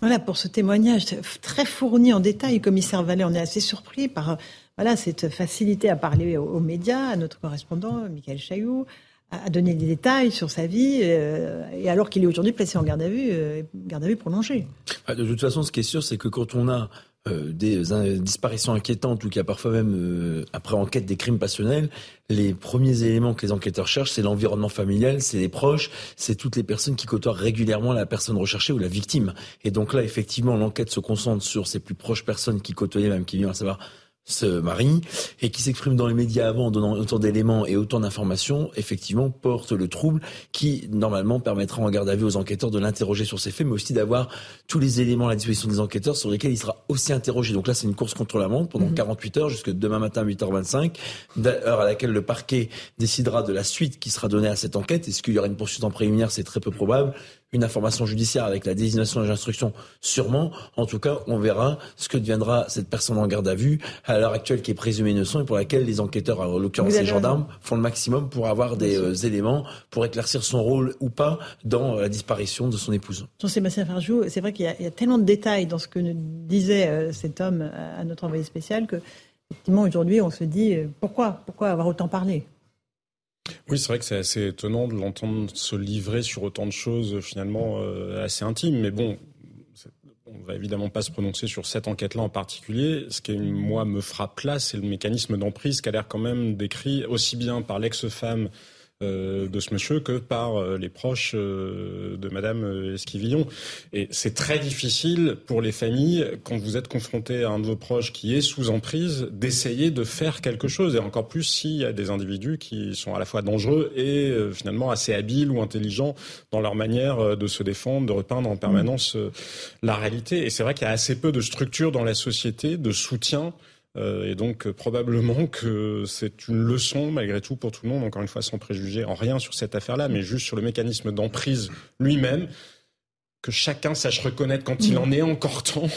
Voilà, pour ce témoignage très fourni en détail, commissaire Vallet, on est assez surpris par voilà, cette facilité à parler aux, médias, à notre correspondant, Michael Chailloux, à, donner des détails sur sa vie, euh, et alors qu'il est aujourd'hui placé en garde à vue, euh, garde à vue prolongée. Ah, de toute façon, ce qui est sûr, c'est que quand on a euh, des disparitions inquiétantes ou qu'il y a parfois même, euh, après enquête, des crimes passionnels, les premiers éléments que les enquêteurs cherchent, c'est l'environnement familial, c'est les proches, c'est toutes les personnes qui côtoient régulièrement la personne recherchée ou la victime. Et donc là, effectivement, l'enquête se concentre sur ces plus proches personnes qui côtoyaient, même qui viennent à savoir se marie et qui s'exprime dans les médias avant en donnant autant d'éléments et autant d'informations, effectivement, porte le trouble qui, normalement, permettra en garde à vue aux enquêteurs de l'interroger sur ces faits, mais aussi d'avoir tous les éléments à la disposition des enquêteurs sur lesquels il sera aussi interrogé. Donc là, c'est une course contre la montre pendant 48 mhm. heures jusque demain matin à 8h25, heure à laquelle le parquet décidera de la suite qui sera donnée à cette enquête. Est-ce qu'il y aura une poursuite en préliminaire? C'est très peu probable une information judiciaire avec la désignation des instructions, sûrement. En tout cas, on verra ce que deviendra cette personne en garde à vue à l'heure actuelle qui est présumée innocente et pour laquelle les enquêteurs, en l'occurrence les gendarmes, font le maximum pour avoir des euh, éléments pour éclaircir son rôle ou pas dans euh, la disparition de son épouse. Jean-Sébastien Farjou, c'est vrai qu'il y, a tellement de détails dans ce que disait euh, cet homme à notre envoyé spécial que, effectivement, aujourd'hui, on se dit pourquoi, pourquoi avoir autant parlé? Oui, c'est vrai que c'est assez étonnant de l'entendre se livrer sur autant de choses finalement euh, assez intimes. Mais bon, on va évidemment pas se prononcer sur cette enquête-là en particulier. Ce qui, moi, me frappe là, c'est le mécanisme d'emprise qui a l'air quand même décrit aussi bien par l'ex-femme euh, de ce monsieur que par euh, les proches euh, de Madame Esquivillon. Et c'est très difficile pour les familles, quand vous êtes confronté à un de vos proches qui est sous emprise, d'essayer de faire quelque chose. Et encore plus s'il y a des individus qui sont à la fois dangereux et finalement assez habiles ou intelligents dans leur manière de se défendre, de repeindre en permanence la réalité. Et c'est vrai qu'il y a assez peu de structures dans la société, de soutien euh, et donc euh, probablement que c'est une leçon malgré tout pour tout le monde, encore une fois sans préjuger en rien sur cette affaire-là, mais juste sur le mécanisme d'emprise lui-même, que chacun sache reconnaître quand il en est encore temps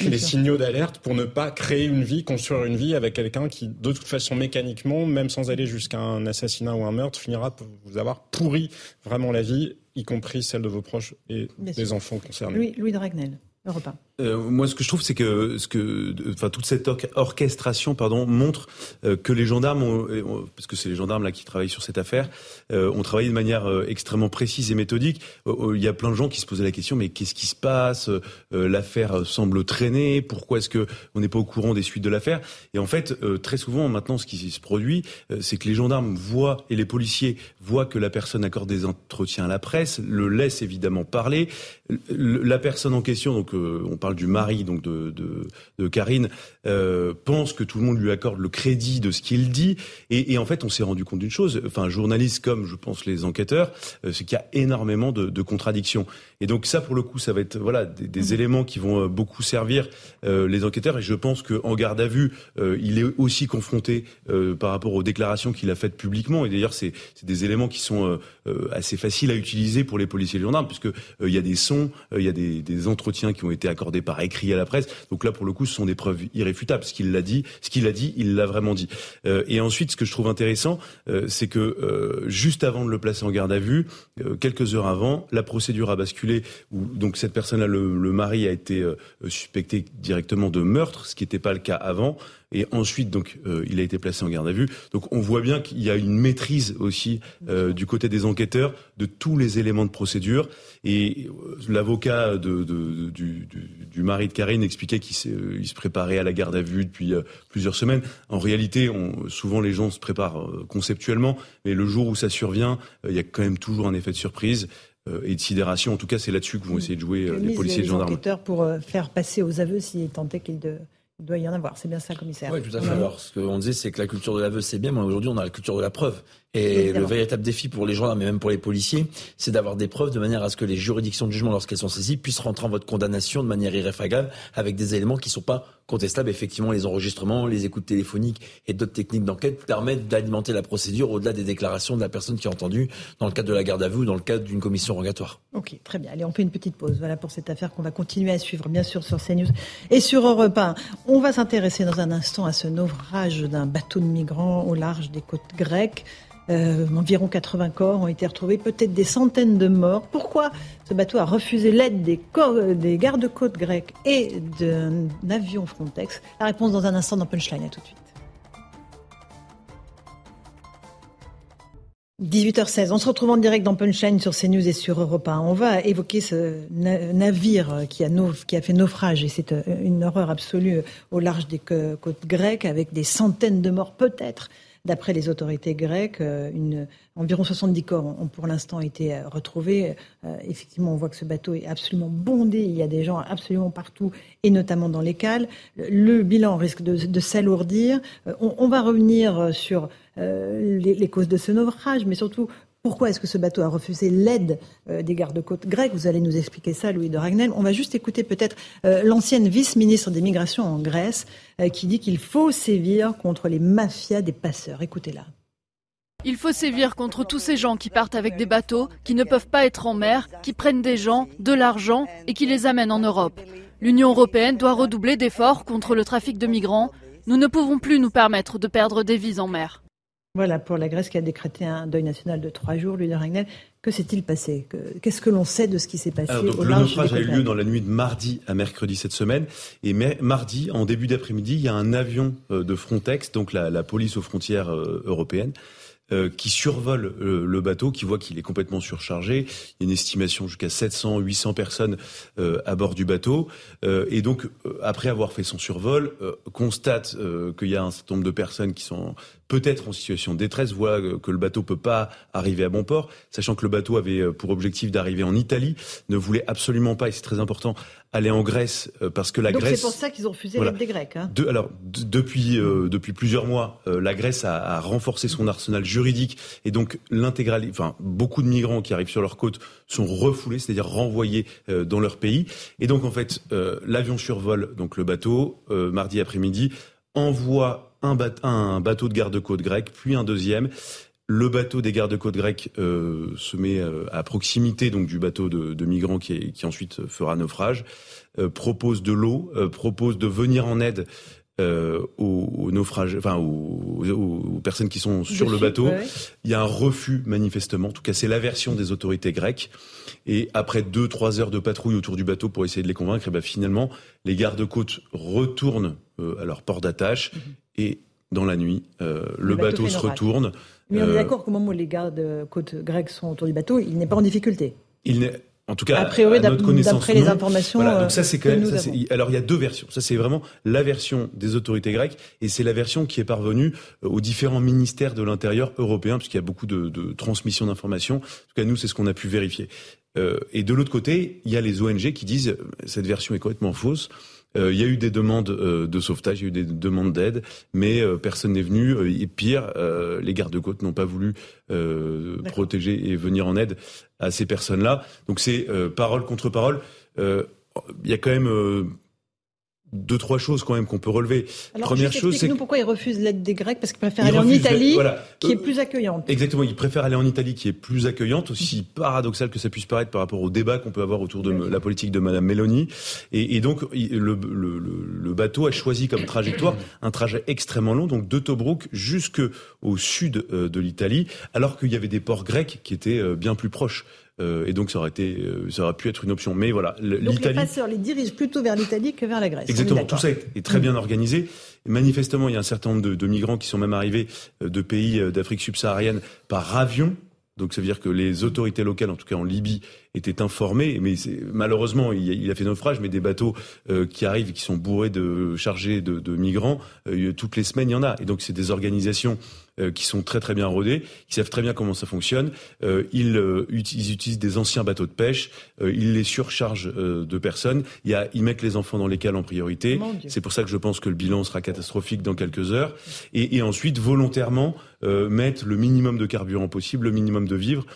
les signaux d'alerte pour ne pas créer une vie, construire une vie avec quelqu'un qui, de toute façon, mécaniquement, même sans aller jusqu'à un assassinat ou un meurtre, finira par vous avoir pourri vraiment la vie, y compris celle de vos proches et des enfants concernés. Louis, Louis Dragnel, Europe euh, moi, ce que je trouve, c'est que, ce que, enfin, toute cette orchestration, pardon, montre euh, que les gendarmes, ont, parce que c'est les gendarmes là qui travaillent sur cette affaire, euh, ont travaillé de manière extrêmement précise et méthodique. il y a plein de gens qui se posaient la question, mais qu'est-ce qui se passe L'affaire semble traîner. Pourquoi est-ce que on n'est pas au courant des suites de l'affaire? Et en fait, très souvent, maintenant, ce qui se produit, c'est que les gendarmes voient et les policiers voient que la personne accorde des entretiens à la presse, le laisse évidemment parler. La personne en question, donc on parle du mari donc de, de, de Karine, euh, pense que tout le monde lui accorde le crédit de ce qu'il dit. Et, et, en fait, on s'est rendu compte d'une chose, enfin, journalistes comme, je pense, les enquêteurs, euh, c'est qu'il y a énormément de, de, contradictions. Et donc ça, pour le coup, ça va être voilà des, des mmh. éléments qui vont euh, beaucoup servir euh, les enquêteurs. Et je pense qu'en garde à vue, il est aussi confronté par rapport aux déclarations qu'il a faites publiquement. Et d'ailleurs, c'est des éléments qui sont assez faciles à utiliser pour les policiers et les gendarmes, puisque il y a des sons, il y a des, des entretiens qui ont été accordés par écrit à la presse. Donc là, pour le coup, ce sont des preuves irréfutables. Ce qu'il l'a dit, ce qu'il a dit, il l'a vraiment dit. Euh, et ensuite, ce que je trouve intéressant, euh, c'est que euh, juste avant de le placer en garde à vue, quelques heures avant, la procédure a basculé. Où, donc cette personne-là, le, mari, a été suspecté directement de meurtre, ce qui n'était pas le cas avant. Et ensuite, donc, euh, il a été placé en garde à vue. Donc, on voit bien qu'il y a une maîtrise aussi euh, du côté des enquêteurs de tous les éléments de procédure. Et euh, l'avocat de, de, du, du, du, mari de Karine expliquait qu'il se préparait à la garde à vue depuis plusieurs semaines. En réalité, on, souvent les gens se préparent conceptuellement, mais le jour où ça survient, il y a quand même toujours un effet de surprise et de sidération. En tout cas, c'est là-dessus que vont essayer de jouer les policiers et les gendarmes. pour faire passer aux aveux s'il tentait qu'ils de il doit y en avoir, c'est bien ça, commissaire. Oui, tout à fait. Alors, ce qu'on disait, c'est que la culture de l'aveu, c'est bien, mais aujourd'hui, on a la culture de la preuve. Et le véritable défi pour les gendarmes, mais même pour les policiers, c'est d'avoir des preuves de manière à ce que les juridictions de jugement, lorsqu'elles sont saisies, puissent rentrer en votre condamnation de manière irréfragable avec des éléments qui ne sont pas contestables. Effectivement, les enregistrements, les écoutes téléphoniques et d'autres techniques d'enquête permettent d'alimenter la procédure au-delà des déclarations de la personne qui a entendu dans le cadre de la garde à vue ou dans le cadre d'une commission rogatoire. Ok, très bien. Allez, on fait une petite pause. Voilà pour cette affaire qu'on va continuer à suivre, bien sûr, sur CNews et sur Europe 1. On va s'intéresser dans un instant à ce naufrage d'un bateau de migrants au large des côtes grecques. Euh, environ 80 corps ont été retrouvés, peut-être des centaines de morts. Pourquoi ce bateau a refusé l'aide des, des gardes-côtes grecs et d'un avion Frontex? La réponse dans un instant dans Punchline. À tout de suite. 18h16, on se retrouve en direct dans Punchline sur CNews et sur Europe 1. On va évoquer ce navire qui a, fait naufrage et c'est euh, une horreur absolue au large des côtes grecques avec des centaines de morts peut-être D'après les autorités grecques, euh, une, environ 70 corps ont, pour l'instant été euh, retrouvés. Euh, effectivement, on voit que ce bateau est absolument bondé. Il y a des gens absolument partout, et notamment dans les cales. Le, bilan risque de, s'alourdir. On, va revenir sur les, causes de ce naufrage, mais surtout pourquoi est-ce que ce bateau a refusé l'aide euh, des gardes-côtes grecs? Vous allez nous expliquer ça, Louis de Ragnel. On va juste écouter peut-être euh, l'ancienne vice-ministre des Migrations en Grèce euh, qui dit qu'il faut sévir contre les mafias des passeurs. Écoutez-la. Il faut sévir contre tous ces gens qui partent avec des bateaux, qui ne peuvent pas être en mer, qui prennent des gens, de l'argent et qui les amènent en Europe. L'Union européenne doit redoubler d'efforts contre le trafic de migrants. Nous ne pouvons plus nous permettre de perdre des vies en mer. Voilà, pour la Grèce qui a décrété un deuil national de trois jours, Louis de Ragnel. Que s'est-il passé Qu'est-ce que l'on sait de ce qui s'est passé Le naufrage a eu lieu dans la nuit de mardi à mercredi cette semaine. Et mardi, en début d'après-midi, il y a un avion euh, de Frontex, donc la, police aux frontières euh, européennes, euh, qui survole le bateau, qui voit qu'il est complètement surchargé. Il y a une estimation jusqu'à 700, 800 personnes à bord du bateau. et donc, après avoir fait son survol, constate qu'il y a un certain nombre de personnes qui sont peut-être en situation de détresse, voit que le bateau peut pas arriver à bon port, sachant que le bateau avait euh, pour objectif d'arriver en Italie, ne voulait absolument pas, et c'est très important, aller en Grèce euh, parce que la Donc Grèce. C'est pour ça qu'ils ont refusé l'aide des Grecs. Hein. De, alors depuis euh, depuis plusieurs mois, la Grèce a, a, renforcé son arsenal juridique et donc l'intégralité, enfin beaucoup de migrants qui arrivent sur leur côte sont refoulés, c'est-à-dire renvoyés dans leur pays. Et donc en fait, l'avion survole donc le bateau mardi après-midi envoie un, bateau de garde-côte grec, puis un deuxième. Le bateau des gardes-côtes grecs euh, se met euh, à proximité donc du bateau de, migrants qui, qui, ensuite fera naufrage, euh, propose de l'eau, propose de venir en aide euh, aux, naufrages, enfin aux, personnes qui sont sur le bateau. Il y a un refus manifestement. En tout cas, c'est la version des autorités grecques. Et après deux, trois heures de patrouille autour du bateau pour essayer de les convaincre, et eh ben finalement, les gardes-côtes retournent à leur port d'attache mhm. et dans la nuit, le, bateau, se retourne. Mais on est d'accord qu'au moment où les gardes-côtes grecs sont autour du bateau, il n'est pas en difficulté. Il n'est en tout cas, à, notre connaissance, d'après les informations. Voilà, donc ça c'est quand même. Ça, alors il y a deux versions. Ça c'est vraiment la version des autorités grecques et c'est la version qui est parvenue euh, aux différents ministères de l'intérieur européens, puisqu'il y a beaucoup de, de transmission d'informations. En tout cas, nous c'est ce qu'on a pu vérifier. Euh, et de l'autre côté, il y a les ONG qui disent euh, cette version est complètement fausse. Euh, il y a eu des demandes euh, de sauvetage, il y a eu des demandes d'aide, mais euh, personne n'est venu. et pire, les gardes-côtes n'ont pas voulu protéger et venir en aide à ces personnes-là. Donc c'est parole contre parole. Il y a quand même deux trois choses quand même qu'on peut relever. Alors, Première chose, c'est nous pourquoi ils refusent l'aide des Grecs parce qu'ils préfèrent aller en Italie, qui est plus accueillante. Exactement, ils préfèrent aller en Italie, qui est plus accueillante, aussi paradoxal que ça puisse paraître par rapport au débat qu'on peut avoir autour de la politique de Madame Meloni. Et, et donc le, le, le, bateau a choisi comme trajectoire un trajet extrêmement long, donc de Tobruk jusque au sud euh, de l'Italie, alors qu'il y avait des ports grecs qui étaient euh, bien plus proches. Euh, et donc ça aurait été, euh, ça aurait pu être une option. Mais voilà, l'Italie. Les passeurs les dirigent plutôt vers l'Italie que vers la Grèce. Exactement. Tout ça est, très bien organisé. manifestement, il y a un certain nombre de, de migrants qui sont même arrivés euh, de pays d'Afrique subsaharienne par avion. Donc ça veut dire que les autorités locales, en tout cas en Libye, étaient informées. Mais malheureusement, il a, il a, fait naufrage. Mais des bateaux qui arrivent, et qui sont bourrés de chargés de, de migrants, toutes les semaines, il y en a. Et donc c'est des organisations euh, qui sont très très bien rodés, qui savent très bien comment ça fonctionne. Euh, ils, euh, ils, utilisent des anciens bateaux de pêche, ils les surchargent de personnes. Il y a, ils mettent les enfants dans les cales en priorité. C'est pour ça que je pense que le bilan sera catastrophique dans quelques heures. Et, et ensuite, volontairement, mettre le minimum de carburant possible, le minimum de vivres,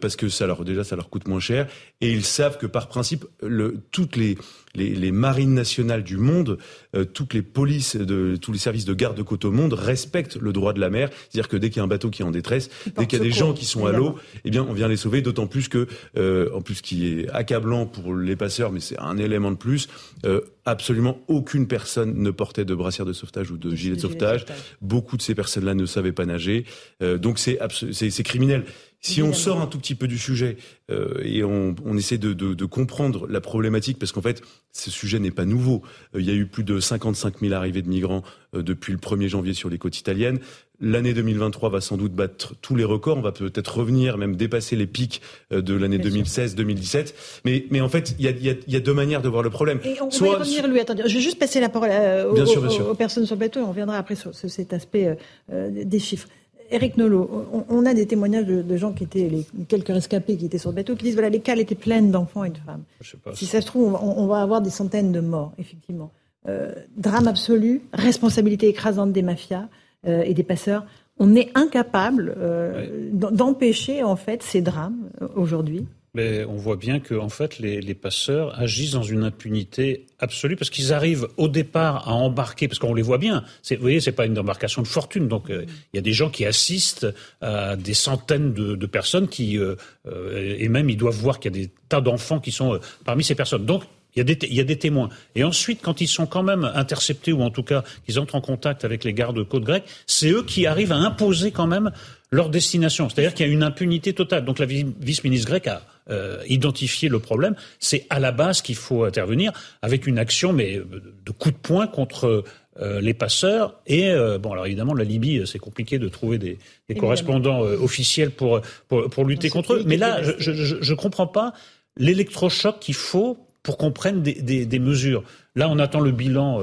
parce que ça leur déjà ça leur coûte moins cher. Et ils savent que par principe, le, toutes les les, les, marines nationales du monde, euh, toutes les polices, de, tous les services de garde-côte au monde respectent le droit de la mer. C'est-à-dire que dès qu'il y a un bateau qui est en détresse, dès qu'il y a des gens qui sont à l'eau, eh bien, on vient les sauver. D'autant plus que, euh, en plus, qui est accablant pour les passeurs, mais c'est un élément de plus. Euh, absolument aucune personne ne portait de brassière de sauvetage ou de gilet de sauvetage. Beaucoup de ces personnes-là ne savaient pas nager. Euh, donc c'est criminel. Si on sort un tout petit peu du sujet euh, et on, on essaie de, de, de, comprendre la problématique, parce qu'en fait, ce sujet n'est pas nouveau. Euh, il y a eu plus de 55 000 arrivées de migrants euh, depuis le 1er janvier sur les côtes italiennes. L'année 2023 va sans doute battre tous les records. On va peut-être revenir, même dépasser les pics euh, de l'année 2016-2017. Mais, mais en fait, il y a, y, a, y a, deux manières de voir le problème. Et on Soit, va y revenir, lui. Attendez, je vais juste passer la parole aux, aux, personnes sur le bateau et on reviendra après sur, sur cet aspect des chiffres. Eric Nolot, on, a des témoignages de, gens qui étaient, les, quelques rescapés qui étaient sur le bateau, qui disent voilà, les cales étaient pleines d'enfants et de femmes. si ça se trouve, on, va avoir des centaines de morts, effectivement. Euh, drame absolu, responsabilité écrasante des mafias euh, et des passeurs. On est incapable euh, d'empêcher en fait ces drames aujourd'hui. Mais on voit bien que en fait les, passeurs agissent dans une impunité absolue parce qu'ils arrivent au départ à embarquer parce qu'on les voit bien. Vous voyez, c'est pas une embarcation de fortune. Donc euh, il y a des gens qui assistent à des centaines de, personnes qui euh, euh, et même ils doivent voir qu'il y a des tas d'enfants qui sont parmi ces personnes. Donc il y, a des, y, a des, témoins. Et ensuite, quand ils sont quand même interceptés, ou en tout cas qu'ils entrent en contact avec les gardes-côtes grecs, c'est eux qui arrivent à imposer quand même leur destination. C'est-à-dire qu'il y a une impunité totale. Donc la vice-ministre grecque a euh, identifié le problème. C'est à la base qu'il faut intervenir avec une action, mais euh, de coup de poing contre euh, les passeurs. Et bon, alors évidemment, la Libye, c'est compliqué de trouver des, des correspondants officiels pour, pour, pour lutter contre eux. Mais là, je ne comprends pas l'électrochoc qu'il faut pour qu'on prenne des, des, des, mesures. Là, on attend le bilan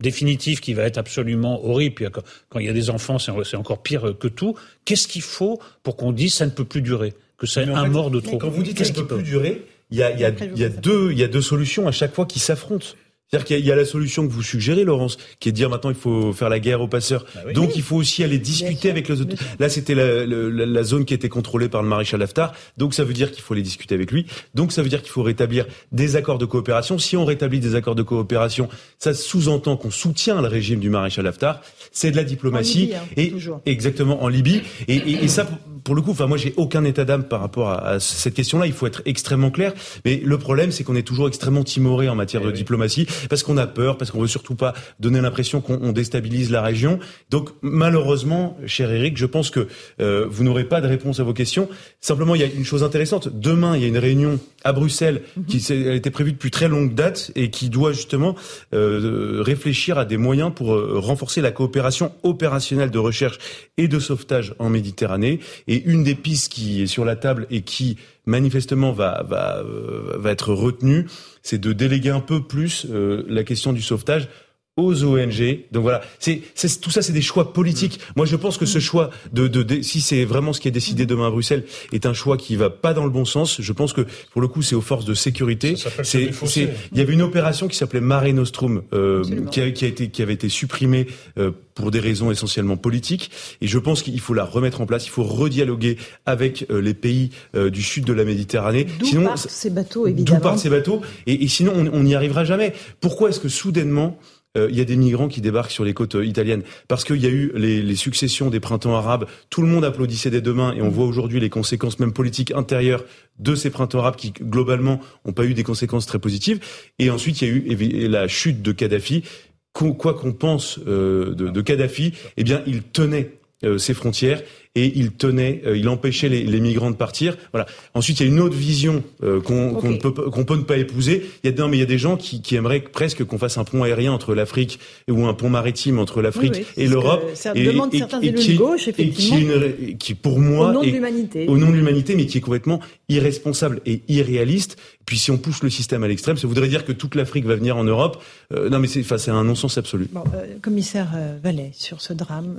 définitif qui va être absolument horrible. Puis quand il y a des enfants, c'est encore pire que tout. Qu'est-ce qu'il faut pour qu'on dise ça ne peut plus durer, que c'est un mort de trop Quand vous dites ça ne peut plus durer, il y a, y, a, y, a deux, il y a deux solutions à chaque fois qui s'affrontent. C'est-à-dire qu'il y, a la solution que vous suggérez, Laurence, qui est de dire maintenant il faut faire la guerre aux passeurs. Bah donc il faut aussi aller discuter avec les autres. Là, c'était la, la, la, zone qui était contrôlée par le maréchal Haftar. Donc ça veut dire qu'il faut aller discuter avec lui. Donc ça veut dire qu'il faut rétablir des accords de coopération. Si on rétablit des accords de coopération, ça sous-entend qu'on soutient le régime du maréchal Haftar. C'est de la diplomatie. En Libye, hein, et toujours. exactement en Libye. Et, et, et ça, pour le coup, enfin moi j'ai aucun état d'âme par rapport à, cette question-là. Il faut être extrêmement clair. Mais le problème, c'est qu'on est toujours extrêmement timoré en matière eh de diplomatie parce qu'on a peur, parce qu'on veut surtout pas donner l'impression qu'on déstabilise la région. Donc malheureusement, cher Eric, je pense que euh, vous n'aurez pas de réponse à vos questions. Simplement, il y a une chose intéressante. Demain, il y a une réunion à Bruxelles mhm. qui a été prévue depuis très longue date et qui doit justement euh, réfléchir à des moyens pour euh, renforcer la coopération opérationnelle de recherche et de sauvetage en Méditerranée. Et une des pistes qui est sur la table et qui manifestement va euh, être retenue, c'est de déléguer un peu plus euh, la question du sauvetage aux ONG. Donc voilà, c'est, tout ça, c'est des choix politiques. Moi, je pense que ce choix de, de, si c'est vraiment ce qui est décidé demain à Bruxelles, est un choix qui va pas dans le bon sens. Je pense que pour le coup, c'est aux forces de sécurité. C'est, c'est, il y avait une opération qui s'appelait Mare Nostrum, euh, qui, a, qui, a, été, qui avait été supprimée euh, pour des raisons essentiellement politiques. Et je pense qu'il faut la remettre en place. Il faut redialoguer avec euh, les pays euh, du sud de la Méditerranée. D'où sinon, partent ces bateaux, évidemment. D'où partent ces bateaux. Et, et sinon, on n'y arrivera jamais. Pourquoi est-ce que soudainement il y a des migrants qui débarquent sur les côtes euh, italiennes parce qu'il y a eu les, les, successions des printemps arabes. Tout le monde applaudissait des deux mains et on voit aujourd'hui les conséquences même politiques intérieures de ces printemps arabes qui globalement n'ont pas eu des conséquences très positives. Et ensuite, il y a eu la chute de Kadhafi. Quoi qu'on pense euh, de, de Kadhafi, eh bien, il tenait ses frontières et il tenait, euh, il empêchait les, les, migrants de partir. Voilà. Ensuite, il y a une autre vision euh, qu'on peut, qu'on peut ne pas épouser. Il y a non, mais il y a des gens qui, qui aimeraient presque qu'on fasse un pont aérien entre l'Afrique ou un pont maritime entre l'Afrique et l'Europe. Ça et, demande certains élus de gauche, effectivement. Et qui, qui, pour moi, au nom de l'humanité, au nom de l'humanité, mais qui est complètement irresponsable et irréaliste. Puis si on pousse le système à l'extrême, ça voudrait dire que toute l'Afrique va venir en Europe. Euh, non, mais c'est, c'est un non-sens absolu. Bon, commissaire Vallet, sur ce drame,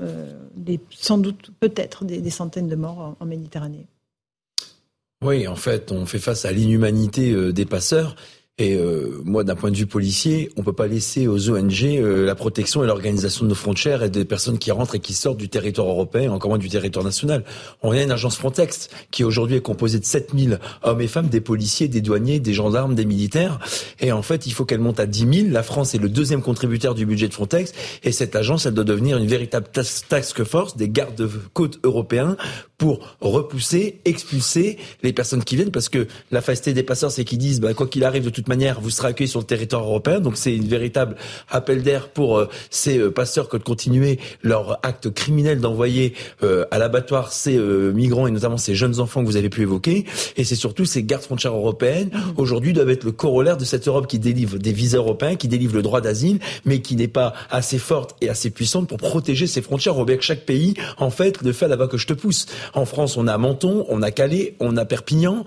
des, sans doute, peut-être des, centaines de morts en, Méditerranée. Oui, en fait, on fait face à l'inhumanité euh, des passeurs et euh, moi, d'un point de vue policier, on peut pas laisser aux ONG euh, la protection et l'organisation de nos frontières et des personnes qui rentrent et qui sortent du territoire européen, encore moins du territoire national. On a une agence Frontex qui aujourd'hui est composée de 7000 hommes et femmes, des policiers, des douaniers, des gendarmes, des militaires. Et en fait, il faut qu'elle monte à 10 000. La France est le deuxième contributeur du budget de Frontex. Et cette agence, elle doit devenir une véritable task force des gardes-côtes européens pour repousser, expulser les personnes qui viennent. Parce que la facilité des passeurs, c'est qu'ils disent, bah, quoi qu'il arrive de toute manière, vous serez accueillis sur le territoire européen. Donc c'est une véritable appel d'air pour euh, ces euh, passeurs que de continuer leur acte criminel d'envoyer euh, à l'abattoir ces migrants et notamment ces jeunes enfants que vous avez pu évoquer. Et c'est surtout ces gardes frontières européennes mmh. aujourd'hui doivent être le corollaire de cette Europe qui délivre des visas européens, qui délivre le droit d'asile, mais qui n'est pas assez forte et assez puissante pour protéger ses frontières. On que chaque pays, en fait, le fait là-bas que je te pousse. En France, on a Menton, on a Calais, on a Perpignan.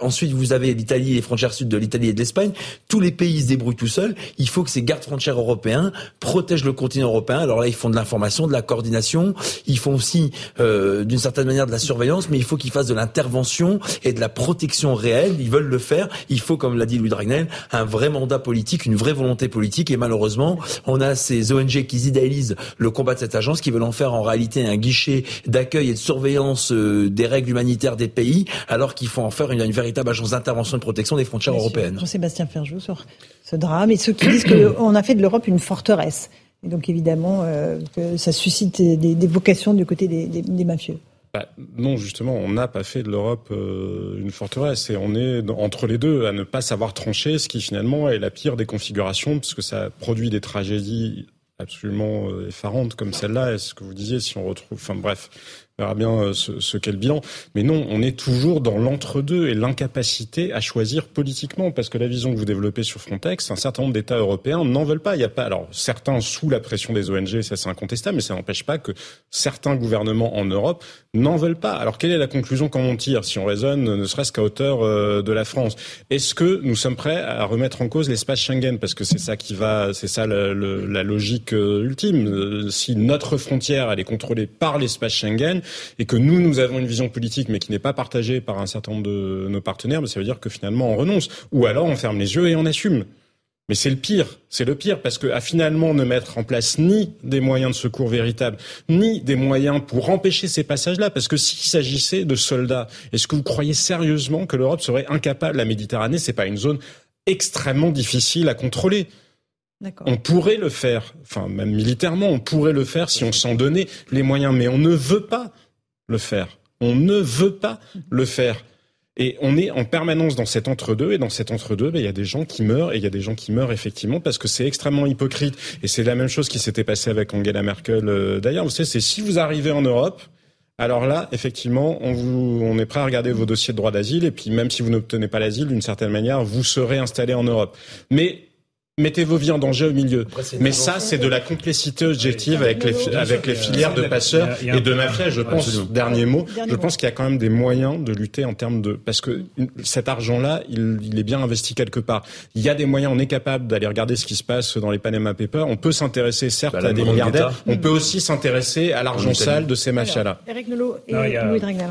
ensuite, vous avez l'Italie, les frontières sud de l'Italie et de l'Espagne. Tous les pays se débrouillent tout seuls. Il faut que ces gardes frontières européens protègent le continent européen. Alors là, ils font de l'information, de la coordination. Ils font aussi, euh, d'une certaine manière, de la surveillance, mais il faut qu'ils fassent de l'intervention et de la protection réelle. Ils veulent le faire. Il faut, comme l'a dit Louis Dragnel, un vrai mandat politique, une vraie volonté politique. Et malheureusement, on a ces ONG qui idéalisent le combat de cette agence, qui veulent en faire en réalité un guichet d'accueil et de surveillance euh, des règles humanitaires des pays, alors qu'il faut en faire une, une véritable agence d'intervention et de protection des frontières européennes. Jean-Sébastien Ferjou sur ce drame et ceux qui disent qu'on a fait de l'Europe une forteresse. Et donc évidemment, euh, que ça suscite des, vocations du côté des, mafieux. Bah, non, justement, on n'a pas fait de l'Europe euh, une forteresse et on est entre les deux à ne pas savoir trancher, ce qui finalement est la pire des configurations, parce que ça produit des tragédies absolument effarantes comme celle-là. Est-ce que vous disiez si on retrouve, enfin bref, on verra bien euh, ce, ce qu'est le bilan. Mais non, on est toujours dans l'entre-deux et l'incapacité à choisir politiquement, parce que la vision que vous développez sur Frontex, un certain nombre d'États européens n'en veulent pas. Il y a pas, alors certains sous la pression des ONG, ça c'est incontestable, mais ça n'empêche pas que certains gouvernements en Europe n'en veulent pas. Alors quelle est la conclusion quand on tire, si on raisonne, ne serait-ce qu'à hauteur euh, de la France? Est-ce que nous sommes prêts à remettre en cause l'espace Schengen, parce que c'est ça qui va, c'est ça la, la logique euh, ultime. Si notre frontière elle est contrôlée par l'espace Schengen et que nous, nous avons une vision politique, mais qui n'est pas partagée par un certain nombre de nos partenaires, mais ça veut dire que finalement on renonce. Ou alors on ferme les yeux et on assume. Mais c'est le pire, c'est le pire, parce que à finalement ne mettre en place ni des moyens de secours véritables, ni des moyens pour empêcher ces passages-là, parce que s'il s'agissait de soldats, est-ce que vous croyez sérieusement que l'Europe serait incapable? La Méditerranée, c'est pas une zone extrêmement difficile à contrôler. On pourrait le faire, enfin même militairement, on pourrait le faire si on s'en donnait les moyens, mais on ne veut pas le faire. On ne veut pas le faire. Et on est en permanence dans cet entre-deux, et dans cet entre-deux, ben, il y a des gens qui meurent, et il y a des gens qui meurent effectivement parce que c'est extrêmement hypocrite. Et c'est la même chose qui s'était passé avec Angela Merkel euh, d'ailleurs. Vous savez, c'est si vous arrivez en Europe, alors là, effectivement, on, on est prêt à regarder vos dossiers de droit d'asile, et puis même si vous n'obtenez pas l'asile, d'une certaine manière, vous serez installé en Europe. Mais mettez vos vies en danger au milieu. Mais ça, c'est de la complicité objective avec les, avec les filières de passeurs et de mafias. Je pense, dernier mot, je pense qu'il y a quand même des moyens de lutter en termes de... Parce que cet argent-là, il, il, est bien investi quelque part. Il y a des moyens, on est capable d'aller regarder ce qui se passe dans les Panama Papers. On peut s'intéresser, certes, bah, à des milliardaires. On peut aussi s'intéresser à l'argent sale de ces mafias-là. Eric Nolot et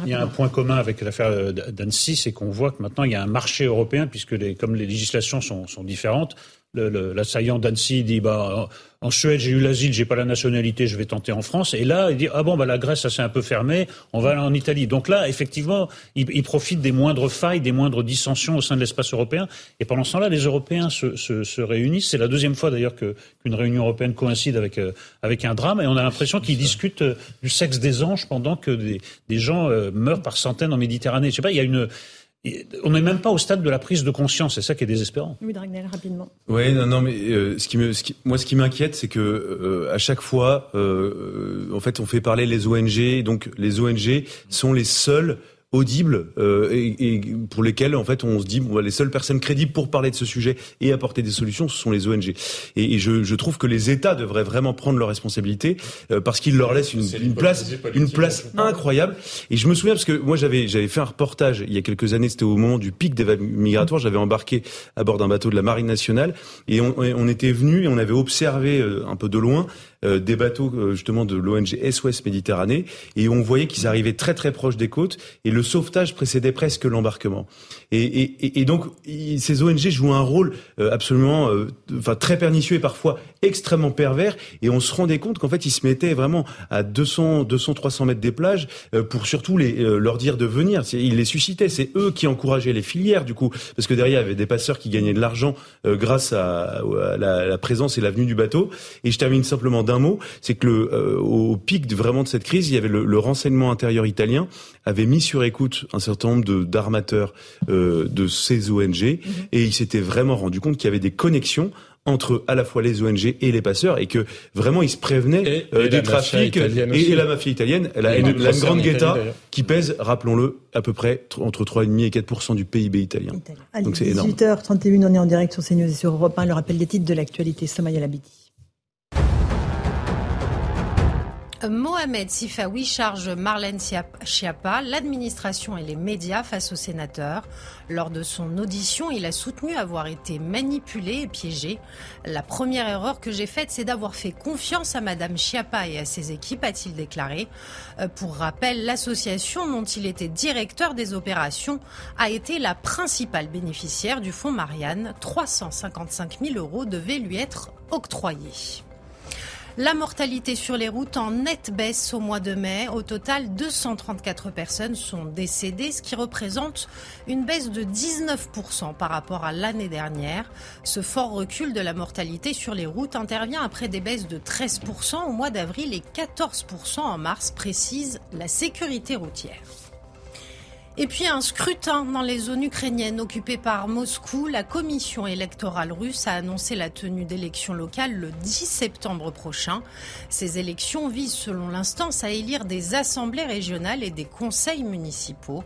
Il y a un point commun avec l'affaire d'Annecy, c'est qu'on voit que maintenant, il y a un marché européen, puisque les, comme les législations sont, sont différentes, l'assaillant d'Annecy dit bah en Suède j'ai eu l'asile, j'ai pas la nationalité, je vais tenter en France. Et là il dit ah bon bah la Grèce ça s'est un peu fermé, on va aller en Italie. Donc là effectivement il, il, profite des moindres failles, des moindres dissensions au sein de l'espace européen. Et pendant ce temps-là les Européens se, se, se réunissent. C'est la deuxième fois d'ailleurs qu'une réunion européenne coïncide avec euh, avec un drame. Et on a l'impression qu'ils discutent euh, du sexe des anges pendant que des, des gens euh, meurent par centaines en Méditerranée. Je sais pas, il y a une on n'est même pas au stade de la prise de conscience, c'est ça qui est désespérant. Oui, Dragnel, rapidement. Oui, non, non, mais euh, ce qui me, moi, ce qui m'inquiète, c'est que euh, à chaque fois, euh, en fait, on fait parler les ONG, donc les ONG sont les seuls audibles euh, et, et, pour lesquels en fait on se dit bon, les seules personnes crédibles pour parler de ce sujet et apporter des solutions ce sont les ONG et, et je, je, trouve que les États devraient vraiment prendre leurs responsabilités euh, parce qu'ils leur laissent une, une place une place incroyable. Et je me souviens parce que moi j'avais j'avais fait un reportage il y a quelques années c'était au moment du pic des vagues migratoires j'avais embarqué à bord d'un bateau de la marine nationale et on, on était venu et on avait observé euh, un peu de loin euh, des bateaux euh, justement de l'ONG SOS Méditerranée et on voyait qu'ils arrivaient très très proches des côtes et le sauvetage précédait presque l'embarquement. Et, et, donc ces ONG jouent un rôle euh, absolument, enfin très pernicieux et parfois extrêmement pervers. Et on se rendait compte qu'en fait ils se mettaient vraiment à 200, 200, 300 mètres des plages pour surtout les, leur dire de venir. Ils les suscitaient. C'est eux qui encourageaient les filières du coup, parce que derrière il y avait des passeurs qui gagnaient de l'argent grâce à, la, la, présence et l'avenue du bateau. Et je termine simplement mot, c'est que le, euh, au pic de, vraiment de cette crise, il y avait le, le, renseignement intérieur italien avait mis sur écoute un certain nombre d'armateurs euh, de ces ONG mhm. et il s'était vraiment rendu compte qu'il y avait des connexions entre à la fois les ONG et les passeurs et que vraiment ils se prévenaient euh, des trafics et, la mafia italienne, la, une, la grande guetta qui pèse, rappelons-le, à peu près entre 3,5 et 4% du PIB italien. Donc c'est énorme. 18h31, on est en direct sur CNews et sur Europe 1. Le rappel des titres de l'actualité, Samaya Labidi. Mohamed Sifawi charge Marlène Schiappa, l'administration et les médias face au sénateur. Lors de son audition, il a soutenu avoir été manipulé et piégé. La première erreur que j'ai faite, c'est d'avoir fait confiance à Madame Schiappa et à ses équipes, a-t-il déclaré. Euh, pour rappel, l'association dont il était directeur des opérations a été la principale bénéficiaire du fonds Marianne. 355 000 euros devaient lui être octroyés. La mortalité sur les routes en nette baisse au mois de mai. Au total, 234 personnes sont décédées, ce qui représente une baisse de 19% par rapport à l'année dernière. Ce fort recul de la mortalité sur les routes intervient après des baisses de 13% au mois d'avril et 14% en mars, précise la sécurité routière. Et puis un scrutin dans les zones ukrainiennes occupées par Moscou. La commission électorale russe a annoncé la tenue d'élections locales le 10 septembre prochain. Ces élections visent, selon l'instance, à élire des assemblées régionales et des conseils municipaux.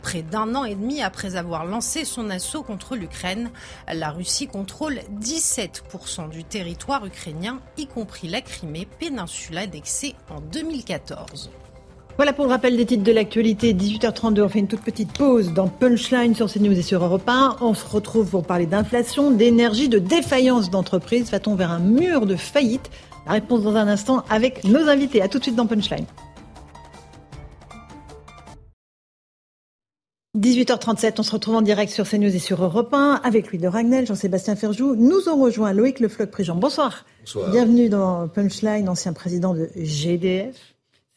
Près d'un an et demi après avoir lancé son assaut contre l'Ukraine, la Russie contrôle 17% du territoire ukrainien, y compris la Crimée, péninsule annexée en 2014. Voilà pour le rappel des titres de l'actualité. 18h32, on fait une toute petite pause dans Punchline sur CNews et sur Europe 1. On se retrouve pour parler d'inflation, d'énergie, de défaillance d'entreprise. Va-t-on vers un mur de faillite? La réponse dans un instant avec nos invités. À tout de suite dans Punchline. 18h37, on se retrouve en direct sur CNews et sur Europe 1 avec Louis de Ragnel, Jean-Sébastien Ferjou. Nous ont rejoint Loïc Le Floch-Prigent. Bonsoir. Bonsoir. Bienvenue dans Punchline, ancien président de GDF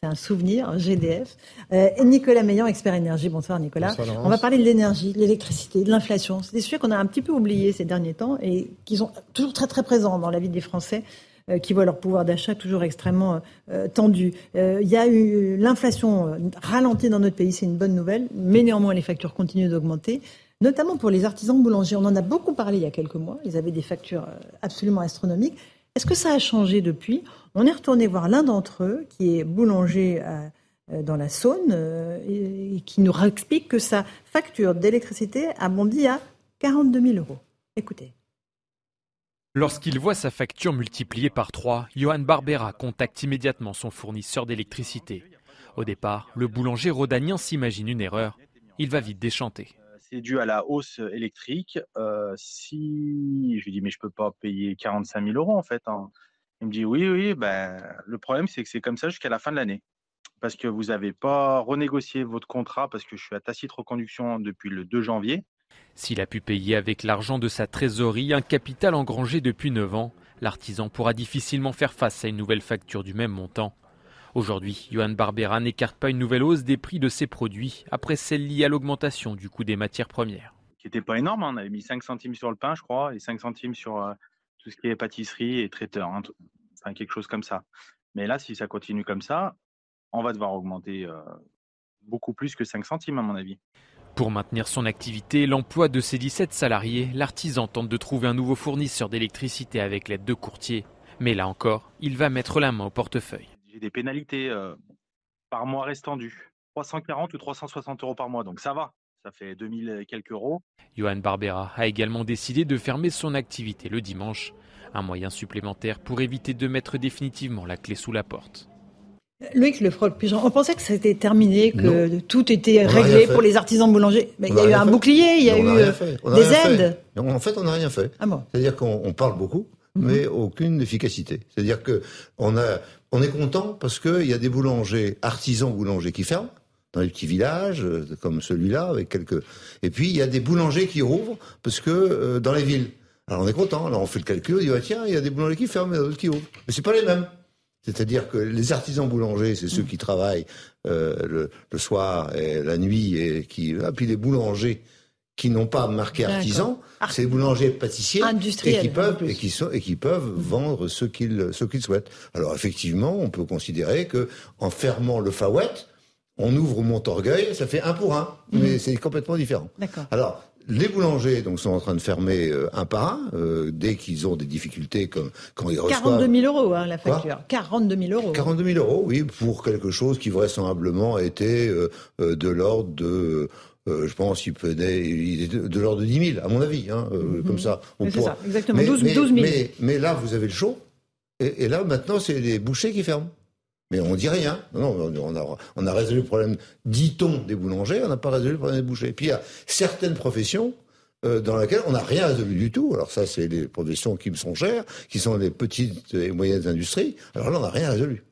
un souvenir, GDF. Euh, Nicolas Meillan, expert énergie. Bonsoir Nicolas. On va parler de l'énergie, de l'électricité, de l'inflation. C'est des sujets qu'on a un petit peu oubliés ces derniers temps et qui sont toujours très très présents dans la vie des Français. qui voient leur pouvoir d'achat toujours extrêmement tendu. Il y a eu l'inflation ralentie dans notre pays, c'est une bonne nouvelle, mais néanmoins les factures continuent d'augmenter notamment pour les artisans boulangers. On en a beaucoup parlé il y a quelques mois. Ils avaient des factures absolument astronomiques. Est-ce que ça a changé depuis? On est retourné voir l'un d'entre eux, qui est boulanger dans la Saône, et qui nous explique que sa facture d'électricité a bondi à 42 000 euros. Écoutez. Lorsqu'il voit sa facture multipliée par 3, Johan Barbera contacte immédiatement son fournisseur d'électricité. Au départ, le boulanger rhodanien s'imagine une erreur. Il va vite déchanter. C'est dû à la hausse électrique. Euh, si je lui dis mais je peux pas payer 45 000 euros en fait. Hein. Il me dit oui oui ben le problème c'est que c'est comme ça jusqu'à la fin de l'année parce que vous n'avez pas renégocié votre contrat parce que je suis à tacite reconduction depuis le 2 janvier. S'il a pu payer avec l'argent de sa trésorerie un capital engrangé depuis 9 ans, l'artisan pourra difficilement faire face à une nouvelle facture du même montant. Aujourd'hui, Johan Barbera n'écarte pas une nouvelle hausse des prix de ses produits après celle liée à l'augmentation du coût des matières premières. Qui n'était pas énorme, hein. on avait mis 5 centimes sur le pain, je crois, et 5 centimes sur euh, tout ce qui est pâtisserie et traiteur, hein. enfin quelque chose comme ça. Mais là, si ça continue comme ça, on va devoir augmenter euh, beaucoup plus que 5 centimes à mon avis. Pour maintenir son activité et l'emploi de ses 17 salariés, l'artisan tente de trouver un nouveau fournisseur d'électricité avec l'aide de courtiers. Mais là encore, il va mettre la main au portefeuille. J'ai des pénalités euh, par mois restant dues. 340 ou 360 euros par mois, donc ça va. Ça fait 2000 et quelques euros. Johan Barbera a également décidé de fermer son activité le dimanche. Un moyen supplémentaire pour éviter de mettre définitivement la clé sous la porte. Loïc Lefroc, on pensait que c'était terminé, que tout était réglé pour les artisans boulangers. Mais il y a eu un bouclier, il y a eu euh, des aides. En fait, on n'a rien fait. Ah C'est-à-dire qu'on parle beaucoup, mhm. mais aucune efficacité. C'est-à-dire que on a, on est content parce qu'il y a des boulangers, artisans boulangers qui ferment dans les petits villages euh, comme celui-là avec quelques. Et puis il y a des boulangers qui rouvrent parce que euh, dans les villes. Alors on est content. Alors on fait le calcul, on dit tiens, il y a des boulangers qui ferment, et d'autres qui ouvrent. Mais c'est pas les mêmes. C'est-à-dire que les artisans boulangers, c'est ceux qui travaillent euh, le, soir et la nuit, et qui, ah, puis les boulangers qui n'ont pas marqué artisan, c'est les boulangers pâtissiers et qui peuvent et qui sont et qui peuvent vendre ce qu'ils ce qu'ils souhaitent. Alors effectivement, on peut considérer que en fermant le Fawet, on ouvre Montorgueil, ça fait un pour un, mhm. mais c'est complètement différent. Alors les boulangers donc sont en train de fermer euh, un par un euh, dès qu'ils ont des difficultés comme quand ils reçoivent 42 000 euros hein, la facture. 42 000 euros. 42 000 euros, oui, pour quelque chose qui vraisemblablement était euh, de l'ordre de je pense qu'il peut de, de l'ordre de 10 000, à mon avis, hein, mhm. comme ça. C'est ça, exactement, 12, 000. Mais, là, vous avez le chaud, et, et là, maintenant, c'est les bouchers qui ferment. Mais on dit rien. Non, on a, on a résolu le problème, dit-on, des boulangers, on n'a pas résolu le problème des bouchers. Et puis il y a certaines professions euh, dans lesquelles on n'a rien résolu du tout. Alors ça, c'est les professions qui me sont chères, qui sont les petites et moyennes industries. Alors là, on n'a rien résolu.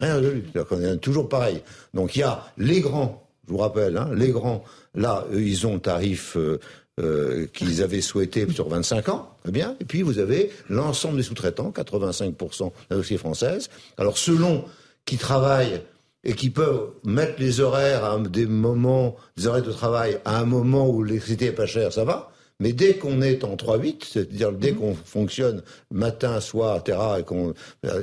Rien résolu. C'est-à-dire qu'on est toujours pareil. Donc il y a les grands, je vous rappelle, hein, les grands, là, eux, ils ont tarif euh, euh, qu'ils avaient souhaité sur 25 ans, très bien. Et puis vous avez l'ensemble des sous-traitants, 85% de la dossier française. Alors selon qui travaillent et qui peuvent mettre les horaires à des moments, des horaires de travail à un moment où l'électricité est pas chère, ça va. Mais dès qu'on est en 3-8, c'est-à-dire dès qu'on fonctionne matin, soir, etc., et, qu'on,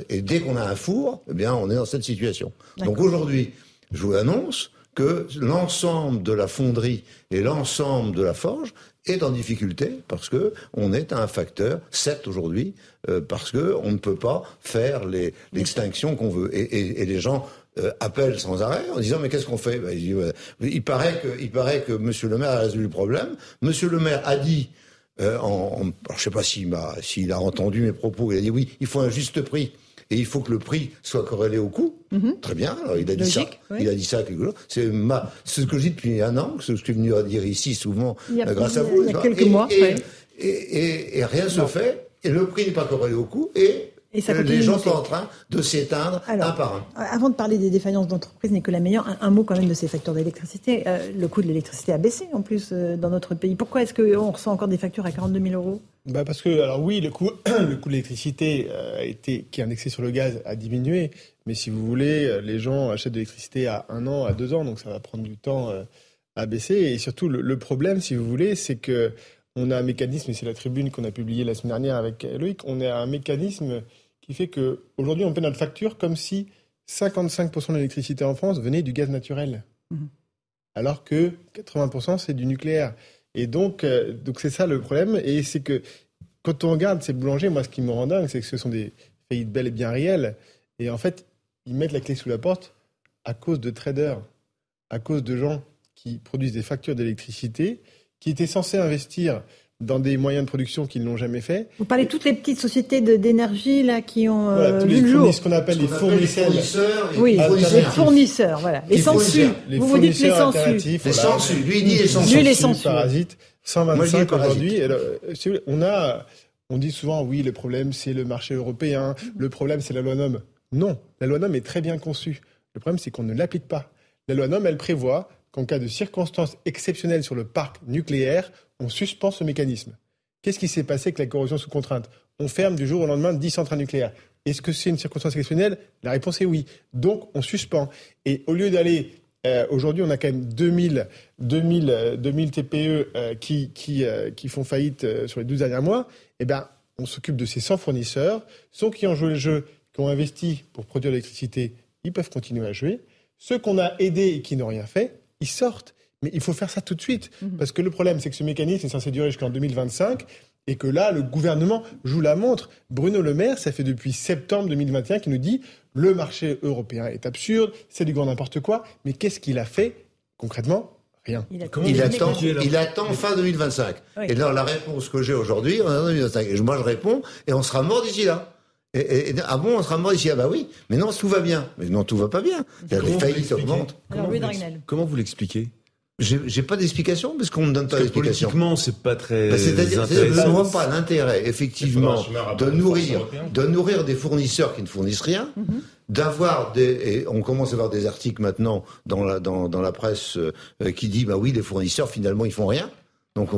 et dès qu'on a un four, eh bien, on est dans cette situation. Donc aujourd'hui, je vous annonce que l'ensemble de la fonderie et l'ensemble de la forge est en difficulté parce que on est à un facteur 7 aujourd'hui euh, parce que on ne peut pas faire l'extinction qu'on veut. Et, les gens euh, appellent sans arrêt en disant mais qu'est-ce qu'on fait? Ben, il, paraît que il paraît que Monsieur le Maire a résolu le problème. Monsieur le Maire a dit euh, en, je sais pas s'il a, s'il a entendu mes propos, il a dit oui, il faut un juste prix et il faut que le prix soit corrélé au coût. Mhm. Très bien. Alors, il a dit ça. Il a dit ça quelque chose. C'est ma, ce que je dis depuis un an, ce que je suis venu à dire ici souvent, grâce à vous. Il y a quelques mois. Et, rien ne se fait. Et le prix n'est pas corrélé au coût. Et les gens sont en train de s'éteindre un par un. Avant de parler des défaillances d'entreprise, Nicolas Meilleur, un, un, mot quand même de ces facteurs d'électricité. Euh, le coût de l'électricité a baissé en plus euh, dans notre pays. Pourquoi est-ce qu'on reçoit encore des factures à 42 000 euros? Bah Parce que, alors oui, le coût, le coût de l'électricité euh, a été, qui est indexé sur le gaz a diminué. Mais si vous voulez, les gens achètent de l'électricité à un an, à deux ans, donc ça va prendre du temps à baisser. Et surtout, le, le problème, si vous voulez, c'est que on a un mécanisme, et c'est la tribune qu'on a publiée la semaine dernière avec Loïc, on a un mécanisme qui fait qu'aujourd'hui, on paie notre facture comme si 55% de l'électricité en France venait du gaz naturel. Mhm. Alors que 80% c'est du nucléaire. Et donc, euh, donc c'est ça le problème. Et c'est que quand on regarde ces boulangers, moi, ce qui me rend dingue, c'est que ce sont des faillites belles et bien réelles. Et en fait, ils mettent la clé sous la porte à cause de traders, à cause de gens qui produisent des factures d'électricité, qui étaient censés investir dans des moyens de production qu'ils n'ont jamais fait. Vous parlez de toutes les petites sociétés d'énergie là qui ont voilà, tous les le. Ce qu'on appelle les fournisseurs. oui, les fournisseurs, voilà. Les sensus. Vous vous dites les sensus. Les sensus. Lui, dit les sensus. Lui, les sensus. Parasites. 125 aujourd'hui. On a, on dit souvent, oui, le problème, c'est le marché européen. Le problème, c'est la loi NOM. Non, la loi NOM est très bien conçue. Le problème, c'est qu'on ne l'applique pas. La loi NOM, elle prévoit qu'en cas de circonstances exceptionnelles sur le parc nucléaire, on suspend ce mécanisme. Qu'est-ce qui s'est passé avec la corrosion sous contrainte? On ferme du jour au lendemain 10 centrales nucléaires. Est-ce que c'est une circonstance exceptionnelle? La réponse est oui. Donc, on suspend. Et au lieu d'aller euh, Aujourd'hui, on a quand même 2000, 2000, 2000 TPE euh, qui font faillite euh, sur les 12 derniers mois. Eh bien, on s'occupe de ces 100 fournisseurs. Ceux qui ont joué le jeu, qui ont investi pour produire l'électricité, ils peuvent continuer à jouer. Ceux qu'on a aidés et qui n'ont rien fait, ils sortent. Mais il faut faire ça tout de suite. Mhm. Parce que le problème, c'est que ce mécanisme est censé durer jusqu'en 2025 et que là, le gouvernement joue la montre. Bruno Le Maire, ça fait depuis septembre 2021 qu'il nous dit le marché européen est absurde, c'est du grand n'importe quoi. Mais qu'est-ce qu'il a fait? Concrètement Rien. Il, attend, il attend fin 2025. Et là, la réponse que j'ai aujourd'hui, moi je réponds, et on sera mort d'ici là. Et, ah bon, on sera mort ici Ah bah oui, mais non, tout va bien. Mais non, tout va pas bien. Les faillites augmentent. Comment vous l'expliquez? J'ai pas d'explication parce qu'on ne donne pas d'explication. Politiquement, c'est pas très. Bah, C'est-à-dire, je ne vois pas l'intérêt, effectivement, de nourrir, de nourrir des fournisseurs qui ne fournissent rien, mhm. d'avoir des. Et on commence à avoir des articles maintenant dans la dans, dans la presse euh, qui dit bah oui, les fournisseurs finalement ils font rien. Donc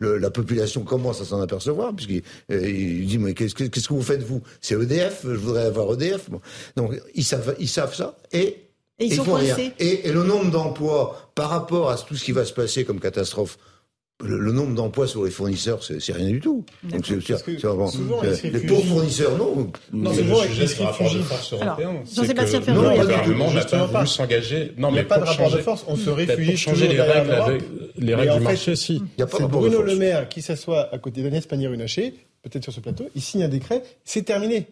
la population commence à s'en apercevoir, puisqu'il euh, il dit mais qu'est-ce que vous faites vous? C'est EDF, je voudrais avoir EDF. Donc ils savent, ils savent ça et, et ils, sont font rien. Et, et, le nombre d'emplois par rapport à tout ce qui va se passer comme catastrophe le, nombre d'emplois sur les fournisseurs, c'est rien du tout. Donc c'est vraiment les pauvres fournisseurs, non. Non, mais le sujet c'est le rapport de force européen. Jean-Sébastien Ferrand, le gouvernement n'a pas voulu s'engager. Non, mais pas de rapport de force. On se réfugie changer les règles, les règles du marché. Si. C'est Bruno Le Maire qui s'assoit à côté d'Agnès Pannier-Runacher, peut-être sur ce plateau. Il signe un décret. C'est terminé.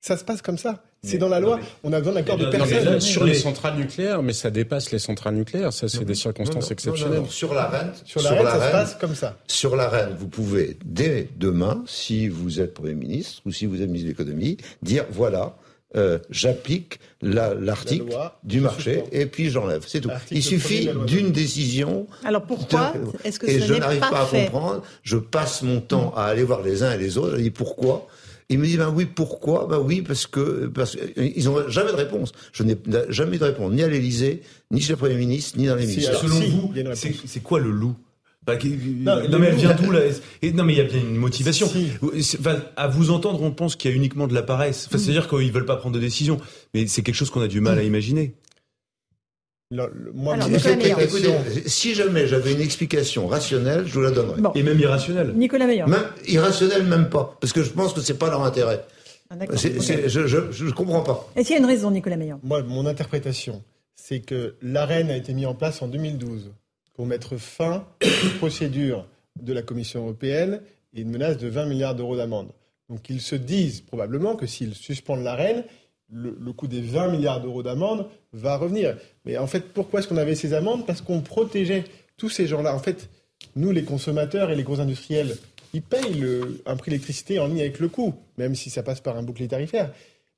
Ça se passe comme ça. C'est dans la loi. On a besoin d'accord de personne. sur les centrales nucléaires, mais ça dépasse les centrales nucléaires. Ça, c'est des circonstances exceptionnelles. Sur la reine, sur la reine, ça se passe comme ça. Sur la reine, vous pouvez dès demain, si vous êtes Premier ministre ou si vous êtes ministre de l'économie, dire voilà. Euh, j'applique l'article du marché et puis j'enlève. C'est tout. Il suffit d'une décision. Alors pourquoi est-ce que et je n'arrive pas, à comprendre. Je passe mon temps à aller voir les uns et les autres. Je dis pourquoi il me dit, ben oui, pourquoi? Ben oui, parce que, parce ils n'ont jamais de réponse. Je n'ai jamais de réponse, ni à l'Élysée, ni chez le Premier ministre, ni dans les ministères. Selon vous, c'est quoi le loup? Bah, non, mais elle vient d'où là? Non mais il y a bien une motivation. à vous entendre, on pense qu'il y a uniquement de la paresse. Enfin, C'est-à-dire qu'ils veulent pas prendre de décision. Mais c'est quelque chose qu'on a du mal à imaginer moi, si jamais j'avais une explication rationnelle, je vous la donnerais. Et même irrationnelle. Nicolas Meillon. Même irrationnelle, même pas, parce que je pense que c'est pas leur intérêt. Ah, je, ne comprends pas. Est-ce qu'il y a une raison, Nicolas Meillon Moi, mon interprétation, c'est que l'AREN a été mis en place en 2012 pour mettre fin aux procédures de la Commission européenne et une menace de 20 milliards d'euros d'amende. Donc ils se disent probablement que s'ils suspendent l'AREN, le, coût des 20 milliards d'euros d'amende va revenir. Mais en fait, pourquoi est-ce qu'on avait ces amendes? Parce qu'on protégeait tous ces gens-là. En fait, nous, les consommateurs et les gros industriels, ils payent un prix d'électricité en ligne avec le coût, même si ça passe par un bouclier tarifaire.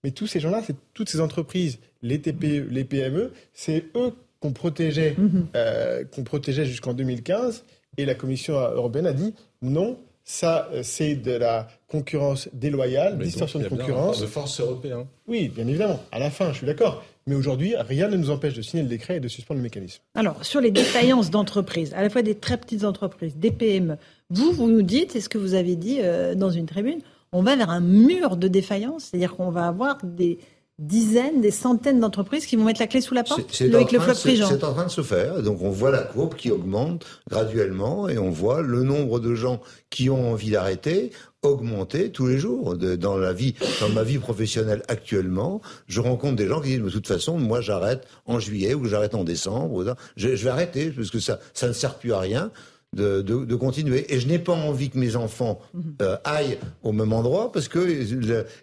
Mais tous ces gens-là, c'est toutes ces entreprises, les TPE, les PME, c'est eux qu'on protégeait, mhm. euh, qu'on protégeait jusqu'en 2015. Et la Commission européenne a dit non, ça, euh, c'est de la concurrence déloyale, distorsion de concurrence. de force européenne. Oui, bien évidemment. À la fin, je suis d'accord. Mais aujourd'hui, rien ne nous empêche de signer le décret et de suspendre le mécanisme. Alors, sur les défaillances d'entreprises, à la fois des très petites entreprises, des PME, vous, vous nous dites, c'est ce que vous avez dit euh, dans une tribune, on va vers un mur de défaillance, c'est-à-dire qu'on va avoir des, dizaines, des centaines d'entreprises qui vont mettre la clé sous la porte C'est en, train de se faire. Donc on voit la courbe qui augmente graduellement et on voit le nombre de gens qui ont envie d'arrêter augmenter tous les jours. dans la vie, dans ma vie professionnelle actuellement, je rencontre des gens qui disent de toute façon, moi j'arrête en juillet ou j'arrête en décembre. Je, je vais arrêter parce que ça, ça ne sert plus à rien de, de, de, continuer. Et je n'ai pas envie que mes enfants mhm. euh, aillent au même endroit parce que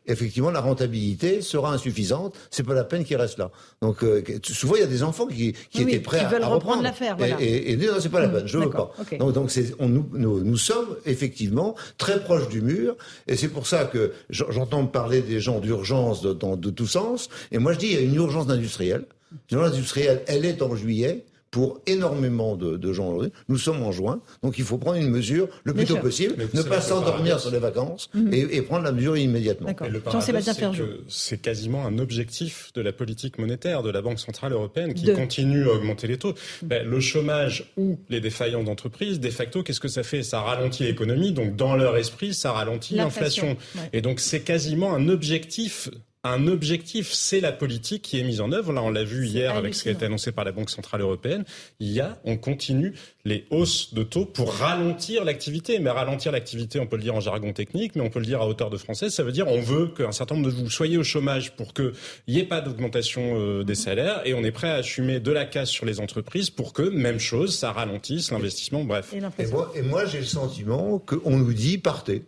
effectivement la rentabilité sera insuffisante. C'est pas la peine qu'ils restent là. Donc euh, souvent il y a des enfants qui, qui étaient prêts qui à, reprendre l'affaire. Voilà. Et, et, non, c'est pas la peine. Je veux pas. Donc, donc on, nous, nous, nous, sommes effectivement très proches du mur. Et c'est pour ça que j'entends parler des gens d'urgence de, de, de tout sens. Et moi je dis il y a une urgence industrielle. L'urgence industrielle, elle est en juillet pour énormément de, de, gens Nous sommes en juin, donc il faut prendre une mesure le plus tôt possible, ne pas s'endormir sur les vacances mhm. et, et, prendre la mesure immédiatement. C'est quasiment un objectif de la politique monétaire de la Banque Centrale Européenne qui continue à augmenter les taux. Mhm. Ben, le chômage ou les défaillances d'entreprises, de facto, qu'est-ce que ça fait? Ça ralentit l'économie, donc dans leur esprit, ça ralentit l'inflation. Et donc c'est quasiment un objectif un objectif, c'est la politique qui est mise en œuvre. Là, on l'a vu hier avec ce qui a été annoncé par la Banque Centrale Européenne. Il y a, on continue les hausses de taux pour ralentir l'activité. Mais ralentir l'activité, on peut le dire en jargon technique, mais on peut le dire à hauteur de français. Ça veut dire on veut qu'un certain nombre de vous soyez au chômage pour qu'il n'y ait pas d'augmentation euh, des salaires et on est prêt à assumer de la casse sur les entreprises pour que, même chose, ça ralentisse l'investissement, bref. Et, moi, et moi j'ai le sentiment qu'on nous dit partez.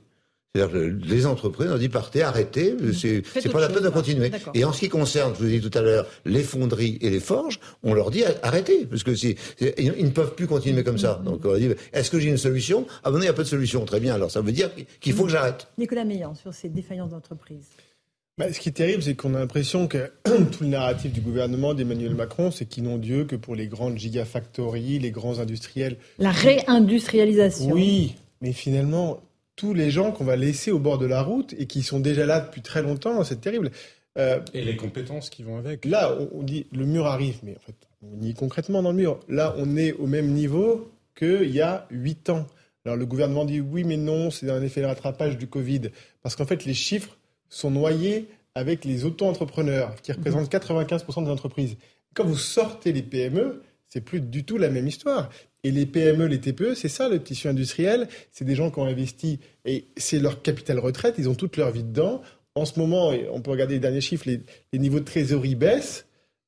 C'est-à-dire les entreprises ont dit partez, arrêtez, c'est pas la peine de continuer. Et en ce qui concerne, je vous ai dit tout à l'heure, les fonderies et les forges, on leur dit arrêtez, parce que ils ne peuvent plus continuer comme ça. Donc on leur dit est-ce que j'ai une solution? Ah ben non, il n'y a pas de solution. Très bien, alors ça veut dire qu'il faut que j'arrête. Nicolas Meillan, sur ces défaillances d'entreprises. Bah, ce qui est terrible, c'est qu'on a l'impression que tout le narratif du gouvernement d'Emmanuel Macron, c'est qu'ils n'ont Dieu que pour les grandes gigafactories, les grands industriels. La réindustrialisation. Oui, mais finalement, tous les gens qu'on va laisser au bord de la route et qui sont déjà là depuis très longtemps, c'est terrible. Euh, et les compétences qui vont avec. Là, on, dit le mur arrive, mais en fait, on y est concrètement dans le mur. Là, on est au même niveau qu'il y a huit ans. Alors le gouvernement dit oui, mais non, c'est un effet de rattrapage du Covid. Parce qu'en fait, les chiffres sont noyés avec les auto-entrepreneurs, qui représentent 95% des entreprises. Quand vous sortez les PME, c'est plus du tout la même histoire. Et les PME, les TPE, c'est ça le tissu industriel. C'est des gens qui ont investi et c'est leur capital retraite. Ils ont toute leur vie dedans. En ce moment, on peut regarder les derniers chiffres, les, niveaux de trésorerie baissent.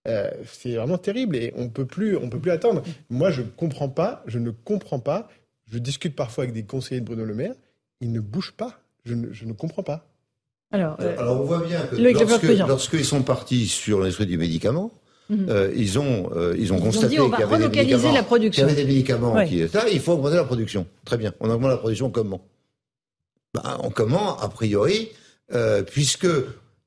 Euh, c'est vraiment terrible et on peut plus, on peut plus attendre. Moi, je ne comprends pas. Je ne comprends pas. Je discute parfois avec des conseillers de Bruno Le Maire. Ils ne bougent pas. Je ne, je ne comprends pas. Alors, euh, Alors, on voit bien que lorsque, lorsqu'ils sont partis sur l'esprit du médicament, Mhm. Euh, ils ont, euh, ils ont constaté qu'il y, avait des médicaments, la production. y avait des médicaments qui étaient là, il faut augmenter la production. Très bien. On augmente la production comment? Ben, On comment, a priori, euh, puisque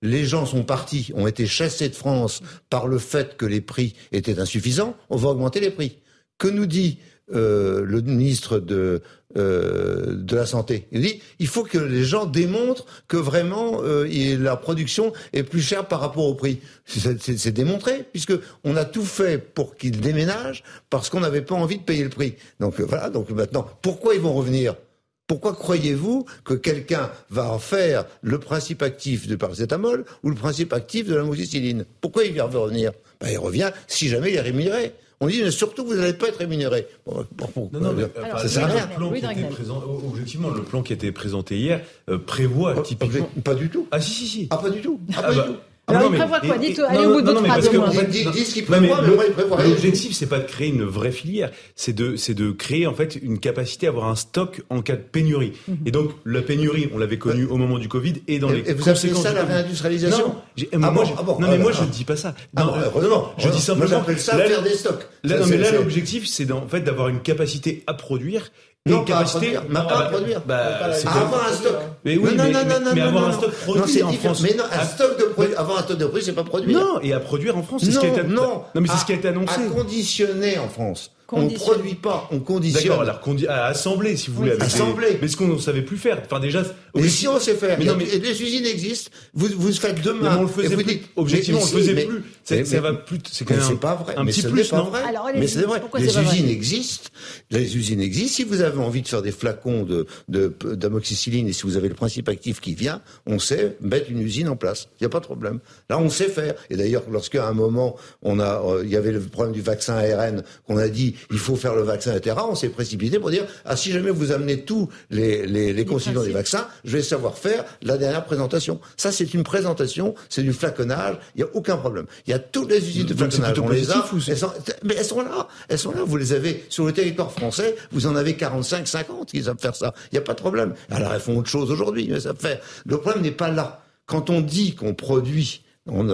les gens sont partis, ont été chassés de France par le fait que les prix étaient insuffisants, on va augmenter les prix. Que nous dit euh, le ministre de, euh, de la Santé. Il dit il faut que les gens démontrent que vraiment euh, la production est plus chère par rapport au prix. C'est démontré, puisque on a tout fait pour qu'ils déménagent parce qu'on n'avait pas envie de payer le prix. Donc voilà, donc maintenant, pourquoi ils vont revenir? Pourquoi croyez-vous que quelqu'un va en faire le principe actif du paracétamol ou le principe actif de la moxicilline Pourquoi il va revenir? Ben, Il revient si jamais il est rémunéré. On dit, mais surtout, vous n'allez pas être rémunéré. non, non, mais, ça sert à rien. Le plan qui était présent, objectivement, le plan qui a été présenté hier euh, prévoit oh, typiquement. Pas du tout. Ah, si, si, si. Ah, pas du tout. Ah, pas du bah, tout. Alors, il prévoit quoi Dites, allez au bout de trois Dis ce qu'il prévoit, mais moi, il prévoit L'objectif, c'est pas de créer une vraie filière, c'est de, c'est de créer, en fait, une capacité à avoir un stock en cas de pénurie. Mhm. Et donc, la pénurie, on l'avait connue au moment du Covid et dans les et vous appelez ça la réindustrialisation Non, ah moi, ah non, mais moi, je ne dis pas ça. Non, ah heureusement. Je dis simplement. Moi, j'appelle ça faire des stocks. non, mais là, l'objectif, c'est en fait d'avoir une capacité à produire non, pas à produire. pas à produire. Bah, c'est avoir un stock. Mais oui, non, mais, non, non, non, mais avoir un stock produit en France. Mais non, un stock de produits, avoir un stock de produits, c'est pas produire. Non, et à produire en France, c'est ce qui a été, non, non, mais c'est ce qui a été annoncé. À conditionner en France. On ne produit pas, on conditionne. D'accord, alors à assembler, si vous voulez. assembler. Mais ce qu'on ne savait plus faire. Enfin, déjà. Mais si on sait faire, mais non, mais... les usines existent. Vous, vous faites demain. Mais on le faisait plus. Dites, objectivement, on le faisait plus. Ça va plus. C'est quand même pas vrai. Un mais petit plus, pas vrai. mais c'est vrai. Les usines existent. Les usines existent. Si vous avez envie de faire des flacons de d'amoxicilline et si vous avez le principe actif qui vient, on sait mettre une usine en place. Il n'y a pas de problème. Là, on sait faire. Et d'ailleurs, lorsqu'à un moment, on a, euh, il y avait le problème du vaccin ARN, qu'on a dit, il faut faire le vaccin, etc., on s'est précipité pour dire, ah, si jamais vous amenez tous les, les, les constituants des vaccins, je vais savoir faire la dernière présentation. Ça, c'est une présentation, c'est du flaconnage, il n'y a aucun problème. Il y a toutes les usines de flaconnage, on les a, elles sont, mais elles sont là, elles sont là, vous les avez sur le territoire français, vous en avez 45, 50 qui savent faire ça. Il n'y a pas de problème. Alors, elles font autre chose aujourd'hui, mais ça fait. Le problème n'est pas là. Quand on dit qu'on produit, on,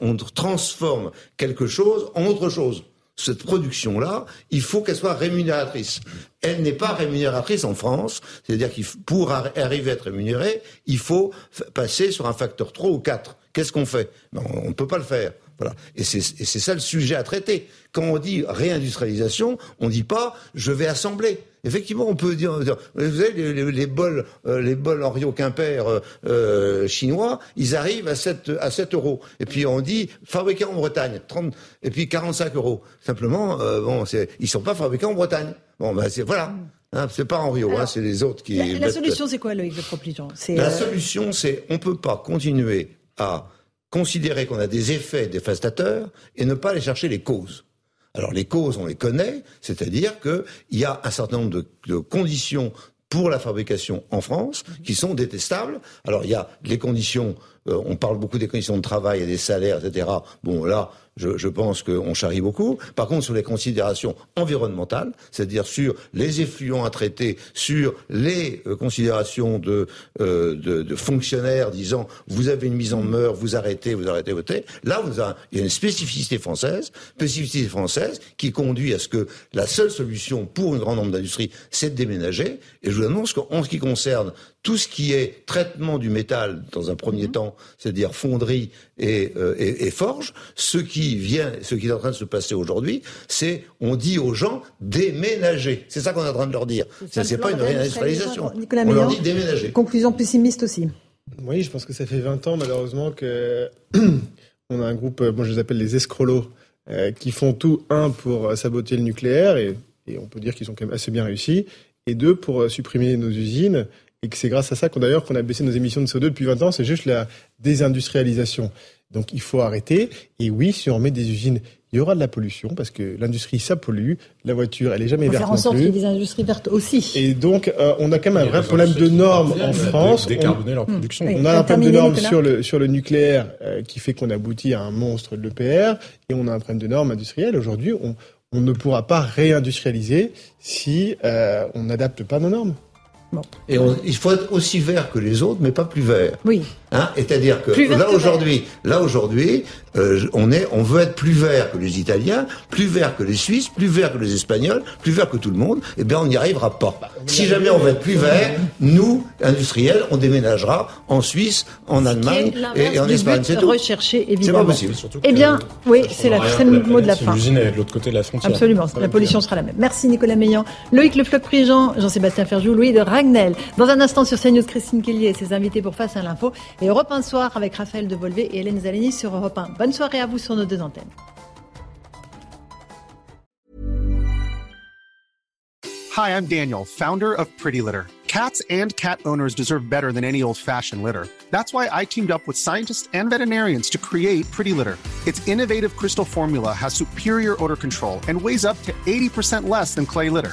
on transforme quelque chose en autre chose cette production-là, il faut qu'elle soit rémunératrice. Elle n'est pas rémunératrice en France, c'est-à-dire qu'il pour arriver à être rémunérée, il faut passer sur un facteur 3 ou 4. Qu'est-ce qu'on fait? Ben, On ne peut pas le faire. Voilà. Et c'est ça le sujet à traiter. Quand on dit réindustrialisation, on ne dit pas je vais assembler. Effectivement, on peut dire, vous savez, les, bols, euh, les bols Henriot Quimper euh, euh, chinois, ils arrivent à 7, à 7 euros. Et puis on dit fabriqué en Bretagne, 30, et puis 45 euros. Simplement, euh, bon, ils sont pas fabriqués en Bretagne. Bon, ben c'est voilà. Hein, c'est pas Henriot, hein, c'est les autres qui. La, la solution, c'est quoi, Loïc Le La solution, c'est on peut pas continuer à considérer qu'on a des effets dévastateurs et ne pas aller chercher les causes. Alors les causes, on les connaît, c'est-à-dire qu'il y a un certain nombre de, conditions pour la fabrication en France qui sont détestables. Alors il y a les conditions, euh, on parle beaucoup des conditions de travail et des salaires, etc. Bon là, je, je pense qu'on charrie beaucoup. Par contre, sur les considérations environnementales, c'est-à-dire sur les effluents à traiter, sur les euh, considérations de, euh, de, de, fonctionnaires disant vous avez une mise en demeure, vous arrêtez, vous arrêtez voter. Là, vous avez, il y a une spécificité française, spécificité française qui conduit à ce que la seule solution pour un grand nombre d'industries, c'est de déménager. Et je vous annonce qu'en ce qui concerne tout ce qui est traitement du métal dans un premier mhm. temps, c'est-à-dire fonderie et, euh, et, et, forge, ce qui vient, ce qui est en train de se passer aujourd'hui, c'est on dit aux gens déménager. C'est ça qu'on est en train de leur dire. Ce n'est pas une réindustrialisation. On leur dit déménager. Conclusion pessimiste aussi. Oui, je pense que ça fait 20 ans malheureusement que on a un groupe, moi je les appelle les escrolos, euh, qui font tout un pour saboter le nucléaire et, et on peut dire qu'ils ont quand même assez bien réussi, et deux pour euh, supprimer nos usines et que c'est grâce à ça qu'on d'ailleurs qu'on a baissé nos émissions de CO2 depuis 20 ans, c'est juste la désindustrialisation. Donc il faut arrêter. Et oui, si on met des usines, il y aura de la pollution parce que l'industrie ça pollue, la voiture elle est jamais verte. Faire en sorte qu'il y ait des industries vertes aussi. Et donc euh, on a quand même un vrai problème de normes en France. Décarboner leur production. on a un problème de normes sur le sur le nucléaire euh, qui fait qu'on aboutit à un monstre de l'EPR et on a un problème de normes industrielles. Aujourd'hui, on, on ne pourra pas réindustrialiser si euh, on n'adapte pas nos normes. Et il faut être aussi vert que les autres, mais pas plus vert. Oui. Hein C'est-à-dire que là aujourd'hui, là aujourd'hui, euh, on est, on veut être plus vert que les Italiens, plus vert que les Suisses, plus vert que les Espagnols, plus vert que tout le monde. Eh bien, on n'y arrivera pas. Bah, si jamais on veut être plus vert, nous, industriels, on déménagera en Suisse, en Allemagne et, en Espagne. C'est tout. Rechercher évidemment. C'est pas possible. Eh bien, oui, c'est le mot de la fin. L'usine est de l'autre côté de la frontière. Absolument. La pollution sera la même. Merci Nicolas Meillan, Loïc Le Floc-Prigent, Jean-Sébastien Ferjou, Louis de Ragnel. Dans un instant sur CNews, Christine Kelly et ses invités pour Face à l'info. Et Europe 1 soir avec Raphaël Devolvé et Hélène Zaleni sur Europe 1. Bonne soirée à vous sur nos deux antennes. Hi, I'm Daniel, founder of Pretty Litter. Cats and cat owners deserve better than any old-fashioned litter. That's why I teamed up with scientists and veterinarians to create Pretty Litter. Its innovative crystal formula has superior odor control and weighs up to 80% less than clay litter.